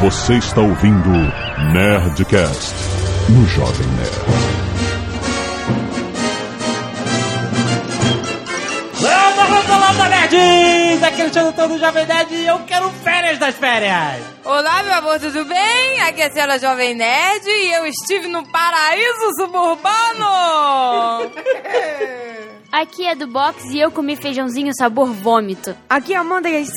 Você está ouvindo Nerdcast no Jovem Nerd. Landa, landa, landa, nerds! Aqui é o Alexandre do Jovem Nerd e eu quero férias das férias! Olá, meu amor, tudo bem? Aqui é a Ciela Jovem Nerd e eu estive no paraíso suburbano! Aqui é do box e eu comi feijãozinho sabor vômito. Aqui é a Amanda e as!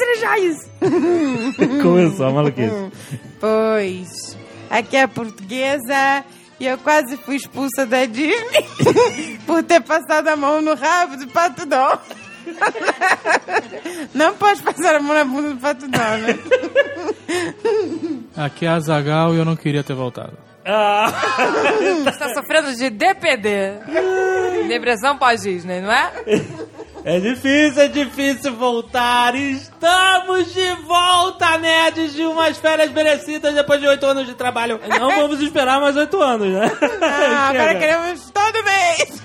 Começou a maluquice. Pois. Aqui é a portuguesa e eu quase fui expulsa da Disney por ter passado a mão no rabo do Pato Dom. Não pode passar a mão na bunda do Pato Dom, né? Aqui é a Zagal e eu não queria ter voltado. Está sofrendo de DPD. Depressão pós-Disney, não é? É difícil, é difícil voltar. Estamos de volta, nerds, de umas férias merecidas depois de oito anos de trabalho. Não vamos esperar mais oito anos, né? Ah, agora queremos todo mês.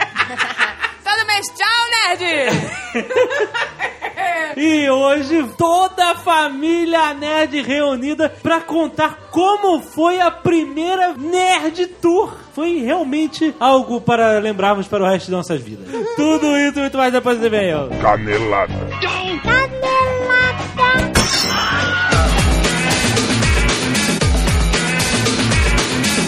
Todo mês, tchau, nerd! E hoje toda a família nerd reunida pra contar como foi a primeira Nerd Tour. Foi realmente algo para lembrarmos para o resto de nossas vidas. Tudo isso e muito mais depois do e-mail. Canelada.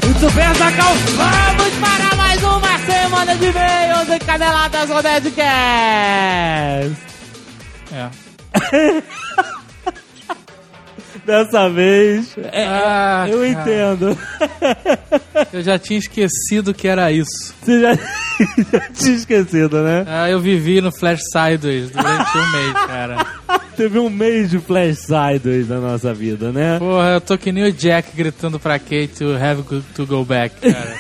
Muito bem, Zacal, vamos para mais uma semana de e-mails e caneladas do Nerdcast. É. Dessa vez, é, Ah, eu cara. entendo. Eu já tinha esquecido que era isso. Você já, já tinha esquecido, né? Ah, eu vivi no Flash Sideways durante um mês, cara. Teve um mês de Flash Sideways na nossa vida, né? Porra, eu tô que nem o Jack gritando pra Kate to have to go back, cara.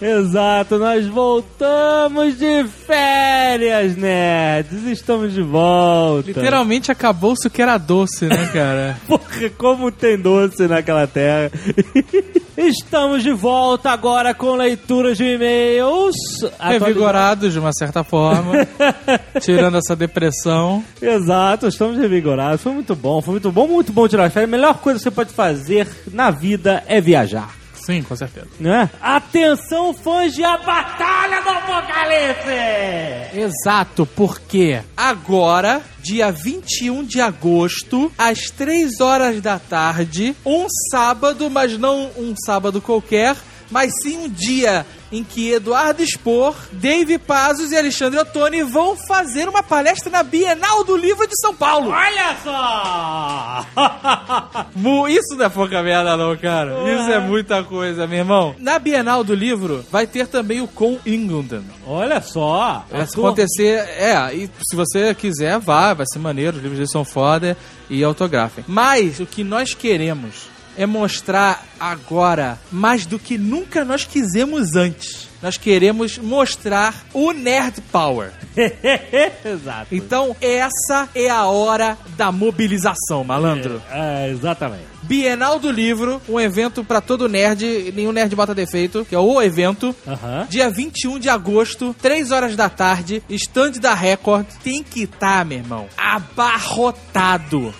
Exato, nós voltamos de férias, nerds. Estamos de volta. Literalmente acabou-se o que era doce, né, cara? Porra, como tem doce naquela terra. Estamos de volta agora com leituras de e-mails. Revigorados de uma certa forma, tirando essa depressão. Exato, estamos revigorados. Foi muito bom, foi muito bom, muito bom tirar as férias. A melhor coisa que você pode fazer na vida é viajar. Sim, com certeza. Né? Atenção, fãs de A Batalha do Apocalipse! Exato, porque agora, dia 21 de agosto, às 3 horas da tarde, um sábado, mas não um sábado qualquer, mas sim um dia em que Eduardo Spor, Dave Pazos e Alexandre Ottoni vão fazer uma palestra na Bienal do Livro de São Paulo. Olha só! Isso não é pouca merda, não, cara. Isso é muita coisa, meu irmão. Na Bienal do Livro vai ter também o Com England. Olha só! Vai acontecer, é, e se você quiser, vá, vai ser maneiro, os livros deles são foda e autografem. Mas o que nós queremos é mostrar agora mais do que nunca nós quisemos antes. Nós queremos mostrar o Nerd Power. Exato. Então, essa é a hora da mobilização, malandro. É, exatamente. Bienal do Livro, um evento pra todo nerd, nenhum nerd bota defeito, que é o evento. Aham. Dia 21 de agosto, 3 horas da tarde, stand da Record. Tem que estar, meu irmão, abarrotado.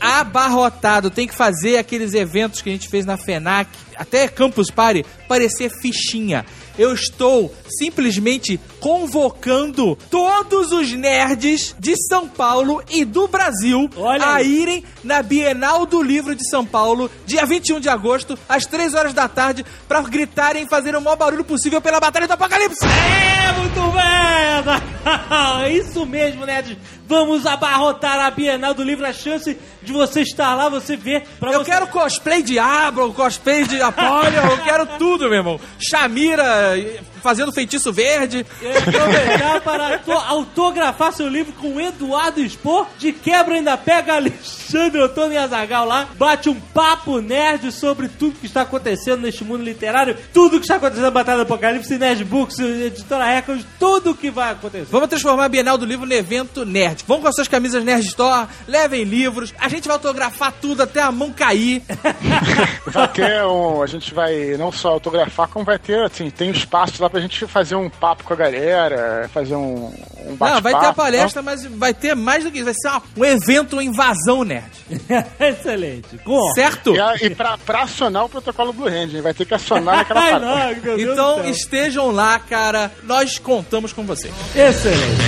Abarrotado. Tem que fazer aqueles eventos que a gente fez na FENAC, até Campus Party, parecer fichinha. Eu estou simplesmente convocando todos os nerds de São Paulo e do Brasil Olha a aí. irem na Bienal do Livro de São Paulo, dia 21 de agosto, às 3 horas da tarde, pra gritarem e fazer o maior barulho possível pela Batalha do Apocalipse. É, muito bem! Isso mesmo, nerds. Vamos abarrotar a Bienal do Livro. A chance de você estar lá, você ver. Pra Eu você... quero cosplay de Abra, cosplay de Apollyon, eu quero tudo, meu irmão. Shamira fazendo feitiço verde. E aproveitar para auto- autografar seu livro com o Eduardo Expor. De quebra ainda pega Alexandre e Azagal lá. Bate um papo nerd sobre tudo que está acontecendo neste mundo literário. Tudo que está acontecendo na Batalha do Apocalipse, Nerd Books, Editora Record, tudo que vai acontecer. Vamos transformar a Bienal do Livro no evento nerd. Vão com as suas camisas Nerd Store, levem livros, a gente vai autografar tudo até a mão cair. Vai ter um. A gente vai não só autografar, como vai ter, assim, tem um espaço lá pra gente fazer um papo com a galera, fazer um, um Não, vai ter a bate-papo, palestra, mas vai ter mais do que isso. Vai ser uma- um evento, uma invasão nerd. Excelente. Com. Certo? E, a- e pra, pra acionar o protocolo Blue Hand, vai ter que acionar naquela Ai, parada. não, Então estejam lá, cara. Nós contamos com vocês. Excelente.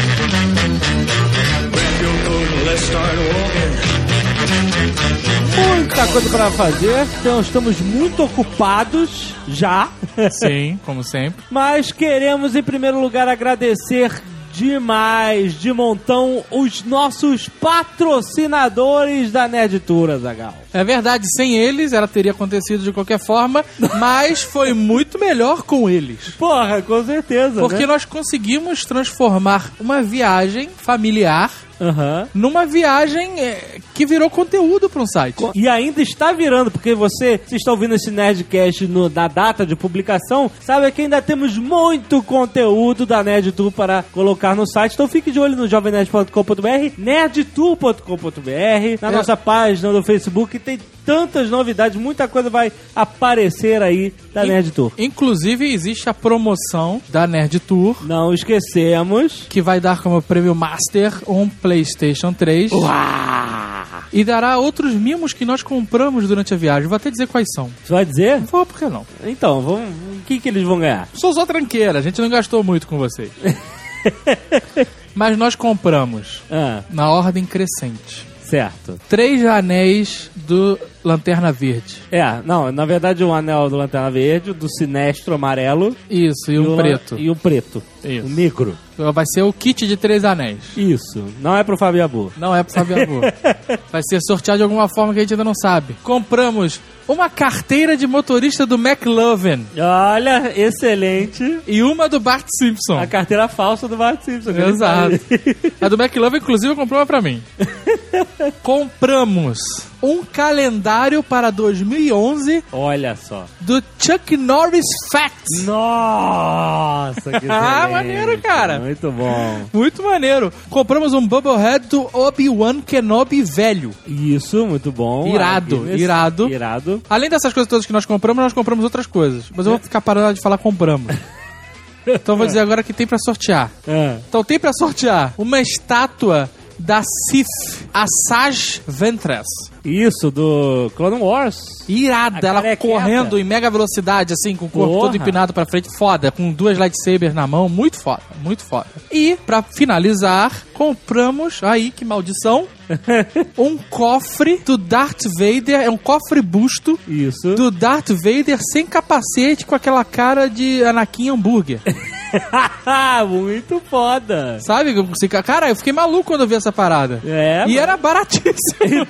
Muita coisa pra fazer, então estamos muito ocupados já. Sim, como sempre. Mas queremos, em primeiro lugar, agradecer demais, de montão, os nossos patrocinadores da Nerd Tour, Azagal. É verdade, sem eles ela teria acontecido de qualquer forma, mas foi muito melhor com eles. Porra, com certeza. Porque né? nós conseguimos transformar uma viagem familiar Aham. numa viagem é, que virou conteúdo para um site. E ainda está virando, porque você, se está ouvindo esse Nerdcast no, na data de publicação, sabe que ainda temos muito conteúdo da Nerd Tour para colocar no site. Então fique de olho no jovemnerd.com.br, nerdtour.com.br, na É. nossa página do Facebook. Tem tantas novidades, muita coisa vai aparecer aí da In- Nerd Tour. Inclusive, existe a promoção da Nerd Tour, Não esquecemos. que vai dar como prêmio Master um PlayStation 3. E dará outros mimos que nós compramos durante a viagem. Vou até dizer quais são. Você vai dizer? Vou, por que não? Então, vamos, o que, que eles vão ganhar? Sou só tranqueira, a gente não gastou muito com vocês. Mas nós compramos, Ah, na ordem crescente, certo. três anéis do Lanterna Verde. É, não, na verdade o anel do Lanterna Verde, o do Sinestro amarelo Isso, e um o preto. E o preto. Isso. O negro. Vai ser o kit de três anéis. Isso. Não é pro Fabiabu. Não é pro Fabiabu. Vai ser sorteado de alguma forma que a gente ainda não sabe. Compramos uma carteira de motorista do McLovin Olha, excelente. e uma do Bart Simpson. A carteira falsa do Bart Simpson. Exato. A do McLovin, inclusive, comprou uma pra mim. Compramos um calendário para 2011 Olha só. do Chuck Norris Facts. Nossa, que. Ah, maneiro, cara. Muito bom. Muito maneiro. Compramos um Bubblehead do Obi-Wan Kenobi velho. Isso, muito bom. Irado, A Guinness. irado. Irado. Além dessas coisas todas que nós compramos, nós compramos outras coisas. Mas eu vou ficar parando de falar compramos. Então vou dizer agora que tem pra sortear. Ah, Então tem pra sortear uma estátua da Sif Asajj Ventress. isso, do Clone Wars. Irada, ela carequeta. correndo em mega velocidade, assim, com o corpo Porra. todo empinado pra frente, foda, com duas lightsabers na mão, muito foda, muito foda. E, pra finalizar, compramos, aí que maldição, um cofre do Darth Vader, é um cofre busto Isso. do Darth Vader sem capacete, com aquela cara de Anakin hambúrguer. muito foda. Sabe? Cara, eu fiquei maluco quando eu vi essa parada. É, E mano. era baratíssimo.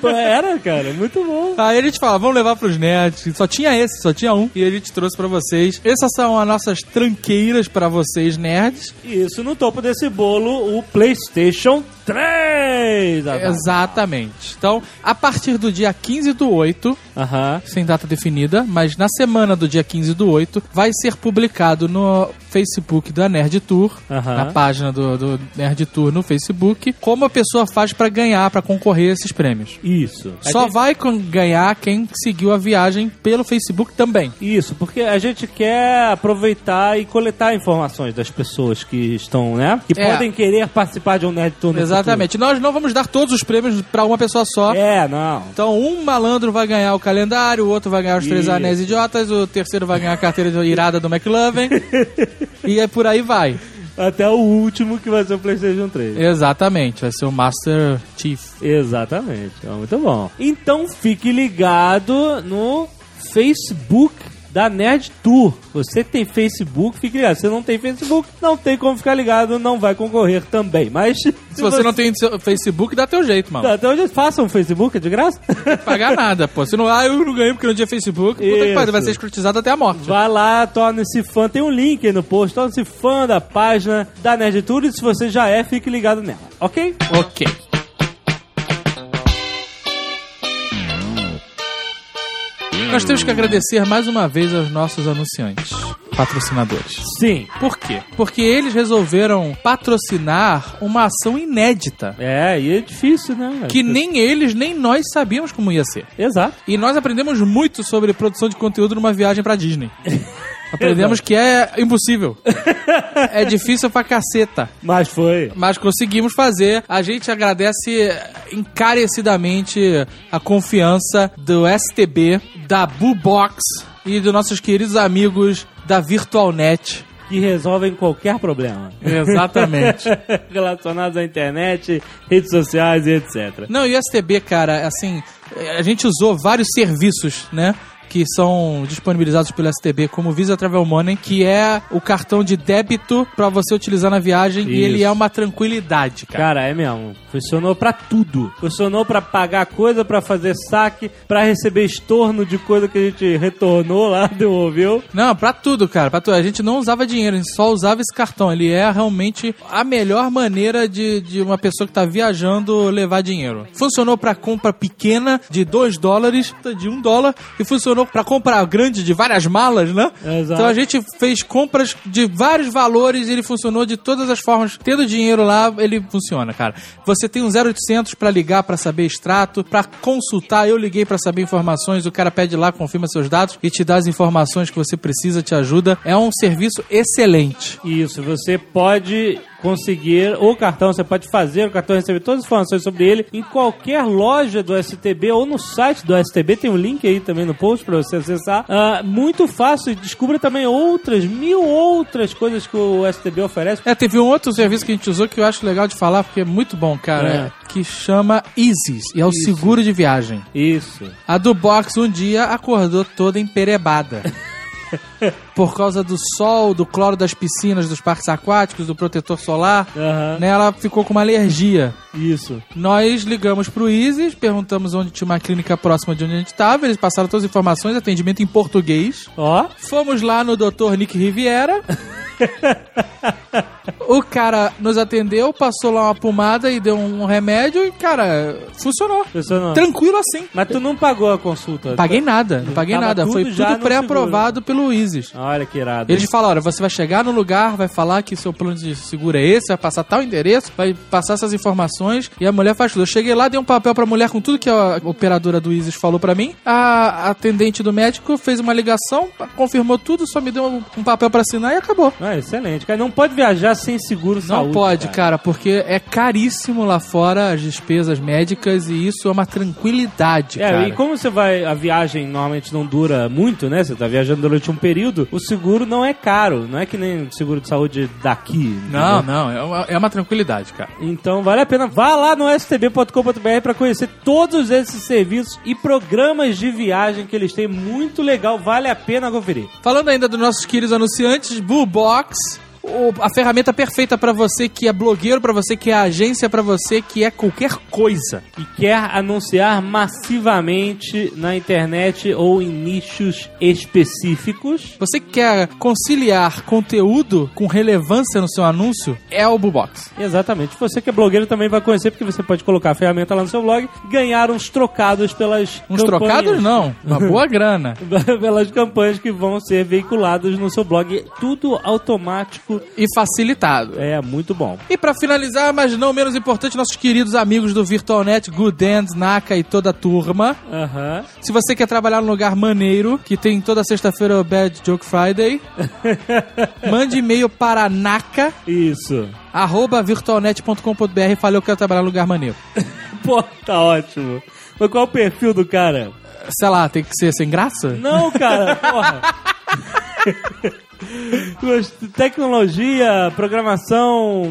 Era, cara, muito bom. Aí a gente fala, vamos levar pros nerds. Só tinha esse, só tinha um. E a gente trouxe pra vocês. Essas são as nossas tranqueiras pra vocês, nerds. Isso, no topo desse bolo, o PlayStation 3. Azar. Exatamente. Então, a partir do dia 15 do 8, Aham. sem data definida, mas na semana do dia 15 do 8, vai ser publicado no Facebook da Nerd Tour, Aham. na página do, do Nerd Tour no Facebook, como a pessoa faz pra ganhar, pra concorrer a esses prêmios. Isso. Só gente- vai ganhar quem seguiu a viagem pelo Facebook também. Isso, porque a gente quer aproveitar e coletar informações das pessoas que estão, né? Que É. podem querer participar de um Nerd Tour no Exatamente. Nós não vamos dar todos os prêmios pra uma pessoa só. futuro. É, não. Então, um malandro vai ganhar o calendário, o outro vai ganhar os três Isso. anéis idiotas, o terceiro vai ganhar a carteira irada do McLovin. e é por aí vai. Até o último que vai ser o PlayStation 3. Exatamente, vai ser o Master Chief. Exatamente. É muito bom. Então fique ligado no Facebook da Nerd Tour. Você tem Facebook, fique ligado. Se não tem Facebook, não tem como ficar ligado, não vai concorrer também. Mas se, Se você não tem Facebook, dá teu jeito, mano. Até hoje faça um Facebook, é de graça. Não pagar nada, pô. Se não, ah, eu não ganhei porque não tinha Facebook, puta que pariu, vai ser escrotizado até a morte. Vai lá, torne-se fã. Tem um link aí no post. Torne-se fã da página da Nerd Tour. E se você já é, fique ligado nela. Ok? Ok. Nós temos que agradecer mais uma vez aos nossos anunciantes, patrocinadores. Sim. Por quê? Porque eles resolveram patrocinar uma ação inédita É, e é difícil, né? que nem eles nem nós sabíamos como ia ser. Exato. E nós aprendemos muito sobre produção de conteúdo numa viagem pra Disney. Aprendemos que é impossível. é difícil pra caceta. Mas foi. Mas conseguimos fazer. A gente agradece encarecidamente a confiança do STB, da Box e dos nossos queridos amigos da Virtualnet. Que resolvem qualquer problema. Exatamente. Relacionados à internet, redes sociais e etc. Não, e o STB, cara, assim, a gente usou vários serviços, né? Que são disponibilizados pelo STB, como Visa Travel Money, que é o cartão de débito pra você utilizar na viagem e Isso. ele é uma tranquilidade, cara. Cara, é mesmo. Funcionou pra tudo. Funcionou pra pagar coisa, pra fazer saque, pra receber estorno de coisa que a gente retornou lá, devolveu. Não, pra tudo, cara. Pra tudo. A gente não usava dinheiro, a gente só usava esse cartão. Ele é realmente a melhor maneira de, de uma pessoa que tá viajando levar dinheiro. Funcionou pra compra pequena de 2 dólares, de 1 um dólar, e funcionou pra compra grande de várias malas, né? Exato. Então a gente fez compras de vários valores e ele funcionou de todas as formas. Tendo dinheiro lá, ele funciona, cara. Você tem um 0800 pra ligar pra saber extrato, pra consultar. Eu liguei pra saber informações, o cara pede lá, confirma seus dados e te dá as informações que você precisa, te ajuda. É um serviço excelente. Isso, você pode conseguir o cartão, você pode fazer o cartão, receber todas as informações sobre ele em qualquer loja do STB ou no site do STB, tem um link aí também no post pra você acessar. Ah, muito fácil, descubra também outras, mil outras coisas que o STB oferece. É, teve um outro serviço que a gente usou que eu acho legal de falar, porque é muito bom, cara. É. Que chama Isis, e é o Isso. seguro de viagem. Isso. A do box um dia acordou toda emperebada. Por causa do sol, do cloro das piscinas, dos parques aquáticos, do protetor solar, Aham. né, ela ficou com uma alergia. Isso. Nós ligamos pro Isis, perguntamos onde tinha uma clínica próxima de onde a gente estava, eles passaram todas as informações, atendimento em português. Ó, Fomos lá no Dr. Nick Riviera. o cara nos atendeu, passou lá uma pomada e deu um remédio e, cara, funcionou. funcionou. Tranquilo assim. Mas tu não pagou a consulta? Paguei nada, não paguei Tava nada. tudo Foi tudo pré-aprovado pelo Isis. Olha que irado. Eles falaram, você vai chegar no lugar, vai falar que seu plano de seguro é esse, vai passar tal endereço, vai passar essas informações e a mulher faz tudo. Eu cheguei lá, dei um papel pra mulher com tudo que a operadora do Isis falou pra mim. A atendente do médico fez uma ligação, confirmou tudo, só me deu um, um papel pra assinar e acabou. Ah, excelente. Cara, não pode viajar sem seguro Não saúde. pode, cara. porque é caríssimo lá fora as despesas médicas e isso é uma tranquilidade, É, cara. e como você vai, a viagem normalmente não dura muito, né? Você tá viajando durante um período, o seguro não é caro, não é que nem o seguro de saúde daqui. Não, entendeu? não, é uma, é uma tranquilidade, cara. Então vale a pena. Vá lá no stb.com.br para conhecer todos esses serviços e programas de viagem que eles têm. Muito legal, vale a pena conferir. Falando ainda dos nossos queridos anunciantes, Bullbox, o- a ferramenta perfeita pra você que é blogueiro, pra você que é agência, pra você que é qualquer coisa. E quer anunciar massivamente na internet ou em nichos específicos. Você que quer conciliar conteúdo com relevância no seu anúncio, é o Bullbox. Exatamente. Você que é blogueiro também vai conhecer, porque você pode colocar a ferramenta lá no seu blog ganhar uns trocados pelas Uns campanhas. trocados não, uma boa grana. pelas campanhas que vão ser veiculadas no seu blog. Tudo automático. E facilitado. É muito bom. E pra finalizar, mas não menos importante, nossos queridos amigos do VirtualNet, Good End, Naka e toda a turma. Aham. Se você quer trabalhar num lugar maneiro, que tem toda sexta-feira o Bad Joke Friday, mande e-mail para naka, Isso. arroba virtualnet.com.br e fale eu quero trabalhar num lugar maneiro. Pô, tá ótimo. Mas qual é o perfil do cara? Sei lá, tem que ser sem graça? Não, cara, porra. Tecnologia, programação,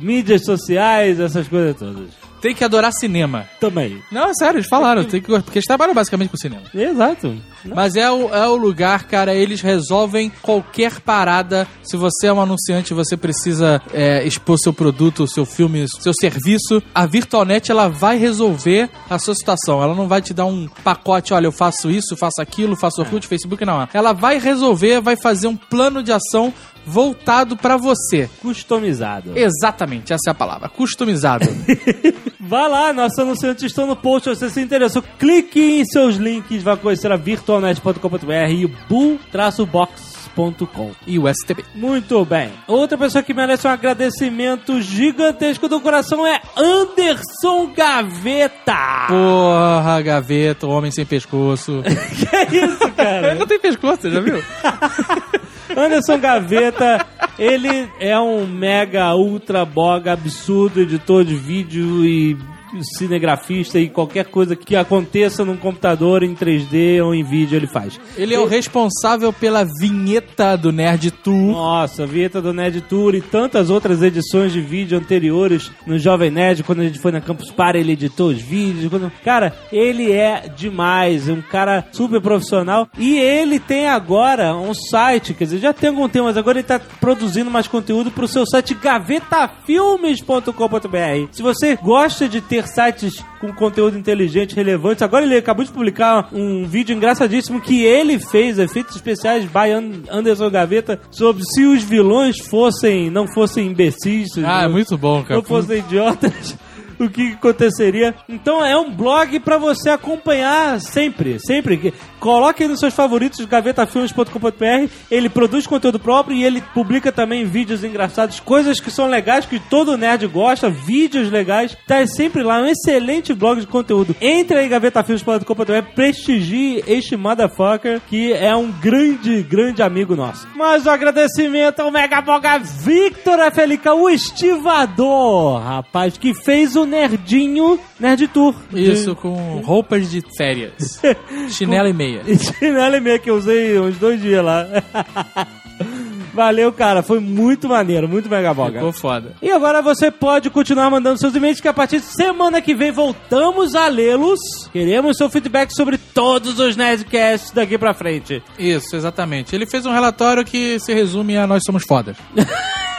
mídias sociais, essas coisas todas. Tem que adorar cinema. Também. Não, é sério, eles falaram, tem que, porque eles trabalham basicamente com cinema. Exato. Mas é o, é o lugar, cara, eles resolvem qualquer parada. Se você é um anunciante, você precisa é, expor seu produto, seu filme, seu serviço, a Virtualnet ela vai resolver a sua situação. Ela não vai te dar um pacote, olha, eu faço isso, faço aquilo, faço Orkut, Facebook, não. Ela vai resolver, vai fazer um plano de ação voltado pra você. Customizado. Exatamente, essa é a palavra, customizado. Vá lá, nossos anunciantes estão no post. Se você se interessou, clique em seus links, vai conhecer a virtualnet.com.br e o bull-box nerdcast.com. E o STB. Muito bem. Outra pessoa que merece um agradecimento gigantesco do coração é Anderson Gaveta. Porra, gaveta, o homem sem pescoço. que é isso, cara? Não tem pescoço, você já viu? Anderson Gaveta, ele é um mega, ultra, boga, absurdo editor de vídeo e cinegrafista e qualquer coisa que aconteça num computador em 3D ou em vídeo ele faz. Ele é o responsável pela vinheta do Nerd Tour. Nossa, a vinheta do Nerd Tour e tantas outras edições de vídeo anteriores no Jovem Nerd, quando a gente foi na Campus Party, ele editou os vídeos. quando- Cara, ele é demais, é um cara super profissional. E ele tem agora um site, quer dizer, já tem algum tempo, mas agora ele tá produzindo mais conteúdo pro seu site gavetafilmes.com.br. Se você gosta de ter sites com conteúdo inteligente, relevante, agora ele acabou de publicar um vídeo engraçadíssimo que ele fez, efeitos especiais by An- Anderson Gaveta, sobre se os vilões fossem, não fossem imbecis, Ah, é não- muito bom, cara. não fossem idiotas, o que aconteceria? Então é um blog pra você acompanhar sempre, sempre. Coloque nos seus favoritos, gavetafilmes.com.br. Ele produz conteúdo próprio e ele publica também vídeos engraçados, coisas que são legais, que todo nerd gosta, vídeos legais. Tá sempre lá, um excelente blog de conteúdo. Entre aí, gavetafilmes.com.br, prestigie este motherfucker, que é um grande, grande amigo nosso. Mas o agradecimento ao Mega Boga Victor Felica, o estivador, rapaz, que fez o Nerdinho Nerd Tour. Isso, com roupas de férias. Chinelo e meia. E chinelo e meia que eu usei uns dois dias lá. Valeu, cara. Foi muito maneiro, muito mega boga. Ficou foda. E agora você pode continuar mandando seus e-mails, que a partir de semana que vem voltamos a lê-los. Queremos seu feedback sobre todos os Nerdcasts daqui pra frente. Isso, exatamente. Ele fez um relatório que se resume a Nós Somos Fodas.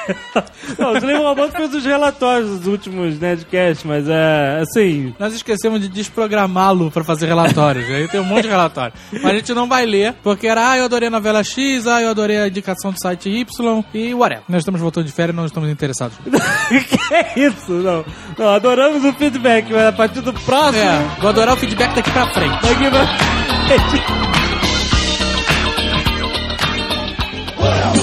Não, o Slim Roboto fez os relatórios dos últimos Nerdcasts, mas é assim. Nós esquecemos de desprogramá-lo pra fazer relatórios. Aí tem um monte de relatório. Mas a gente não vai ler, porque era, ah, eu adorei a novela X, ah, eu adorei a indicação do site Y e whatever. Nós estamos voltando de férias e não estamos interessados. que é isso? Não. Não, adoramos o feedback, mas a partir do próximo. É, vou adorar o feedback daqui pra frente. Daqui pra frente.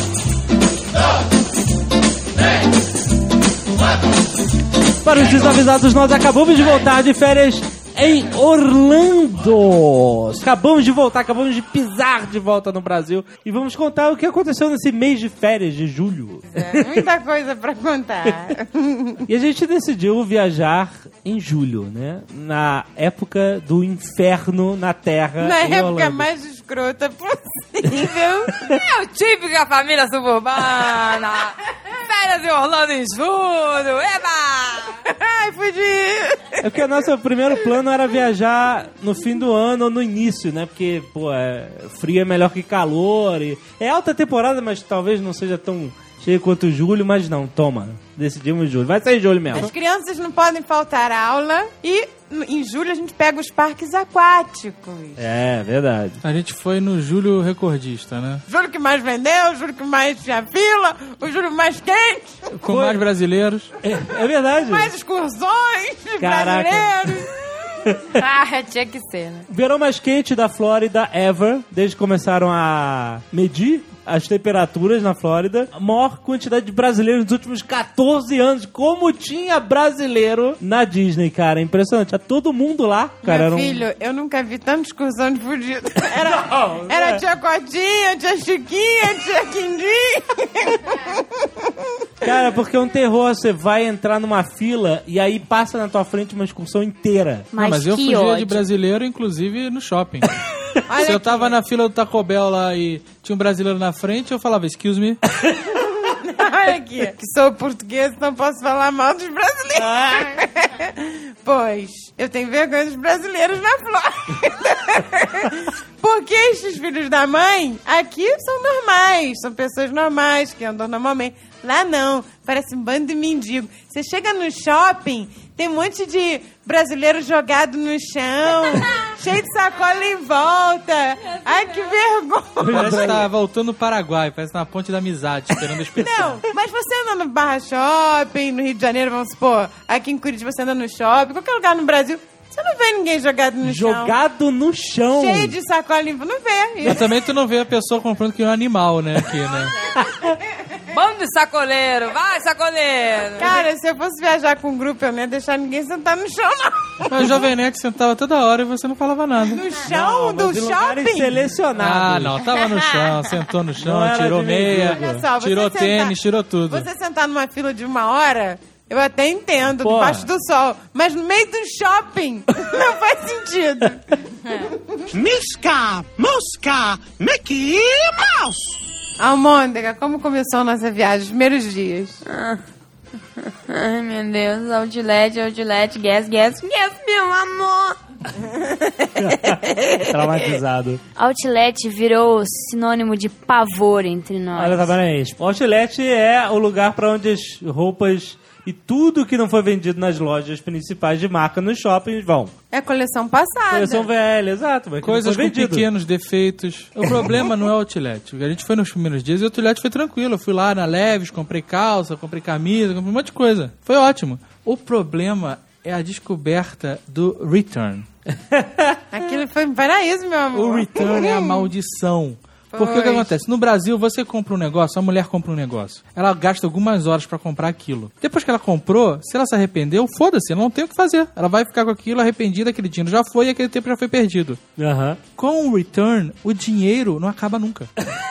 Para os desavisados, nós acabamos de voltar de férias em Orlando. Acabamos de voltar, acabamos de pisar de volta no Brasil e vamos contar o que aconteceu nesse mês de férias de julho. É, muita coisa pra contar. E a gente decidiu viajar em julho, né? Na época do inferno na Terra. Na época mais escrota possível. É o típica família suburbana. Férias em Orlando em julho. Eba! Ai, fudi. É porque o nosso primeiro plano era viajar no fim do ano ou no início, né? Porque, pô, é, frio é melhor que calor. E... É alta temporada, mas talvez não seja tão cheio quanto julho, mas não, toma. Decidimos julho. Vai sair julho mesmo. As crianças não podem faltar aula e em julho a gente pega os parques aquáticos. É, verdade. A gente foi no Júlio Recordista, né? Julho que mais vendeu, julho que mais tinha fila, o julho mais quente, Com Foi. mais brasileiros. É, é verdade. mais excursões de Caraca. brasileiros. Ah, tinha que ser, né? Verão mais quente da Flórida ever, desde que começaram a medir as temperaturas na Flórida. A maior quantidade de brasileiros nos últimos 14 anos. Como tinha brasileiro na Disney, cara. Impressionante. Tinha todo mundo lá. Cara, Meu um- filho, eu nunca vi tanta excursão de fudido. Era, Não, era é. tia Cotinha, tia Chiquinha, tia Quindim. Cara, porque é um terror. Você vai entrar numa fila e aí passa na tua frente uma excursão inteira. Mas, Não, mas eu que fugia ódio. de brasileiro, inclusive no shopping. Olha Se eu aqui. tava na fila do Taco Bell lá e tinha um brasileiro na frente, eu falava, excuse me. Olha aqui, que sou português, não posso falar mal dos brasileiros. pois, eu tenho vergonha dos brasileiros na Flórida. Porque estes filhos da mãe aqui são normais, são pessoas normais que andam normalmente. Lá não, parece um bando de mendigo. Você chega no shopping, tem um monte de brasileiro jogado no chão, cheio de sacola em volta. Ai, que vergonha. Parece que tá voltando do Paraguai, parece na ponte da amizade, esperando a expressão. Não, mas você anda no Barra Shopping, no Rio de Janeiro, vamos supor, aqui em Curitiba você anda no shopping, qualquer lugar no Brasil, você não vê ninguém jogado no chão. Jogado no chão. Cheio de sacola limpa, não vê. Mas também tu não vê a pessoa comprando que é um animal, né? Aqui, né? Bando de sacoleiro, vai, sacoleiro. Cara, se eu fosse viajar com um grupo, eu não ia deixar ninguém sentar no chão, não. Mas o Jovem Nerd sentava toda hora e você não falava nada. No chão Não, do shopping. selecionados. Ah, não, tava no chão, sentou no Não chão, era tirou meia, só, tirou sentar- tênis, tirou tudo. Você sentar numa fila de uma hora, eu até entendo, Porra. debaixo do sol. Mas no meio do shopping, não faz sentido. Miska, Mosca, Mickey Mouse. Almôndega, como começou a nossa viagem, os primeiros dias? Ai, meu Deus, outlet, outlet, guess, guess, guess, meu amor. Traumatizado. Outlet virou sinônimo de pavor entre nós. Olha, tá parabéns. Outlet é o lugar pra onde as roupas e tudo que não foi vendido nas lojas principais de marca nos shoppings vão. É coleção passada. Coleção velha, exato. Mas Coisas com vendido. pequenos defeitos. O problema não é o outlet. A gente foi nos primeiros dias e o outlet foi tranquilo. Eu fui lá na Leves, comprei calça, comprei camisa, comprei um monte de coisa. Foi ótimo. O problema é a descoberta do return. Aquilo foi um paraíso, meu amor. O return é a maldição. Porque o que acontece? No Brasil, você compra um negócio, a mulher compra um negócio. Ela gasta algumas horas pra comprar aquilo. Depois que ela comprou, se ela se arrependeu, foda-se, ela não tem o que fazer. Ela vai ficar com aquilo arrependida, aquele dinheiro já foi e aquele tempo já foi perdido. Aham. Com o return, o dinheiro não acaba nunca.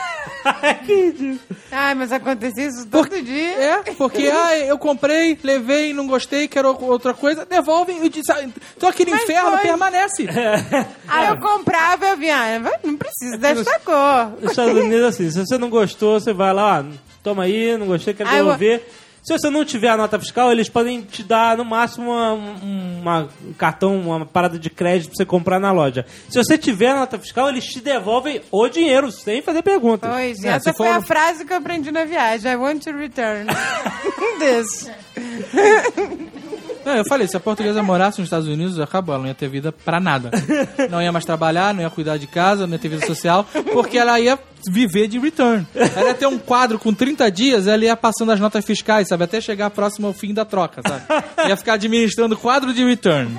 Ai, mas acontecia isso todo Por- dia. É, porque ah, eu comprei, levei, não gostei, quero outra coisa, devolvem e ah, então aquele Mas inferno foi. permanece. Aí eu comprava, eu vinha, ah, não preciso desta cor. Estados Unidos, assim, se você não gostou, você vai lá, ó, toma aí, não gostei, quero Ah, eu vou- devolver. Se você não tiver a nota fiscal, eles podem te dar, no máximo, uma, uma- um cartão, uma parada de crédito pra você comprar na loja. Se você tiver a nota fiscal, eles te devolvem o dinheiro, sem fazer pergunta. Pois, É, essa se foi for- a frase que eu aprendi na viagem. I want to return. This. Não, eu falei, se a portuguesa morasse nos Estados Unidos, acabou, ela não ia ter vida pra nada. Não ia mais trabalhar, não ia cuidar de casa, não ia ter vida social, porque ela ia viver de return. Ela ia ter um quadro com 30 dias, ela ia passando as notas fiscais, sabe? Até chegar próximo ao fim da troca, sabe? Ia ficar administrando quadro de return.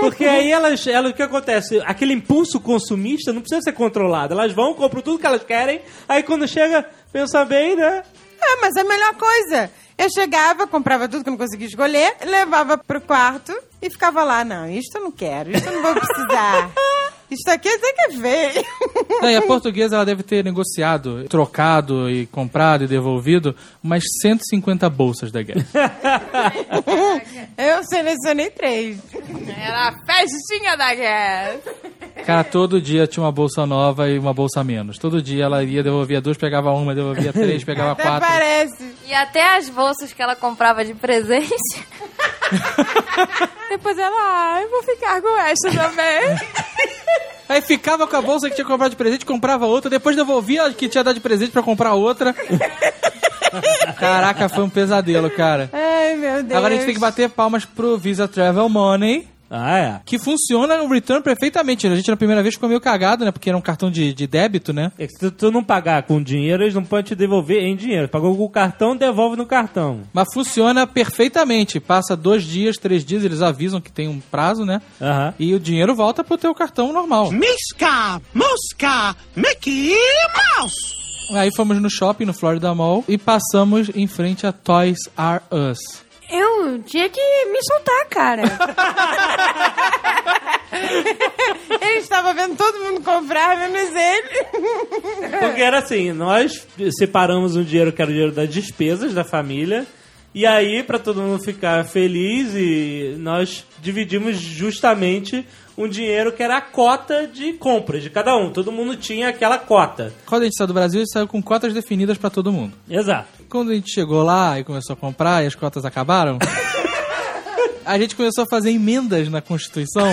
Porque aí elas, elas, o que acontece? Aquele impulso consumista não precisa ser controlado. Elas vão, compram tudo que elas querem, aí quando chega, pensa bem, né? Ah, mas é a melhor coisa. Eu chegava, comprava tudo que eu não conseguia escolher, levava pro quarto e ficava lá. Não, isto eu não quero, isto eu não vou precisar. Isto aqui até que é feio. E a portuguesa ela deve ter negociado, trocado e comprado e devolvido umas 150 bolsas da guerra. Eu selecionei três. Era a festinha da guerra. Cara, todo dia tinha uma bolsa nova e uma bolsa a menos. Todo dia ela ia, devolvia duas, pegava uma, devolvia três, pegava Até quatro. parece. E até as bolsas que ela comprava de presente. Depois ela, ah, eu vou ficar com esta também. Aí ficava com a bolsa que tinha comprado de presente, comprava outra, depois devolvia a que tinha dado de presente pra comprar outra. Caraca, foi um pesadelo, cara. Ai, meu Deus. Agora a gente tem que bater palmas pro Visa Travel Money, Ah, é. que funciona o return perfeitamente. A gente na primeira vez ficou meio cagado, né? Porque era um cartão de, de débito, né? É que se tu não pagar com dinheiro, eles não podem te devolver em dinheiro. Pagou com o cartão, devolve no cartão. Mas funciona perfeitamente. Passa dois dias, três dias, eles avisam que tem um prazo, né? Aham. E o dinheiro volta pro teu cartão normal. Miska, Mosca, Mickey Mouse. Aí fomos no shopping, no Florida Mall, e passamos em frente a Toys R Us. Eu tinha que me soltar, cara. Ele estava vendo todo mundo comprar, menos ele. Porque era assim, nós separamos um dinheiro que era o dinheiro das despesas da família. E aí, pra todo mundo ficar feliz, e nós dividimos justamente um dinheiro que era a cota de compras de cada um. Todo mundo tinha aquela cota. Quando a gente saiu do Brasil, a gente saiu com cotas definidas pra todo mundo. Exato. Quando a gente chegou lá e começou a comprar e as cotas acabaram, a gente começou a fazer emendas na Constituição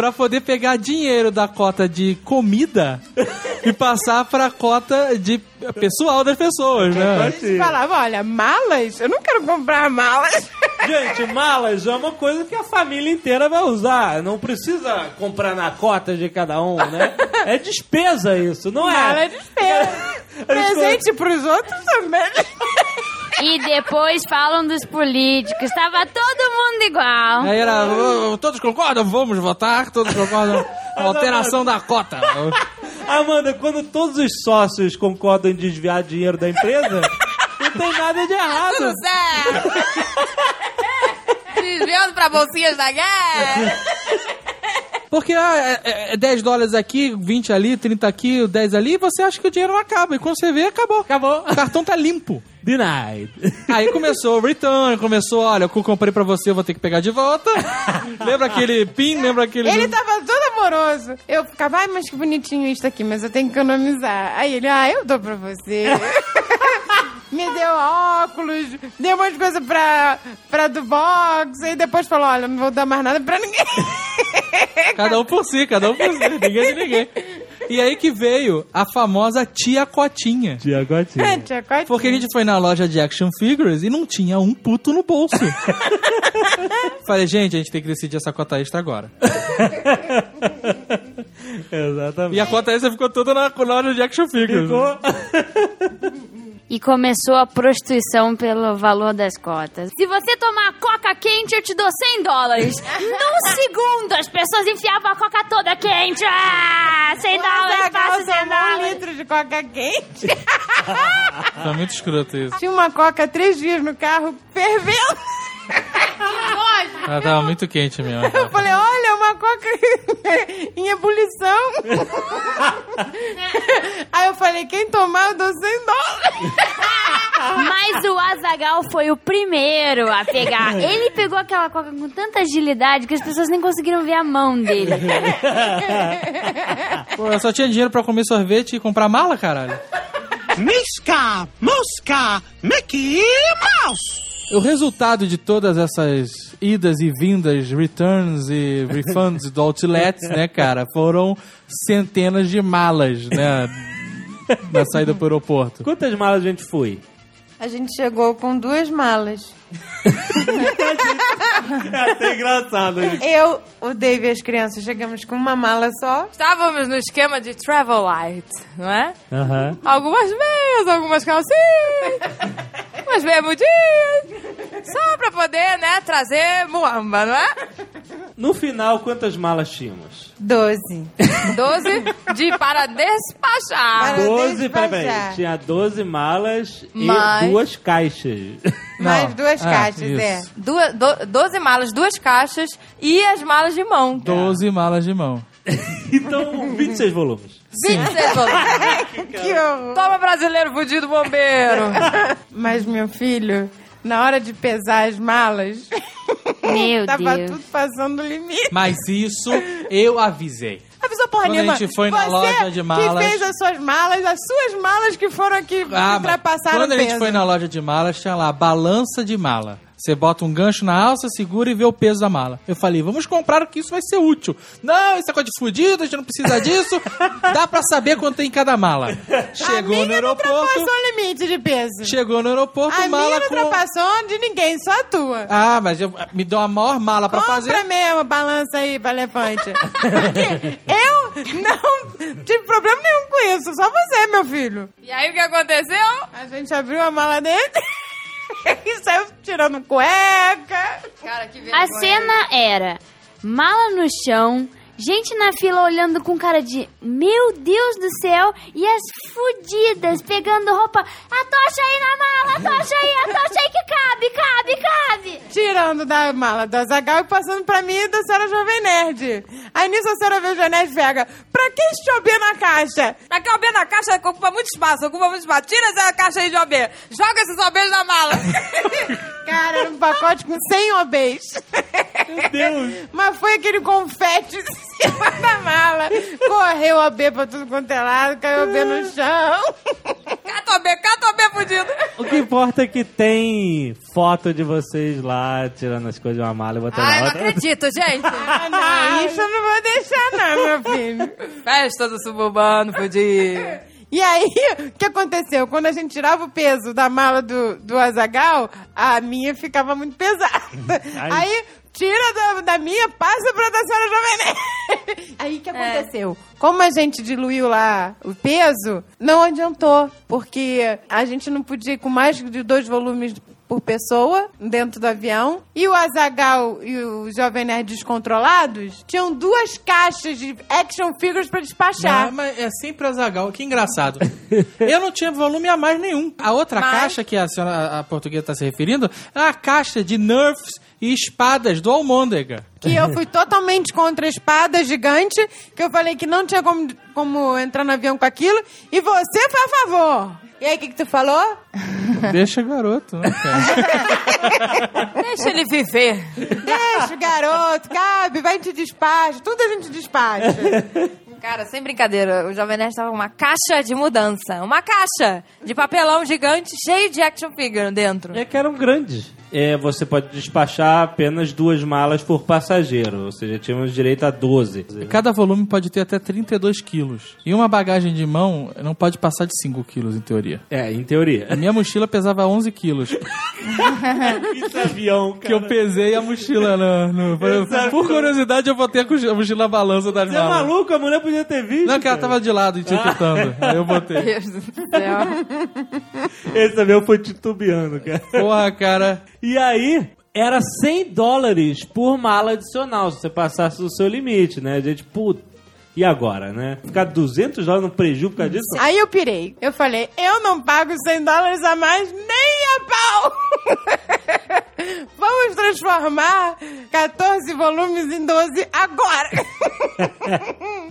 pra poder pegar dinheiro da cota de comida e passar pra cota de pessoal das pessoas, né? Eles falavam, olha, malas? Eu não quero comprar malas. Gente, malas é uma coisa que a família inteira vai usar. Não precisa comprar na cota de cada um, né? É despesa isso, não é? Mala é despesa. Presente pros outros também. E depois falam dos políticos. Tava todo mundo igual. Aí era, "Ô, todos concordam? Vamos votar, todos concordam. Alteração da cota. Amanda, quando todos os sócios concordam em desviar dinheiro da empresa, não tem nada de errado. Tudo certo. Desviando pra bolsinhas da guerra. Porque ah, é, é 10 dólares aqui, 20 ali, 30 aqui, 10 ali, e você acha que o dinheiro não acaba. E quando você vê, acabou. Acabou. O cartão tá limpo. Denied. Aí começou o return, começou, olha, o que eu comprei pra você eu vou ter que pegar de volta. lembra aquele pin, lembra aquele... Ele tava todo amoroso. Eu ficava, ai, mas que bonitinho isso aqui, mas eu tenho que economizar. Aí ele, ah, eu dou pra você. Me deu óculos, deu um monte de coisa pra, pra do box, aí depois falou, olha, não vou dar mais nada pra ninguém. Cada um por si, cada um por si, ninguém de ninguém. E aí que veio a famosa tia Cotinha. Tia Gotinha. Tia Cotinha. Porque a gente foi na loja de action figures e não tinha um puto no bolso. Falei, gente, a gente tem que decidir essa cota extra agora. Exatamente. E a cota extra ficou toda na loja de action figures. Ficou. E começou a prostituição pelo valor das cotas. Se você tomar coca quente, eu te dou 100 dólares. Num segundo, as pessoas enfiavam a coca toda quente. Ah, 100 dólares, Azaghal passa 100 tomou um dólares. litro de coca quente. Tá muito escroto isso. Tinha uma coca três dias no carro, fervendo. Ela tava muito quente mesmo. Eu falei, olha, uma coca em ebulição. Aí eu falei, quem tomar, eu dou 100 dólares. Mas o Azagal foi o primeiro a pegar. Ele pegou aquela coca com tanta agilidade que as pessoas nem conseguiram ver a mão dele. Pô, eu só tinha dinheiro pra comer sorvete e comprar mala, caralho. Miska, Muska, Mickey Mouse. O resultado de todas essas idas e vindas, returns e refunds do outlets, né, cara, foram centenas de malas, né, na saída pro aeroporto. Quantas malas a gente foi? A gente chegou com duas malas. É até engraçado isso. Eu, o Dave e as crianças chegamos com uma mala só. Estávamos no esquema de travel light, não é? Aham. Algumas meias, algumas calcinhas, umas bermudinhas. Só pra poder, né, trazer muamba, não é? No final, quantas malas tínhamos? Doze. 12 de para despachar. Para 12, peraí, despachar. peraí. Tinha 12 malas Mais- e duas caixas. Mais Não. duas Ah, caixas, isso. é. Duas, do, 12 malas, duas caixas e as malas de mão. 12 malas de mão. então, 26 volumes. 26 volumes. Que horror. Toma brasileiro fudido bombeiro. Mas, meu filho, na hora de pesar as malas, Meu tava Deus. tudo passando do limite. Mas isso eu avisei. Avisou porra Quando a nenhuma. gente foi na Você loja de malas- que fez as suas malas, as suas malas que foram aqui Ah, ultrapassaram quando a gente peso. foi na loja de malas, tinha lá, balança de mala. Você bota um gancho na alça, segura e vê o peso da mala. Eu falei, vamos comprar o que isso vai ser útil. Não, isso é coisa de fudido, a gente não precisa disso. Dá pra saber quanto tem em cada mala. a Chegou minha no não aeroporto, ultrapassou o limite de peso. chegou no aeroporto, a mala minha não com... ultrapassou de ninguém, só a tua. Ah, mas eu, me deu a maior mala pra Compra fazer. mesmo, balança aí elefante. Porque eu não tive problema nenhum com isso, só você, meu filho. E aí o que aconteceu? A gente abriu a mala dele e saiu tirando cueca. Cara, que vergonha. A cena era mala no chão, gente na fila olhando com cara de meu Deus do céu e as fudidas pegando roupa. A tocha aí na mala, a tocha aí, a tocha aí que cabe, cabe, cabe. Tirando da mala do Azagal e passando pra mim e da senhora Jovem Nerd. Aí nisso a senhora Jovem Nerd pega. Pra que este OB na caixa? Aqui o OB na caixa ocupa muito espaço, ocupa muito espaço. Tira essa caixa aí de OB. Joga esses OBs na mala. Cara, era um pacote com 100 OBs. Meu Deus. Mas foi aquele confete cima da mala. Correu OB pra tudo quanto é lado, caiu OB no chão. Cata OB, cata OB fudido. O que importa é que tem foto de vocês lá tirando as coisas de uma mala e botando Ai, na não outra. acredito, gente. Ah, não, isso eu não vou deixar não, meu filho. Festa do suburbano fudido. E aí, o que aconteceu? Quando a gente tirava o peso da mala do, do Azagal, a minha ficava muito pesada. Ai. Aí tira da, da minha, passa pra da senhora Jovem Nerd. Aí o que aconteceu? Como a gente diluiu lá o peso, não adiantou, porque a gente não podia ir com mais de dois volumes por pessoa dentro do avião. E o Azagal e o Jovem Nerd descontrolados tinham duas caixas de action figures pra despachar. Não, mas é sempre a Zagal. Que engraçado. Eu não tinha volume a mais nenhum. A outra Mas- caixa que a senhora a portuguesa está se referindo é a caixa de Nerfs e espadas do Almôndega. que eu fui totalmente contra a espada gigante, que eu falei que não tinha como, como entrar no avião com aquilo, e você foi a favor. E aí, o que, que tu falou? Deixa garoto, né, cara? Deixa ele viver. Deixa, o garoto, cabe, vai te despacha, tudo a gente despacha. Cara, sem brincadeira, o Jovem Nerd tava com uma caixa de mudança. Uma caixa de papelão gigante cheio de action figure dentro. É que eram grandes. É, você pode despachar apenas duas malas por passageiro, ou seja, tínhamos direito a 12. Cada volume pode ter até 32 quilos. E uma bagagem de mão não pode passar de 5 quilos, em teoria. É, em teoria. A minha mochila pesava 11 quilos. Esse avião, Que eu pesei a mochila no... no- por curiosidade, eu botei a mochila na balança das Você é malas. maluco? A mulher podia ter visto. Não, que ela cara. tava de lado, etiquetando. Aí eu botei. Deus do céu. Esse avião foi titubeando, cara. Porra, cara. E aí, era 100 dólares por mala adicional, se você passasse do seu limite, né? A gente, puta. E agora, né? Ficar 200 dólares no prejuízo por causa disso? Aí eu pirei. Eu falei, eu não pago 100 dólares a mais nem a pau. Vamos transformar 14 volumes em 12 agora.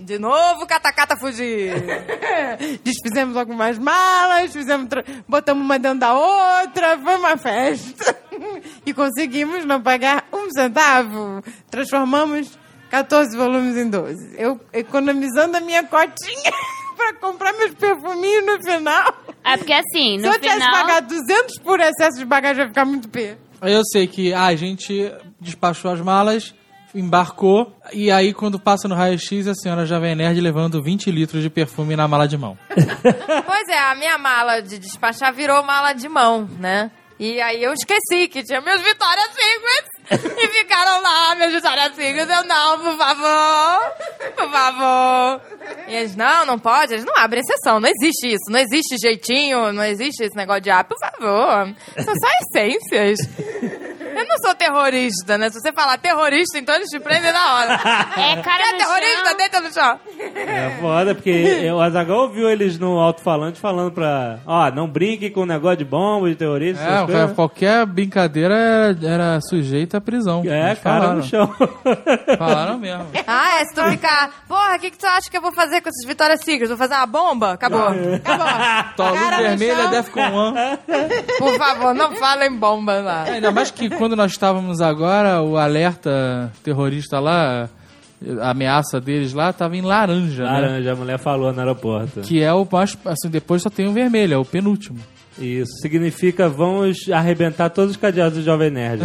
De novo, catacata fugir. Desfizemos algumas malas, fizemos botamos uma dentro da outra, foi uma festa. E conseguimos não pagar um centavo. Transformamos 14 volumes em 12. Eu economizando a minha cotinha pra comprar meus perfuminhos no final. É porque assim, Se no eu tivesse final. pagado 200 por excesso de bagagem, ia ficar muito pé. Eu sei que ah, a gente despachou as malas, embarcou, e aí quando passa no raio-x, a senhora Jovem Nerd levando 20 litros de perfume na mala de mão. Pois é, a minha mala de despachar virou mala de mão, né? E aí eu esqueci que tinha meus Victoria's Secrets. E ficaram lá, meus Victoria's Secrets. Eu, não, por favor. Por favor. E eles, não, não pode. Eles não abrem exceção. Não existe isso. Não existe jeitinho. Não existe esse negócio de, ah, por favor. São só essências. Eu não sou terrorista, né? Se você falar terrorista, então eles te prendem na hora. É, cara no terrorista? chão. Deita no chão. É foda, porque o Azagal ouviu eles no alto-falante falando pra. Ó, não brinque com negócio de bomba, de terrorista. É, qualquer brincadeira era, era sujeita à prisão. É, cara falaram. no chão. Falaram mesmo. Ah, é, se tu ficar, porra, o que, que tu acha que eu vou fazer com esses Victoria's Secrets? Vou fazer uma bomba? Acabou. Acabou. Tua luz Cara no vermelha é chão. Defcon 1. Por favor, não falem bomba lá. É, Ainda mais que quando nós estávamos agora, o alerta terrorista lá, a ameaça deles lá, tava em laranja, né? Laranja, a mulher falou no aeroporto. Que é o mais. Assim, depois só tem o vermelho, é o penúltimo. Isso significa vamos arrebentar todos os cadeados do Jovem Nerd.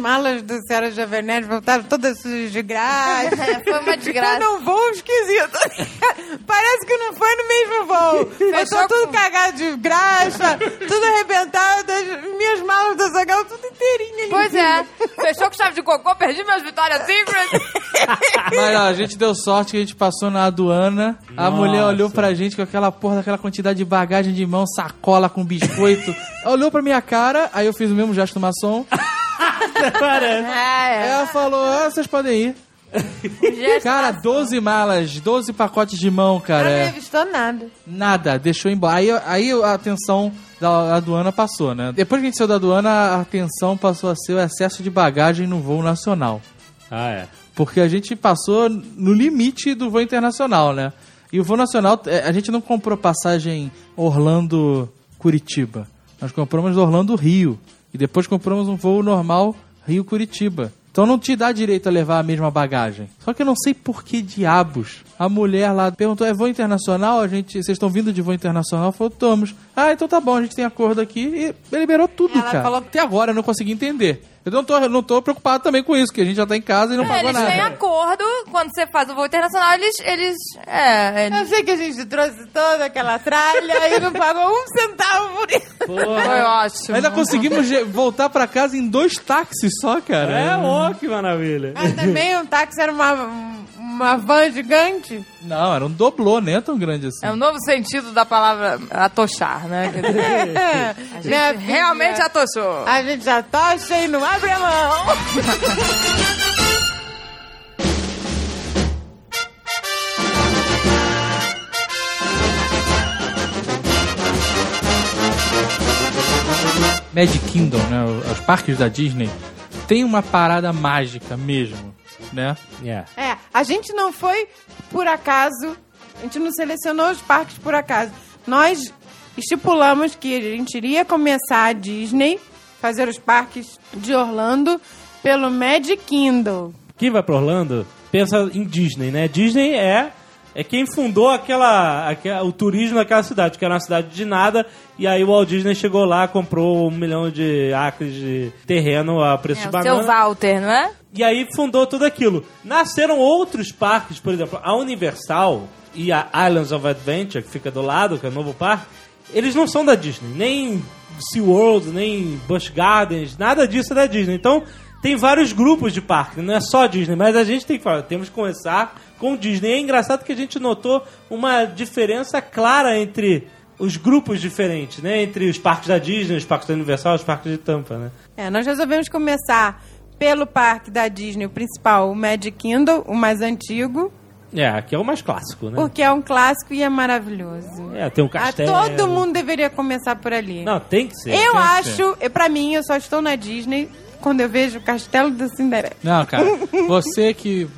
Malas do Senhora Nerd voltaram todas sujas de graxa. É, foi uma desgraça. Foi num voo esquisito. Parece que não foi no mesmo voo. Eu Fechou tô tudo com- cagado de graxa, tudo arrebentado, as minhas malas da Zagal tudo inteirinha. Pois é. Fechou com chave de cocô, perdi meus Victoria's Secrets. Mas ó, a gente deu sorte que a gente passou na aduana. A Nossa. mulher olhou pra gente com aquela porra, daquela quantidade de bagagem de mão, sacola com biscoito. olhou pra minha cara, aí eu fiz o mesmo gesto maçom. É, é. Ela falou: ah, vocês podem ir. Cara, 12 malas, 12 pacotes de mão, cara. Não é. revistou nada. Nada, deixou embora. Aí, aí a atenção da aduana passou, né? Depois que a gente saiu da aduana, a atenção passou a ser o excesso de bagagem no voo nacional. ah, é. Porque a gente passou no limite do voo internacional, né? E o voo nacional, é, a gente não comprou passagem Orlando-Curitiba. Nós compramos Orlando-Rio. E depois compramos um voo normal Rio-Curitiba. Então não te dá direito a levar a mesma bagagem. Só que eu não sei por que diabos. A mulher lá perguntou: é voo internacional? A gente, vocês estão vindo de voo internacional? Falou, estamos. Ah, então tá bom, a gente tem acordo aqui. E liberou tudo, Ela cara. falou- Até agora eu não consegui entender. Eu não tô, não tô preocupado também com isso, que a gente já tá em casa e não É, pagou eles nada. têm acordo, quando você faz o voo internacional, eles. eles é, eles- Eu sei que a gente trouxe toda aquela tralha e não pagou um centavo por isso. foi ótimo. Ainda conseguimos voltar pra casa em dois táxis só, cara. É, ó, que maravilha. Mas também um táxi era uma, uma van gigante. Não, era um doblô, nem é tão grande assim. É um novo sentido da palavra atochar, né? A gente filha, realmente atochou. A gente já tocha e não abre a mão. Magic Kingdom, né? Os parques da Disney tem uma parada mágica mesmo, né? É. É, a gente não foi por acaso, a gente não selecionou os parques por acaso. Nós estipulamos que a gente iria começar a Disney, fazer os parques de Orlando pelo Magic Kingdom. Quem vai pra Orlando pensa em Disney, né? Disney é é quem fundou aquela, aquela o turismo naquela cidade, que era uma cidade de nada, e aí o Walt Disney chegou lá, comprou um milhão de acres de terreno a preço É, de o banana. seu Walter, não é? E aí fundou tudo aquilo. Nasceram outros parques, por exemplo, a Universal e a Islands of Adventure, que fica do lado, que é o novo parque, eles não são da Disney, nem SeaWorld, nem Busch Gardens, nada disso é da Disney. Então, tem vários grupos de parque, não é só Disney, mas a gente tem que falar, temos que começar com Disney. É engraçado que a gente notou uma diferença clara entre os grupos diferentes, né? Entre os parques da Disney, os parques da Universal, os parques de Tampa, né? É, nós resolvemos começar pelo parque da Disney, o principal, o Magic Kingdom, o mais antigo, É, aqui é o mais clássico, né? porque é um clássico e é maravilhoso. É, tem um Ah, castelo. todo mundo deveria começar por ali. Não, tem que ser. eu acho, eu, pra mim, eu só estou na Disney quando eu vejo o Castelo da Cinderela. Não, cara, você que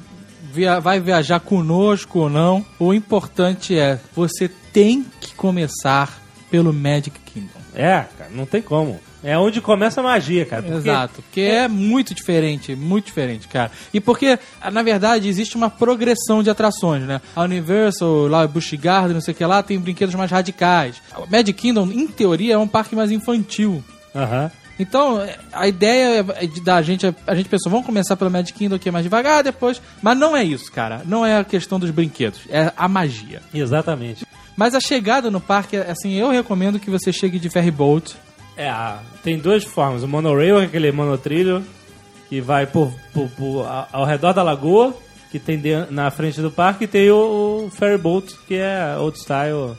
via- vai viajar conosco ou não, o importante é você tem que começar pelo Magic Kingdom. É, cara, não tem como. É onde começa a magia, cara. porque- Exato, porque é muito diferente, muito diferente, cara. E porque, na verdade, existe uma progressão de atrações, né? A Universal, lá, Busch Garden, não sei o que lá, tem brinquedos mais radicais. O Magic Kingdom, em teoria, é um parque mais infantil. Aham. Então, a ideia é da gente, a gente pensou, vamos começar pelo Magic Kingdom aqui mais devagar, depois. Mas não é isso, cara. Não é a questão dos brinquedos, é a magia. Exatamente. Mas a chegada no parque, assim, eu recomendo que você chegue de ferry boat. É, tem duas formas. O monorail, que é aquele monotrilho, que vai por, por- por- ao redor da lagoa, que tem de- na frente do parque, e tem o, o ferry boat, que é old style,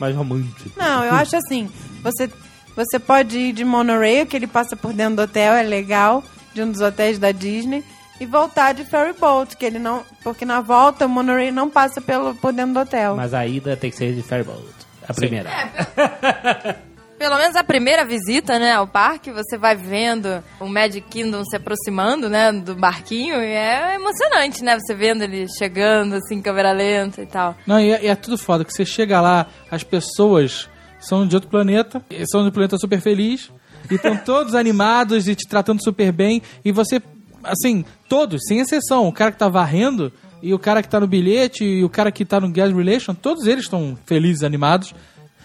mais romântico. Não, eu acho assim, você, você pode ir de monorail, que ele passa por dentro do hotel, é legal, de um dos hotéis da Disney, e voltar de ferry boat, que ele não, porque na volta o monorail não passa pelo, por dentro do hotel. Mas a ida tem que ser de ferry boat. A primeira. Pelo menos a primeira visita, né, ao parque, você vai vendo o Magic Kingdom se aproximando, né, do barquinho, e é emocionante, né, você vendo ele chegando, assim, em câmera lenta e tal. Não, e é, e é tudo foda, que você chega lá, as pessoas são de outro planeta, são de um planeta super feliz, e estão todos animados e te tratando super bem, e você, assim, todos, sem exceção, o cara que tá varrendo, e o cara que tá no bilhete, e o cara que tá no guest relation, todos eles estão felizes, animados.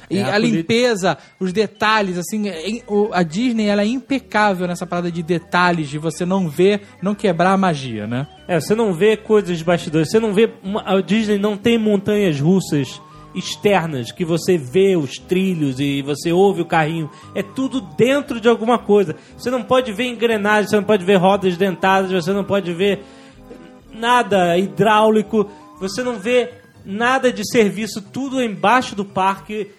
E É, a a, limpeza, os detalhes, assim, é- a Disney ela é impecável nessa parada de detalhes, de você não ver, não quebrar a magia, né? É, você não vê coisas de bastidores, você não vê. uma- a Disney não tem montanhas russas externas que você vê os trilhos e você ouve o carrinho. É tudo dentro de alguma coisa. Você não pode ver engrenagens, você não pode ver rodas dentadas, você não pode ver nada hidráulico, você não vê nada de serviço, tudo embaixo do parque.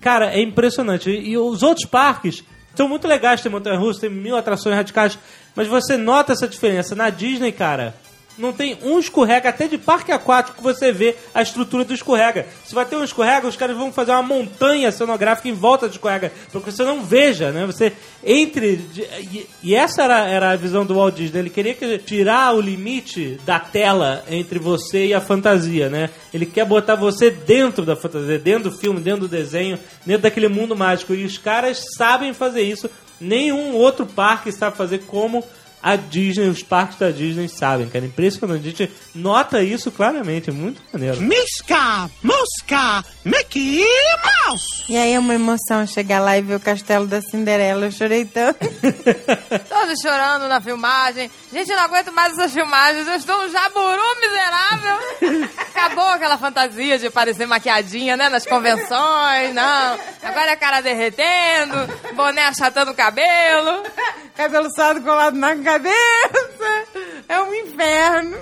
Cara, é impressionante. E os outros parques são muito legais, tem montanha russa, tem mil atrações radicais, mas você nota essa diferença. Na Disney, cara, não tem um escorrega, até de parque aquático que você vê a estrutura do escorrega. Se vai ter um escorrega, os caras vão fazer uma montanha cenográfica em volta do escorrega, para que você não veja, né? Você entre. de- e, essa era, era a visão do Walt Disney. Ele queria que- tirar o limite da tela entre você e a fantasia, né? Ele quer botar você dentro da fantasia, dentro do filme, dentro do desenho, dentro daquele mundo mágico. E os caras sabem fazer isso. Nenhum outro parque sabe fazer como a Disney, os parques da Disney sabem, cara. Impressionante. A gente nota isso claramente, é muito maneiro. Misca, mosca, Mickey Mouse. E aí é uma emoção chegar lá e ver o castelo da Cinderela. Eu chorei tanto. Todos chorando na filmagem. Gente, eu não aguento mais essas filmagens. Eu estou um jaburu miserável. Acabou aquela fantasia de parecer maquiadinha, né? Nas convenções, não. Agora é a cara derretendo, boné achatando o cabelo. Cabelo suado colado na cabeça. É um inferno.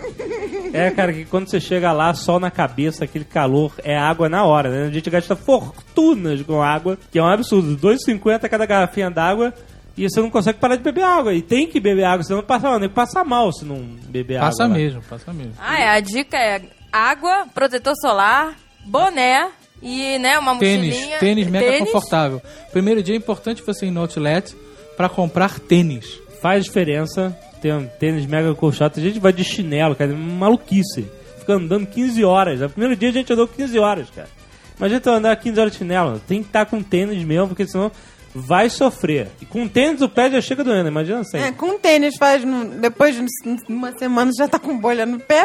É, cara, que quando você chega lá, sol na cabeça, aquele calor, é água na hora, né? A gente gasta fortunas com água, que é um absurdo. 2,50 cada garrafinha d'água. E você não consegue parar de beber água. E tem que beber água, senão passa mal. Nem passa mal se não beber Passa água. lá. mesmo, passa mesmo. Ah, é. A dica é água, protetor solar, boné e, né, uma Tênis, mochilinha. tênis mega confortável. Primeiro dia é importante você ir no outlet pra comprar tênis. Faz diferença ter um tênis mega acolchoado. A gente vai de chinelo, cara, é maluquice. Fica andando 15 horas. No primeiro dia a gente andou 15 horas, cara. Imagina tu andar 15 horas de chinelo. Tem que estar com tênis mesmo, porque senão vai sofrer. E com tênis o pé já chega doendo, imagina assim. É, com tênis faz. depois de uma semana já tá com bolha no pé.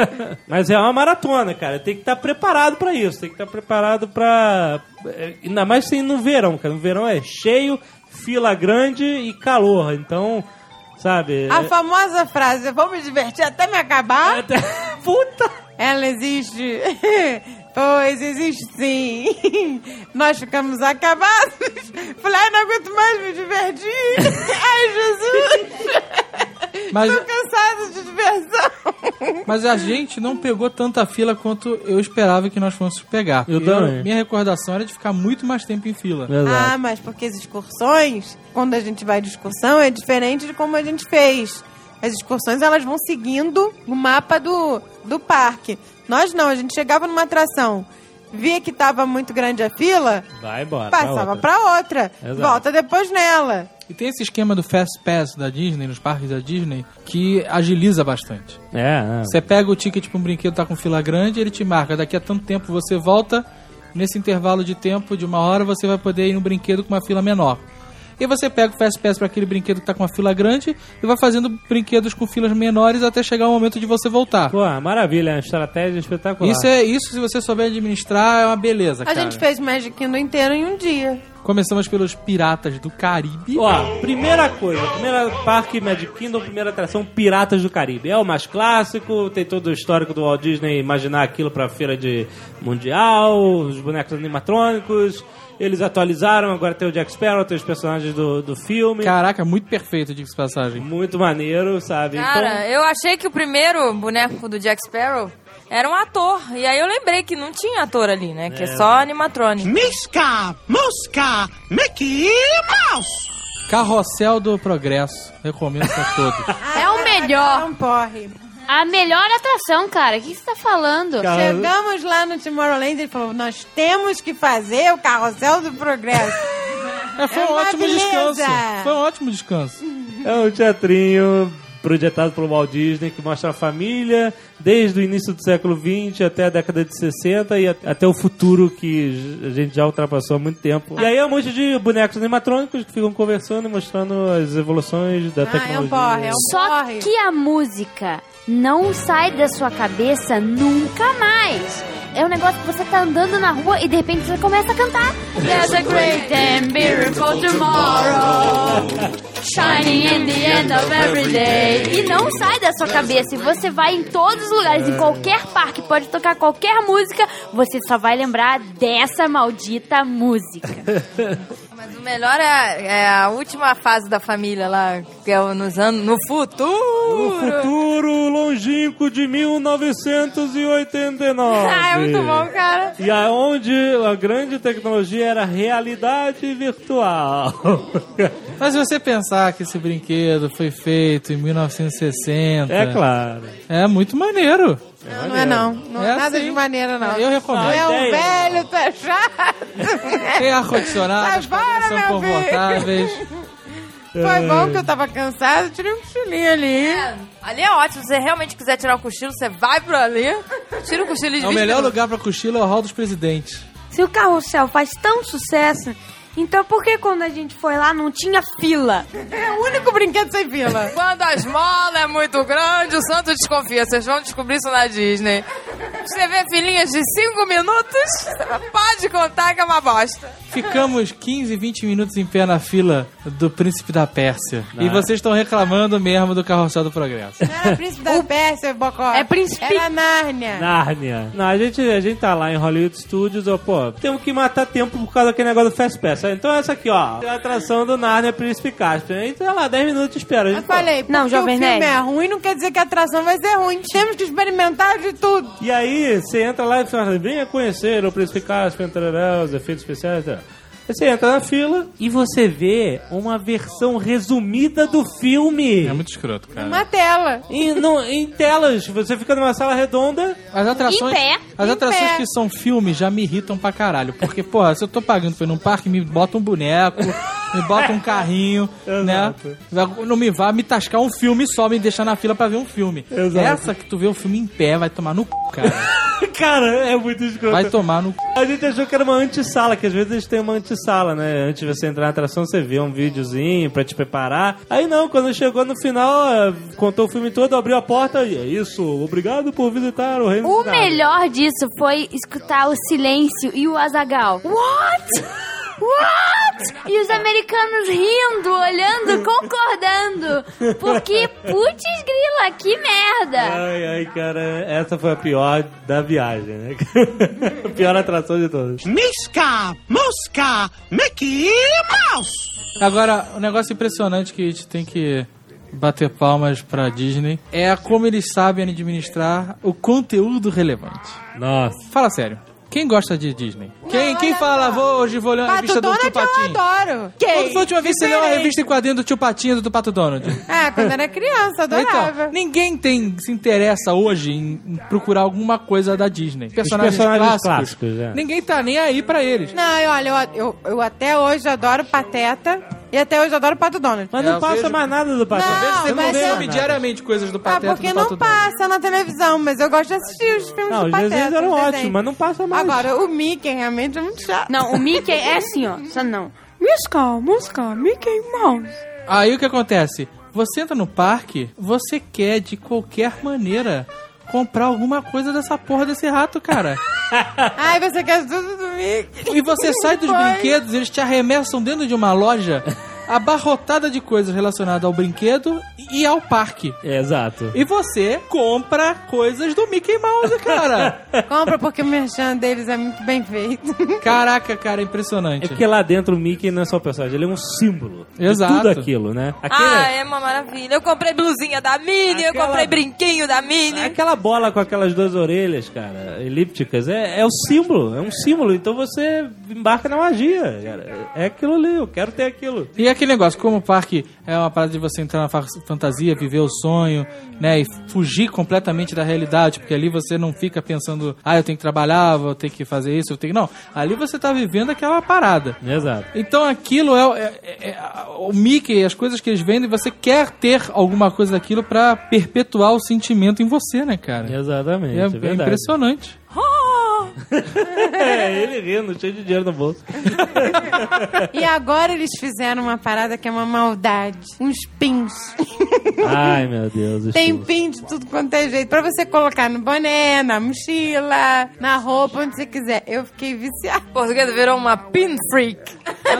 Mas é uma maratona, cara. Tem que estar preparado pra isso. Tem que estar preparado pra. é, Ainda mais sem no verão, cara. No verão é cheio, fila grande e calor. Então, sabe. A famosa frase, vou me divertir até me acabar. é- Puta! Ela existe. Pois existe sim. Nós ficamos acabados. Falei, ai, não aguento mais me divertir. Ai, Jesus. Mas, Tô cansado de diversão. mas a gente não pegou tanta fila quanto eu esperava que nós fôssemos pegar. Eu também. minha recordação era de ficar muito mais tempo em fila. Exato. Ah, mas porque as excursões, quando a gente vai de excursão, é diferente de como a gente fez. As excursões, elas vão seguindo o mapa do, do parque. Nós não, a gente chegava numa atração, via que tava muito grande a fila, Vai embora. passava outra. pra outra. Volta depois nela. E tem esse esquema do Fast Pass da Disney, nos parques da Disney, que agiliza bastante. É, é. Você pega o ticket pra um brinquedo tá com fila grande, ele te marca. Daqui a tanto tempo você volta. Nesse intervalo de tempo de uma hora, você vai poder ir no brinquedo com uma fila menor. E você pega o Fast Pass para aquele brinquedo que tá com uma fila grande e vai fazendo brinquedos com filas menores até chegar o momento de você voltar. Pô, maravilha, é uma estratégia espetacular. Isso é isso se você souber administrar é uma beleza, A cara. gente fez Magic Kingdom inteiro em um dia. Começamos pelos Piratas do Caribe. Ó, primeira coisa, primeira parque Magic Kingdom, primeira atração Piratas do Caribe. É o mais clássico, tem todo o histórico do Walt Disney imaginar aquilo pra feira de mundial, os bonecos animatrônicos. Eles atualizaram, agora tem o Jack Sparrow, tem os personagens do, do filme. Caraca, muito perfeito, diga-se de passagem. Muito maneiro, sabe? Cara, eu achei que o primeiro boneco do Jack Sparrow era um ator. E aí eu lembrei que não tinha ator ali, né? Que é, só animatrônico. Misca, mosca, Mickey Mouse. Carrossel do Progresso. Recomendo a todos. É o melhor. Não porre. A melhor atração, cara. O que você tá falando? Cara, Chegamos lá no Tomorrowland e ele falou: Nós temos que fazer o carrossel do progresso. É, foi É um uma ótimo beleza. descanso. Foi um ótimo descanso. É um teatrinho projetado pelo Walt Disney que mostra a família desde o início do século XX até a década de 60 e até o futuro que a gente já ultrapassou há muito tempo. E aí é um monte de bonecos animatrônicos que ficam conversando e mostrando as evoluções da Ah, é um tecnologia. porre, é um Só porre. que a música não sai da sua cabeça nunca mais. É um negócio que você tá andando na rua e de repente você começa a cantar. There's a great and beautiful tomorrow, shining in the end of every day. E não sai da sua cabeça. E você vai em todos os lugares, em qualquer parque, pode tocar qualquer música, você só vai lembrar dessa maldita música. Mas o melhor é, é a última fase da família lá, que é o nos anos, no futuro. O futuro longínquo de 1989. Ah, é muito bom, cara. E aonde a grande tecnologia era realidade virtual. Mas se você pensar que esse brinquedo foi feito em 1960... É claro. É muito maneiro. Não, não é não. Não é, É nada assim. de maneira, não. Eu recomendo. É um velho, tu é chato. Tem ar-condicionado, são meu filho. confortáveis. Foi bom que eu tava cansado, tirei um cochilinho ali. É, ali é ótimo. Se você realmente quiser tirar o cochilo, você vai por ali, tira o cochilo e É o melhor lugar pra cochilo é o hall dos presidentes. Se o carrossel faz tão sucesso, Então por que quando a gente foi lá não tinha fila? É o único brinquedo sem fila. Quando a esmola é muito grande, o santo desconfia. Vocês vão descobrir isso na Disney. Você vê filhinhas de 5 minutos, pode contar que é uma bosta. Ficamos 15, 20 minutos em pé na fila do Príncipe da Pérsia. E vocês estão reclamando mesmo do Carrossel do Progresso. Não era príncipe da Pérsia, Bocó. É príncipe- Era Nárnia. Nárnia. Não, a gente, a gente tá lá em Hollywood Studios, ó, pô, temos que matar tempo por causa daquele negócio do Fast Pass. Então essa aqui, ó, é a atração do Nárnia Príncipe Caspian. Então, sei lá, 10 minutos espera. Eu falei, Não, porque Jovem o filme Nerd. é ruim, não quer dizer que a atração vai ser ruim. Temos que experimentar de tudo. E aí, você entra lá e fala, venha conhecer o Príncipe Caspian, os efeitos especiais, tarará. Você entra na fila e você vê uma versão resumida do filme. É muito escroto, cara. Uma tela. Em, no- em telas, você fica numa sala redonda. As atrações, Em pé. as Em atrações pé. que são filmes já me irritam pra caralho. Porque, porra, se eu tô pagando pra ir num parque, me bota um boneco, me bota um carrinho, né? Não me vá me tascar um filme só, me deixar na fila pra ver um filme. Exato. Essa que tu vê o filme em pé, vai tomar no c, cara. Cara, é muito escroto. Vai tomar no c. A gente achou que era uma antessala, que às vezes eles têm uma antessala, né? Antes de você entrar na atração, você vê um videozinho pra te preparar. Aí não, quando chegou no final, contou o filme todo, abriu a porta e é isso, obrigado por visitar o Reino O melhor disso foi escutar o silêncio e o Azagal. What? What? E os americanos rindo, olhando, concordando. Porque, putz grila, que merda. Ai, ai, cara, essa foi a pior da viagem, né? a pior atração de todas. Misca, mosca, Mickey Mouse. Agora, um negócio impressionante que a gente tem que bater palmas pra Disney é como eles sabem administrar o conteúdo relevante. Nossa. Fala sério. Quem gosta de Disney? Quem, quem olha fala, só. vou hoje vou ler uma Pato revista do Tio Donald eu Patinho? adoro. Quando foi a última vez que você leu uma revista em quadrinho do Tio Patinho e do Pato Donald? É, quando era criança, adorava. Então, ninguém tem, se interessa hoje em, procurar alguma coisa da Disney. Personagens, personagens clássicos. clássicos, é. Ninguém tá nem aí pra eles. Não, eu- olha, eu, eu, eu até hoje adoro Pateta e até hoje adoro Pato Donald. Mas É, não eu passa vejo- mais nada do Pato. Não, Você mas não vê eu- consome nada. diariamente coisas do Ah, Pateta porque do não Pato Donald. passa na televisão, mas eu gosto de assistir os filmes Não, do os Pateta. desenhos eram os ótimos, mas não passa mais. Agora, o Mickey realmente é muito chato. Não, o Mickey é assim, ó. Só não. Misca, musca, Mickey Mouse. Aí o que acontece? Você entra no parque, você quer de qualquer maneira comprar alguma coisa dessa porra desse rato, cara. Ai, você quer tudo do Mickey. E você sai dos Foi. brinquedos, eles te arremessam dentro de uma loja abarrotada de coisas relacionadas ao brinquedo e ao parque. É, exato. E você compra coisas do Mickey Mouse, cara. Compra porque o merchan deles é muito bem feito. Caraca, cara, impressionante. É porque lá dentro o Mickey não é só o personagem, ele é um símbolo. Exato. De tudo aquilo, né? Aquele, Ah, é uma maravilha. Eu comprei blusinha da Minnie, eu Aquela- comprei brinquinho da Minnie. Aquela bola com aquelas duas orelhas, cara, elípticas, é, é o símbolo, é um símbolo. Então você embarca na magia, cara. É aquilo ali, eu quero ter aquilo. E aquele negócio, como o parque é uma parada de você entrar na fa- fantasia, viver o sonho, né? E fugir completamente da realidade, porque ali você não fica pensando, ah, eu tenho que trabalhar, vou ter que fazer isso, eu tenho que. Não, ali você tá vivendo aquela parada. Exato. Então aquilo é, é- é- é- o Mickey, as coisas que eles vendem, você quer ter alguma coisa daquilo pra perpetuar o sentimento em você, né, cara? Exatamente, É, é, é impressionante. É, ele rindo, cheio de dinheiro no bolso. E agora eles fizeram uma parada que é uma maldade. Uns pins. Ai, meu Deus. Tem filhos. pin de tudo quanto é jeito. Pra você colocar no boné, na mochila, na roupa, onde você quiser. Eu fiquei viciada. Português virou uma pin freak.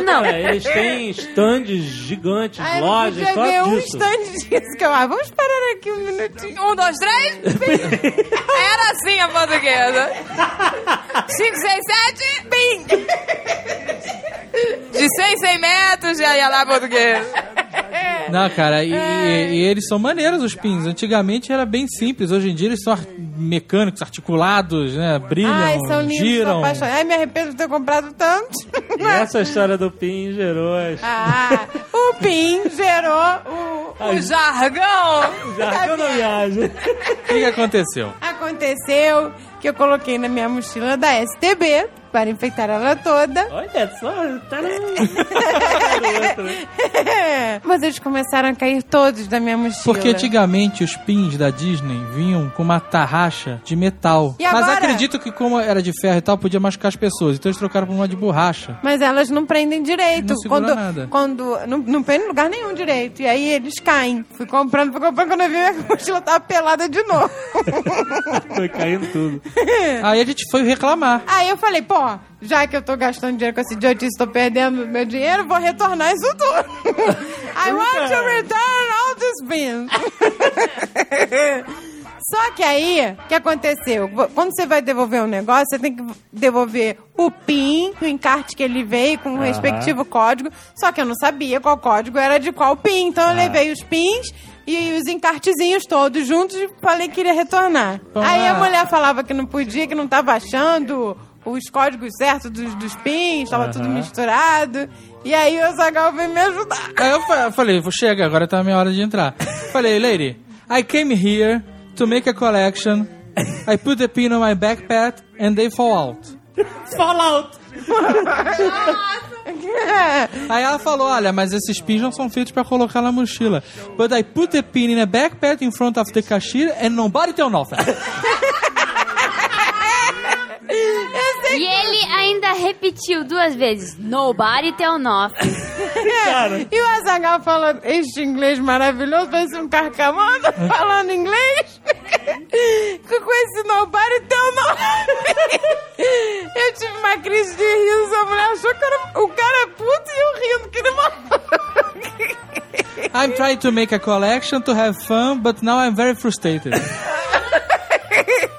Não, é, eles têm stands gigantes, eu lojas, podia ver só um disso. stand disso que eu... Ah, vamos parar aqui um minutinho. Um, dois, três. Era assim a portuguesa. Cinco, seis, sete. Bim. De 100 em 100 metros, já ia lá a portuguesa. Não, cara, e, e- e eles são maneiros os pins. Antigamente era bem simples, hoje em dia eles são ar- mecânicos, articulados, né? Brilham, Ai, são lindos, giram. apaixonada. Ai, me arrependo de ter comprado tanto. E essa história do PIN gerou as... Ah, o PIN gerou o... O jargão. Jargão da viagem. O que aconteceu? Aconteceu que eu coloquei na minha mochila da STB para enfeitar ela toda. Olha só, tá. Mas eles começaram a cair todos da minha mochila. Porque antigamente os pins da Disney vinham com uma tarraxa de metal. E Mas agora? acredito que como era de ferro e tal, podia machucar as pessoas. Então eles trocaram por uma de borracha. Mas elas não prendem direito. Não quando, nada. Quando, não, não prende em lugar nenhum direito. E aí eles caem. Fui comprando, fui comprando. Quando eu vi, minha mochila tava pelada de novo. Foi caindo tudo. Aí a gente foi reclamar. aí eu falei, pô, já que eu tô gastando dinheiro com esse idiotice, tô perdendo meu dinheiro, vou retornar isso tudo. I want to return all these bins. Só que aí, o que aconteceu? Quando você vai devolver um negócio, você tem que devolver o PIN, o encarte que ele veio, com o respectivo código. Só que eu não sabia qual código era de qual PIN. Então eu levei os PINs e os encartezinhos todos juntos e falei que iria retornar. Bom, aí a ah. mulher falava que não podia, que não tava achando os códigos certos dos, dos PINs, tava tudo misturado. E aí o Zagal veio me ajudar. Aí eu fa- eu falei, chega, agora tá a minha hora de entrar. Falei, lady, I came here to make a collection. I put the pin on my backpack and they fall out. Fallout! Aí ela falou, olha, mas esses pins não são feitos pra colocar na mochila. But I put the pin in a backpack in front of the cashier and nobody tell nothing. E ele ainda repetiu duas vezes. Nobody tell nothing. Cara. E o Azagal falando este inglês maravilhoso, parece um carcamano falando inglês. Com esse nobody teu nome. Eu tive uma crise de riso, a mulher achou que era, o cara é puto e eu rindo que ele maluco. I'm trying to make a collection to have fun, but now I'm very frustrated.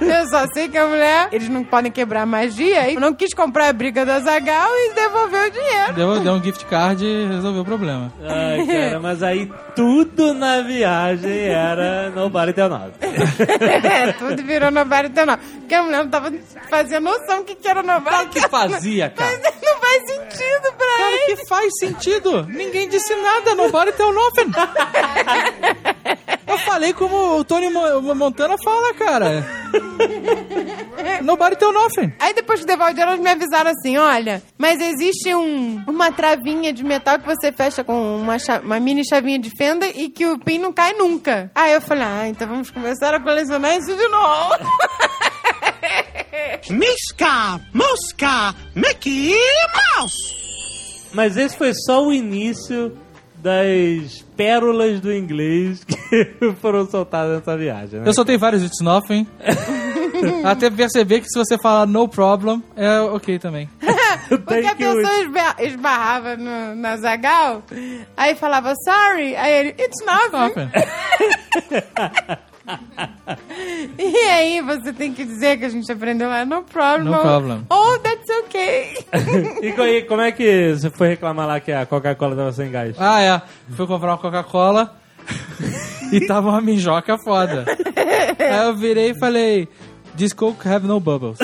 Eu só sei que a mulher, eles não podem quebrar magia, e não quis comprar a briga do Azagal e devolveu o dinheiro. Deu, deu um gift card e resolveu o problema. Ai, cara, mas aí tudo na viagem era Nobody Tell Nada. É, tudo virou nobody teu nome. Porque a mulher não tava fazendo noção do que, que era nobody Claro que fazia, cara. Mas não faz sentido pra Claro ele. que faz sentido. Ninguém disse nada, nobody tell nothing. Eu falei como o Tony Mo- Montana fala, cara. Nobody tell nothing. Aí depois que devolve o dinheiro, eles me avisaram assim, olha, mas existe um, uma travinha de metal que você fecha com uma, uma mini chavinha de fenda e que o pin não cai nunca. Aí eu falei, ah, então vamos começar a colecionar isso de novo. Miska, Mosca, Mickey Mouse. Mas esse foi só o início das pérolas do inglês que foram soltadas nessa viagem, né? Eu soltei vários It's Nothing. Até perceber que se você falar no problem, é ok também. Porque a pessoa esba- esbarrava no, na Zagal, aí falava sorry, aí ele, it's nothing. Nothing. E aí você tem que dizer que a gente aprendeu lá, no problem. No problem. Oh, that's okay. E co- como é que você foi reclamar lá que a Coca-Cola tava sem gás? Ah, é. Fui comprar uma Coca-Cola e tava uma minjoca foda. Aí eu virei e falei: This Coke have no bubbles.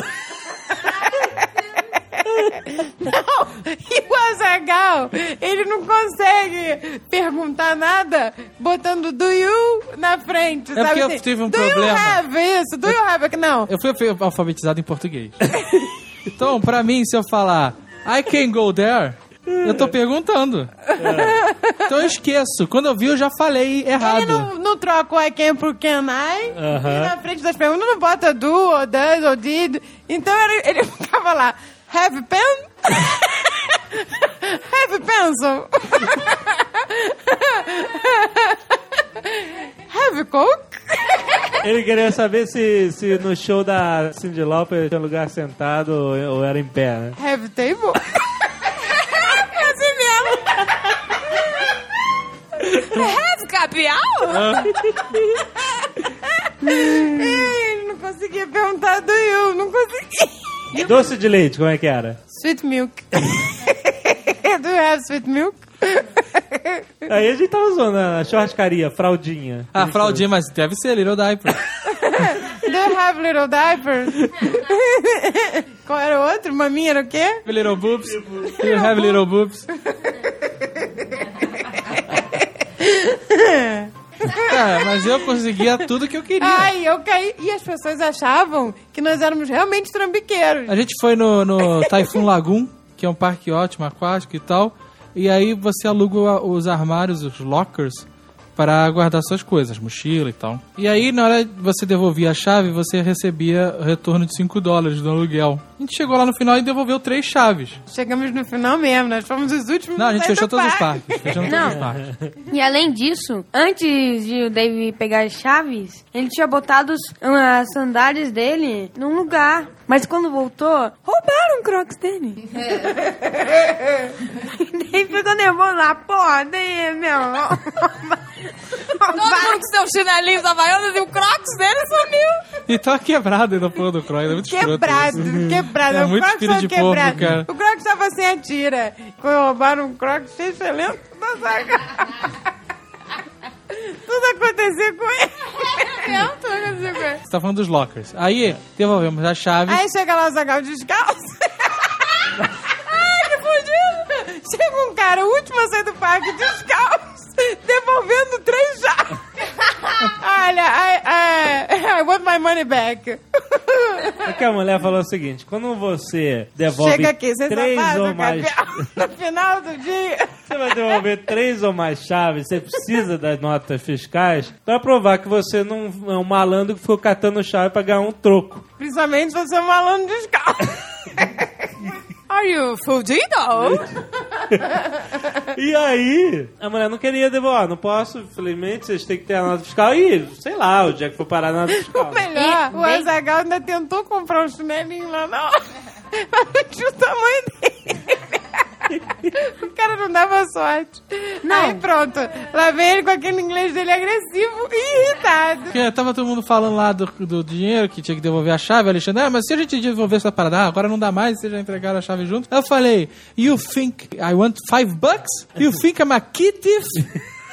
E o Azagal, ele não consegue perguntar nada botando do you na frente, É sabe? porque eu assim, tive um do problema. you have isso? Do you have... Não. Eu fui alfabetizado em português. Então, pra mim, se eu falar I can go there, eu tô perguntando. Então eu esqueço. Quando eu vi, eu já falei errado. Ele não, não troca o I can pro can I. Aham. E na frente das perguntas não bota do, ou does, ou did. Então ele ficava lá. Have pen? have pencil? have coke? Ele queria saber se, se no show da Cindy Lauper tinha lugar sentado ou, ou era em pé, né? Have table? assim mesmo. Have capial? Ele não conseguia perguntar do you. Não conseguia. Doce de leite, como é que era? Sweet milk. Do you have sweet milk? Aí a gente tava zoando a churrascaria, fraldinha. Ah, fraldinha, mas deve ser Little Diaper. Do you have little diapers? Qual era o outro? Maminha era o quê? Little boobs. You have little boobs. É, mas eu conseguia tudo que eu queria. Ai, eu caí. E as pessoas achavam que nós éramos realmente trambiqueiros. A gente foi no, no Typhoon Lagoon, que é um parque ótimo, aquático e tal. E aí você aluga os armários, os lockers, para guardar suas coisas, mochila e tal. E aí, na hora que você devolvia a chave, você recebia retorno de 5 dólares do aluguel. A gente chegou lá no final e devolveu três chaves. Chegamos no final mesmo, nós fomos os últimos Não, a gente fechou do todos os parque. parques. Fechamos todos os Não. parques. E além disso, antes de o Dave pegar as chaves, ele tinha botado as sandálias dele num lugar. Mas quando voltou, roubaram o Crocs dele. Dave ficou nervoso lá, porra, Dave, meu. Todo mundo com seus chinelinhos havaianos e o crocs dele sumiu. E tá quebrado ainda porra do Croy, é muito Quebrado, quebrado. É o muito Crocs tava de porco, quebrado. cara. O Crocs tava sem a tira. Quando roubaram um Crocs, excelente da saga. Tudo acontecia com ele. Não, tudo aconteceu com ele. Você tá falando dos lockers. Aí, devolvemos as chaves. Aí chega lá o Zagal descalço. Ai, que fudido. Chega um cara, o último a sair do parque, descalço, devolvendo três chaves. Olha, I, I, I want my money back. É que a mulher falou o seguinte: quando você devolve Chega aqui, você três ou mais. No final do dia. Você vai devolver três ou mais chaves, você precisa das notas fiscais pra provar que você não é um malandro que ficou catando chave pra ganhar um troco. Principalmente se você é um malandro descalço. Are you fudido? E aí, a mulher não queria devolver, ó, não posso, infelizmente, vocês têm que ter a nota fiscal. E, sei lá, o dia que for parar a nota fiscal. O melhor, E o bem- Azagal ainda tentou comprar um chinelinho lá na hora. Mas não tinha o tamanho dele. O cara não dava sorte. Não. Aí pronto, lá vem ele com aquele inglês dele agressivo e irritado. Porque tava todo mundo falando lá do, do dinheiro que tinha que devolver a chave. Alexandre, ah, mas se a gente devolver essa parada, ah, agora não dá mais, vocês já entregaram a chave junto. Aí eu falei, you think I want five bucks? You think I'm a key thief?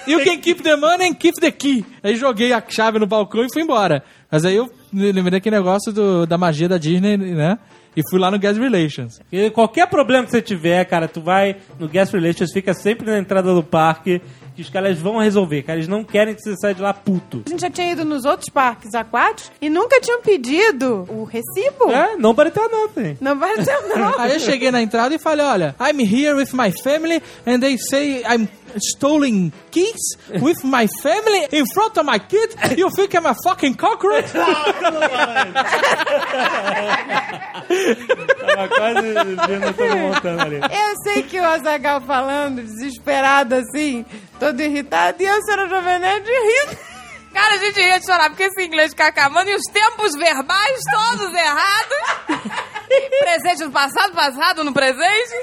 You can keep the money and keep the key. Aí joguei a chave no balcão e fui embora. Mas aí eu lembrei daquele negócio do, da magia da Disney, né? E fui lá no Guest Relations. E qualquer problema que você tiver, cara, tu vai no Guest Relations, fica sempre na entrada do parque, que os caras vão resolver, cara. Eles não querem que você saia de lá puto. A gente já tinha ido nos outros parques aquáticos e nunca tinham pedido o recibo. É, não a nota, hein? Não vai ter, não. Aí eu cheguei na entrada e falei, olha, I'm here with my family and they say I'm stolen keys with my family in front of my kid. You think I'm a fucking cockroach? Tava quase vendo todo montando ali. Eu sei que o Azagal falando, desesperado assim, todo irritado, e eu, senhora Jovem Nerd, rindo. Cara, a gente ia chorar porque esse inglês fica acabando e os tempos verbais todos errados. presente no passado, passado no presente.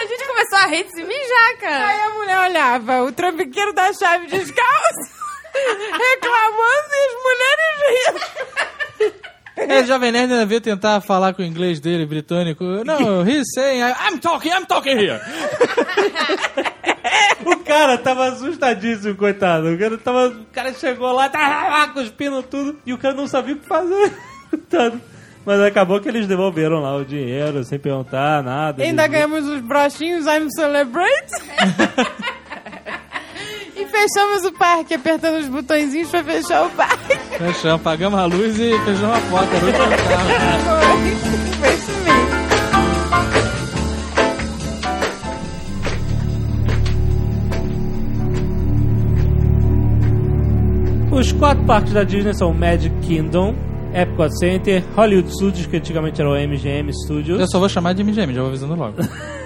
A gente começou a rir de se mijar, cara. Aí a mulher olhava, o trambiqueiro da chave descalço, reclamando e as mulheres rindo. É, o Jovem Nerd ainda veio tentar falar com o inglês dele, britânico. Não, he's saying, I'm talking, I'm talking here. O cara tava assustadíssimo, coitado. O cara, tava, o cara chegou lá, tá cuspindo tudo, e o cara não sabia o que fazer. Coitado. Mas acabou que eles devolveram lá o dinheiro, sem perguntar nada. Ainda Eles- ganhamos os brochinhos I'm Celebrate. e fechamos o parque, apertando os botõezinhos pra fechar o parque. Fechamos, pagamos a luz e fechamos a porta. Foi, foi isso mesmo. Os quatro parques da Disney são Magic Kingdom, Epcot Center, Hollywood Studios, que antigamente era o MGM Studios. Eu só vou chamar de MGM, já vou avisando logo.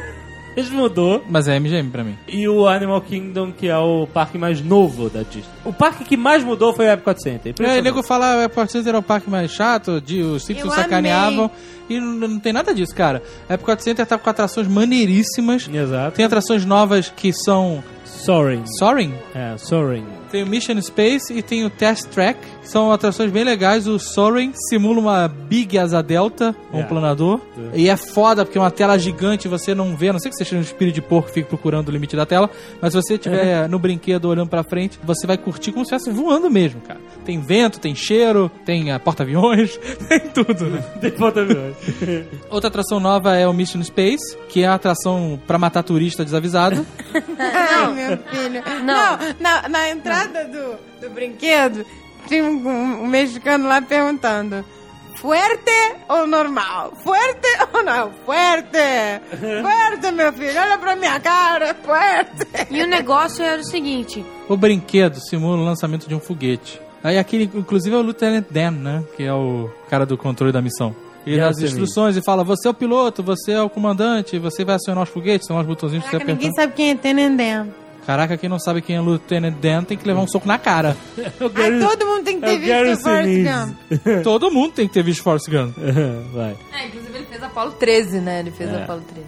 Eles mudou. Mas é MGM pra mim. E o Animal Kingdom, que é o parque mais novo da Disney. O parque que mais mudou foi o Epcot Center. É, o nego fala, o Epcot Center era o parque mais chato, de, os Simpsons Eu sacaneavam. E não, não tem nada disso, cara. O Epcot Center tá com atrações maneiríssimas. Exato. Tem atrações novas que são Soaring. Soaring. É, Soaring. Tem o Mission Space e tem o Test Track. São atrações bem legais. O Soaring simula uma Big Asa Delta, um É. planador. E é foda porque é uma tela gigante, você não vê, a não sei que você seja um espírito de porco e fique procurando o limite da tela, mas se você estiver no brinquedo olhando pra frente, você vai curtir como se estivesse voando mesmo, cara. Tem vento, tem cheiro, tem ah, porta-aviões, tem tudo, né? Tem ponta Outra atração nova é o Mission Space, que é a atração pra matar turista desavisado. Ai, meu filho. Não, na, na entrada do, do brinquedo, tinha um, um- um mexicano lá perguntando. Fuerte ou normal? Fuerte ou não? Fuerte! Fuerte, meu filho, olha pra minha cara, fuerte! E o negócio era o seguinte: O brinquedo simula o lançamento de um foguete. Aí aquele, inclusive, é o Lieutenant Dan, né? Que é o cara do controle da missão. Dá as instruções e fala: você é o piloto, você é o comandante, você vai acionar os foguetes, são os botãozinhos que você Caraca, ninguém sabe quem é Tenendem. Caraca, quem não sabe quem é Lieutenant Dan tem que levar um soco na cara. Ai, todo mundo tem que ter visto Forrest Sinise. Gump. Todo mundo tem que ter visto Forrest Gump. Vai. É, inclusive ele fez Apolo 13, né? Ele fez É. Apolo 13.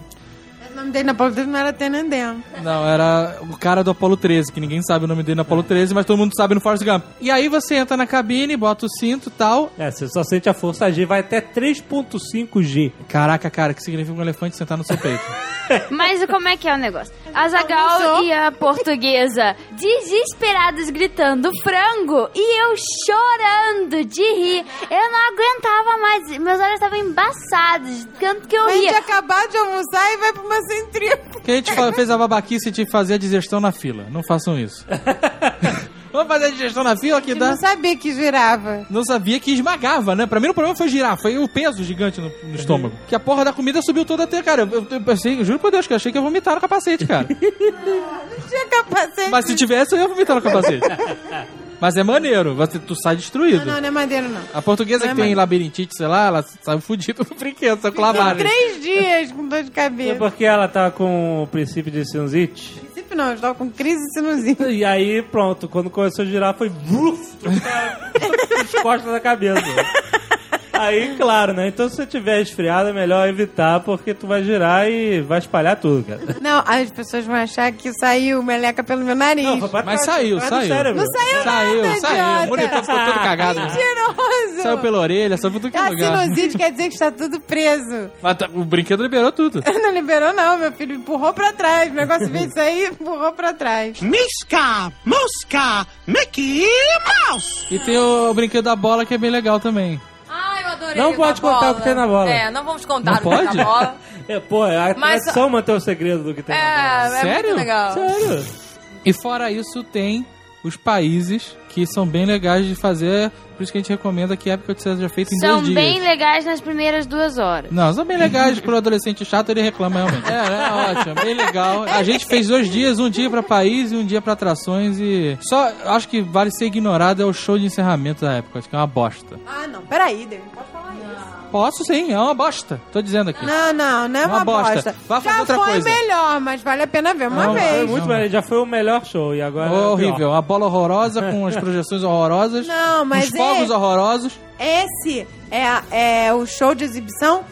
O nome dele na Paulo não era Tenendem. Não, era o cara do Apollo 13, que ninguém sabe o nome dele no Apollo 13, mas todo mundo sabe no Forrest Gump. E aí você entra na cabine, bota o cinto e tal. É, você só sente a força G, vai até 3.5 G. Caraca, cara, que significa um elefante sentar no seu peito? Mas como é que é o negócio? A Zagal e a portuguesa desesperados gritando frango e eu chorando de rir. Eu não aguentava mais, meus olhos estavam embaçados, tanto que eu A gente acabar de almoçar e vai pra uma centrífuga. Que a gente fez a babaquice de fazer a digestão na fila. Não façam isso. Vamos fazer a digestão na fila que Eu dá. não sabia que girava. Não sabia que esmagava, né? Pra mim o problema foi girar, foi o peso gigante no, no estômago. Que a porra da comida subiu toda até, cara. Eu, eu pensei, juro por Deus, que eu achei que ia vomitar no capacete, cara. Não tinha capacete. Mas se tivesse, eu ia vomitar no capacete. Mas é maneiro, você, tu sai destruído. Não, não, não é madeira, não. A portuguesa Não é que tem maneiro. labirintite, sei lá, ela saiu fudida no brinquedo, saiu com lavagem. Três dias com dor de É cabeça. porque ela tá com o princípio de sinusite. Princípio não, eu estava com crise de sinusite. E aí, pronto, quando começou a girar, foi bruf, as costas da cabeça. Aí, claro, né? Então, se você tiver esfriado, é melhor evitar, porque tu vai girar e vai espalhar tudo, cara. Não, as pessoas vão achar que saiu meleca pelo meu nariz. Não, pra Mas trás, saiu, saiu. Não saiu Saiu, nada, saiu. idiota. O monitor ficou todo cagado. Mentiroso! Saiu pela orelha, saiu por tudo que é A lugar. sinusite quer dizer que está tudo preso. Mas tá- o brinquedo liberou tudo. Não liberou, não, meu filho. Empurrou pra trás. O negócio veio isso aí, empurrou pra trás. Misca, Mosca, Mickey Mouse. E tem o, brinquedo da bola que é bem legal também. Adorei. Não pode contar bola. o que tem na bola. É, não vamos contar Não o que tem pode? na bola. É, pô, é a Mas- tradição manter o segredo do que tem na É, é Sério? muito legal. bola. Sério? E fora isso, tem os países que são bem legais de fazer. Por isso que a gente recomenda que a época seja feita em São dois dias. bem legais nas primeiras duas horas. Não, são bem legais pro adolescente chato, ele reclama realmente. É, é ótimo, bem legal. A gente fez dois dias, um dia pra país e um dia pra atrações e... Só, acho que vale ser ignorado é o show de encerramento da época, acho que é uma bosta. Ah, não. Peraí. Pode isso. Posso sim, é uma bosta. Tô dizendo aqui. Não, não, não é Uma uma, bosta. Vá fazer Já outra foi coisa. melhor, mas vale a pena ver uma Não, Foi vez. muito melhor, já foi o melhor show e agora. é o horrível, pior. uma bola horrorosa com as projeções horrorosas. Não, mas Os fogos é- horrorosos. Esse é, a- é o show de exibição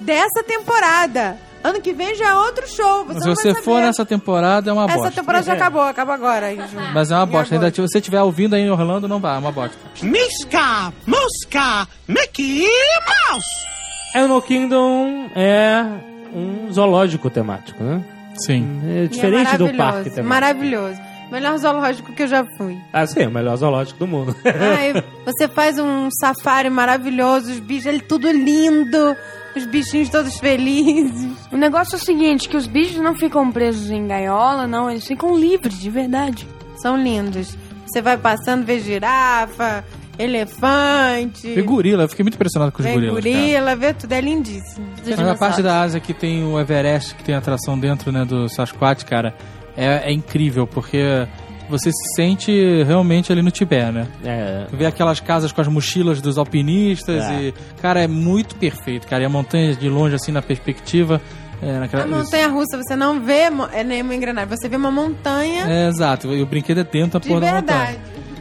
dessa temporada. Ano que vem já é outro show. Você Se você for nessa temporada, é uma Essa bosta. temporada já acabou, acaba agora. em junho. Mas é uma bosta. Ainda, se você estiver ouvindo aí em Orlando, não vai, é uma bosta. Misca, Mosca, Mickey Mouse. Animal Kingdom é um zoológico temático, né? Sim. É E diferente é do parque temático. Maravilhoso. Melhor zoológico que eu já fui. Ah, sim, é o melhor zoológico do mundo. Ai, você faz um safari maravilhoso, os bichos, ele tudo lindo, os bichinhos todos felizes. O negócio é o seguinte, que os bichos não ficam presos em gaiola, não, eles ficam livres, de verdade. São lindos. Você vai passando, vê girafa, elefante, E gorila, eu fiquei muito impressionado com os gorilas. cara. gorila, vê tudo, é lindíssimo. Mas a parte da Ásia que tem o Everest, que tem atração dentro né, do Sasquatch, cara, é, é incrível, porque você se sente realmente ali no Tibete, né? É. Tu vê aquelas casas com as mochilas dos alpinistas É. e, cara, é muito perfeito, cara. E a montanha de longe, assim, na perspectiva. É, naquela, A montanha russa, você não vê é nenhuma engrenagem, você vê uma montanha É, exato. E o brinquedo é dentro da de porra da montanha. verdade.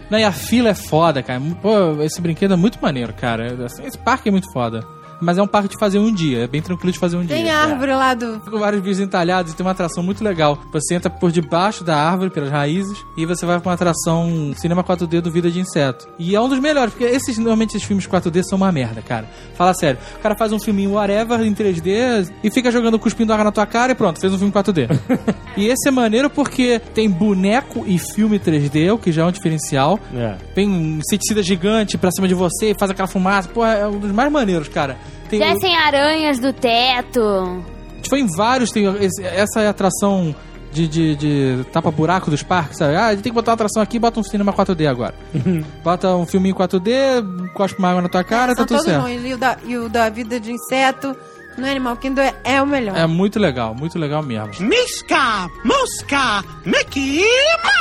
Não, e a fila é foda, cara. Pô, esse brinquedo é muito maneiro, cara. Assim, Esse parque é muito foda. Mas é um parque de fazer um dia. É bem tranquilo de fazer um Tem dia. a árvore lá do. Com vários bichos entalhados e tem uma atração muito legal. Você entra por debaixo da árvore, pelas raízes, e você vai pra uma atração cinema 4D do Vida de Inseto. E é um dos melhores, porque esses normalmente esses filmes 4D são uma merda, cara. Fala sério. O cara faz um filminho whatever em 3D e fica jogando cuspindo água na tua cara e pronto, fez um filme 4D. e esse é maneiro porque tem boneco e filme 3D, o que já é um diferencial. É. Tem um inseticida gigante pra cima de você e faz aquela fumaça. Pô, é um dos mais maneiros, cara. Tem o- Descem aranhas do teto. a gente foi em vários, tem esse- essa é a atração de, de, de tapa-buraco dos parques, sabe? Ah, a gente tem que botar uma atração aqui, bota um cinema 4D agora. bota um filminho 4D, cospe uma água na tua cara, tá São tudo certo. bons. E o, da, e o da vida de inseto no Animal Kingdom é, é o melhor. É muito legal, muito legal mesmo. Misca, Mosca, Mickey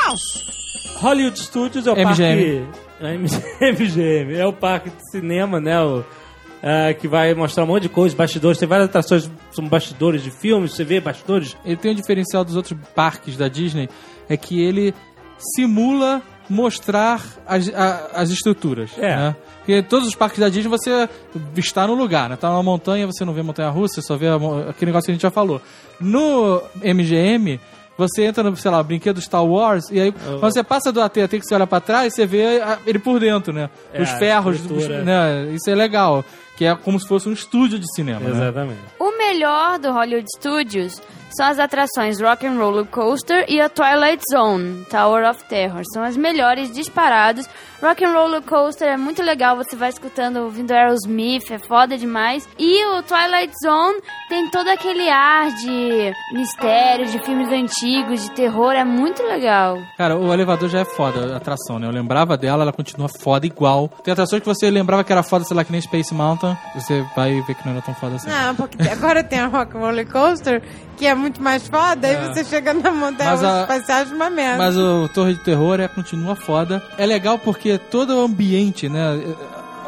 Mouse. Hollywood Studios é o MGM. parque... É, MGM. É o parque de cinema, né? O, é, que vai mostrar um monte de coisas, bastidores. Tem várias atrações, são bastidores de filmes, você vê bastidores. Ele tem um diferencial dos outros parques da Disney, é que ele simula mostrar as, a- as estruturas. É. Né? Porque todos os parques da Disney você está no lugar, né? Tá numa montanha, você não vê montanha russa, você só vê a aquele negócio que a gente já falou. No MGM, você entra no, sei lá, brinquedo Star Wars, e aí quando você passa do AT até que você olha pra trás, você vê ele por dentro, né? É, Os ferros, os- né? Isso é legal. Que é como se fosse um estúdio de cinema, né? Exatamente. O melhor do Hollywood Studios são as atrações Rock and Roller Coaster e a Twilight Zone, Tower of Terror. São as melhores disparados. Rock and Roller Coaster é muito legal, você vai escutando, ouvindo Aerosmith, é foda demais. E o Twilight Zone tem todo aquele ar de mistério, de filmes antigos, de terror, é muito legal. Cara, o elevador já é foda, a atração, né? Eu lembrava dela, ela continua foda igual. Tem atrações que você lembrava que era foda, sei lá, que nem Space Mountain, você vai ver que não era tão foda assim. Não, porque agora tem a Rock Roller Coaster, que é muito mais foda, É. aí você chega na montanha Mas a- espacial acha uma merda. Mas o Torre de Terror é, continua foda. É legal porque todo o ambiente, né?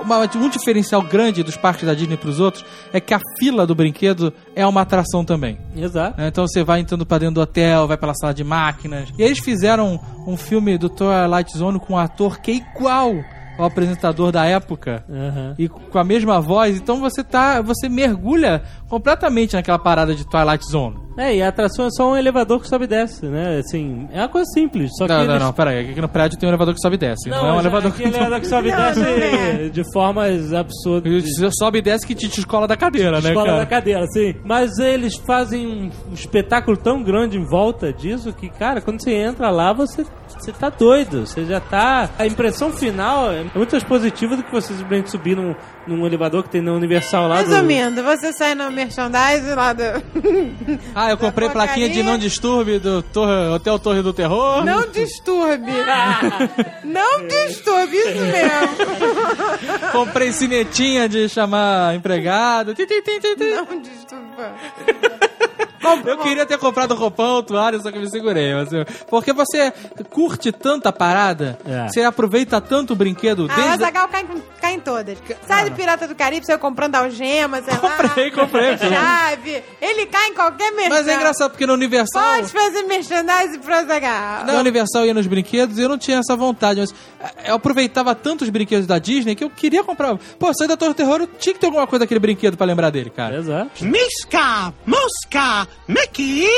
Uma- um diferencial grande dos parques da Disney pros outros é que a fila do brinquedo é uma atração também. Exato. né? Então você vai entrando pra dentro do hotel, vai pela sala de máquinas. E eles fizeram um filme do Twilight Zone com um ator que é igual ao apresentador da época. Aham. E com a mesma voz, então você tá. Você mergulha completamente naquela parada de Twilight Zone. É, e a atração é só um elevador que sobe e desce, né? Assim, é uma coisa simples. Só que Não, não, eles- não, peraí. Aqui no prédio tem um elevador que sobe e desce. Não, é um elevador aquele elevador que sobe e Não, desce não é. de formas absurdas. Você sobe e desce que te descola da cadeira, né, Escola cara? da cadeira, sim. Mas eles fazem um, um espetáculo tão grande em volta disso que, cara, quando você entra lá, você, você tá doido. Você já tá. A impressão final é muito mais positiva do que você simplesmente subir num, num elevador que tem na Universal lá. do- Resumindo, você sai no merchandise lá do. Ah, eu comprei plaquinha de não disturbe do Torre- Hotel Torre do Terror. Não disturbe. Não disturbe, isso mesmo. Comprei cinetinha de chamar empregado. Não disturba. Eu queria ter comprado roupão, toalha, só que me segurei. mas eu- Porque você curte tanta parada, É. você aproveita tanto o brinquedo Ah, o desde... Azagal cai, em- cai em todas. Sai do Pirata do Caribe, você comprando algemas, sei Comprei, lá. comprei. Chave. Ele cai em qualquer merchandise. Mas é engraçado porque no Universal... Pode fazer merchandise pro Azagal. Na Universal eu ia nos brinquedos e eu não tinha essa vontade, mas eh, eu aproveitava tanto os brinquedos da Disney que eu queria comprar. Pô, saí da Torre do Terror, eu tinha que ter alguma coisa daquele brinquedo pra lembrar dele, cara. Exato. Misca, Mosca, Mickey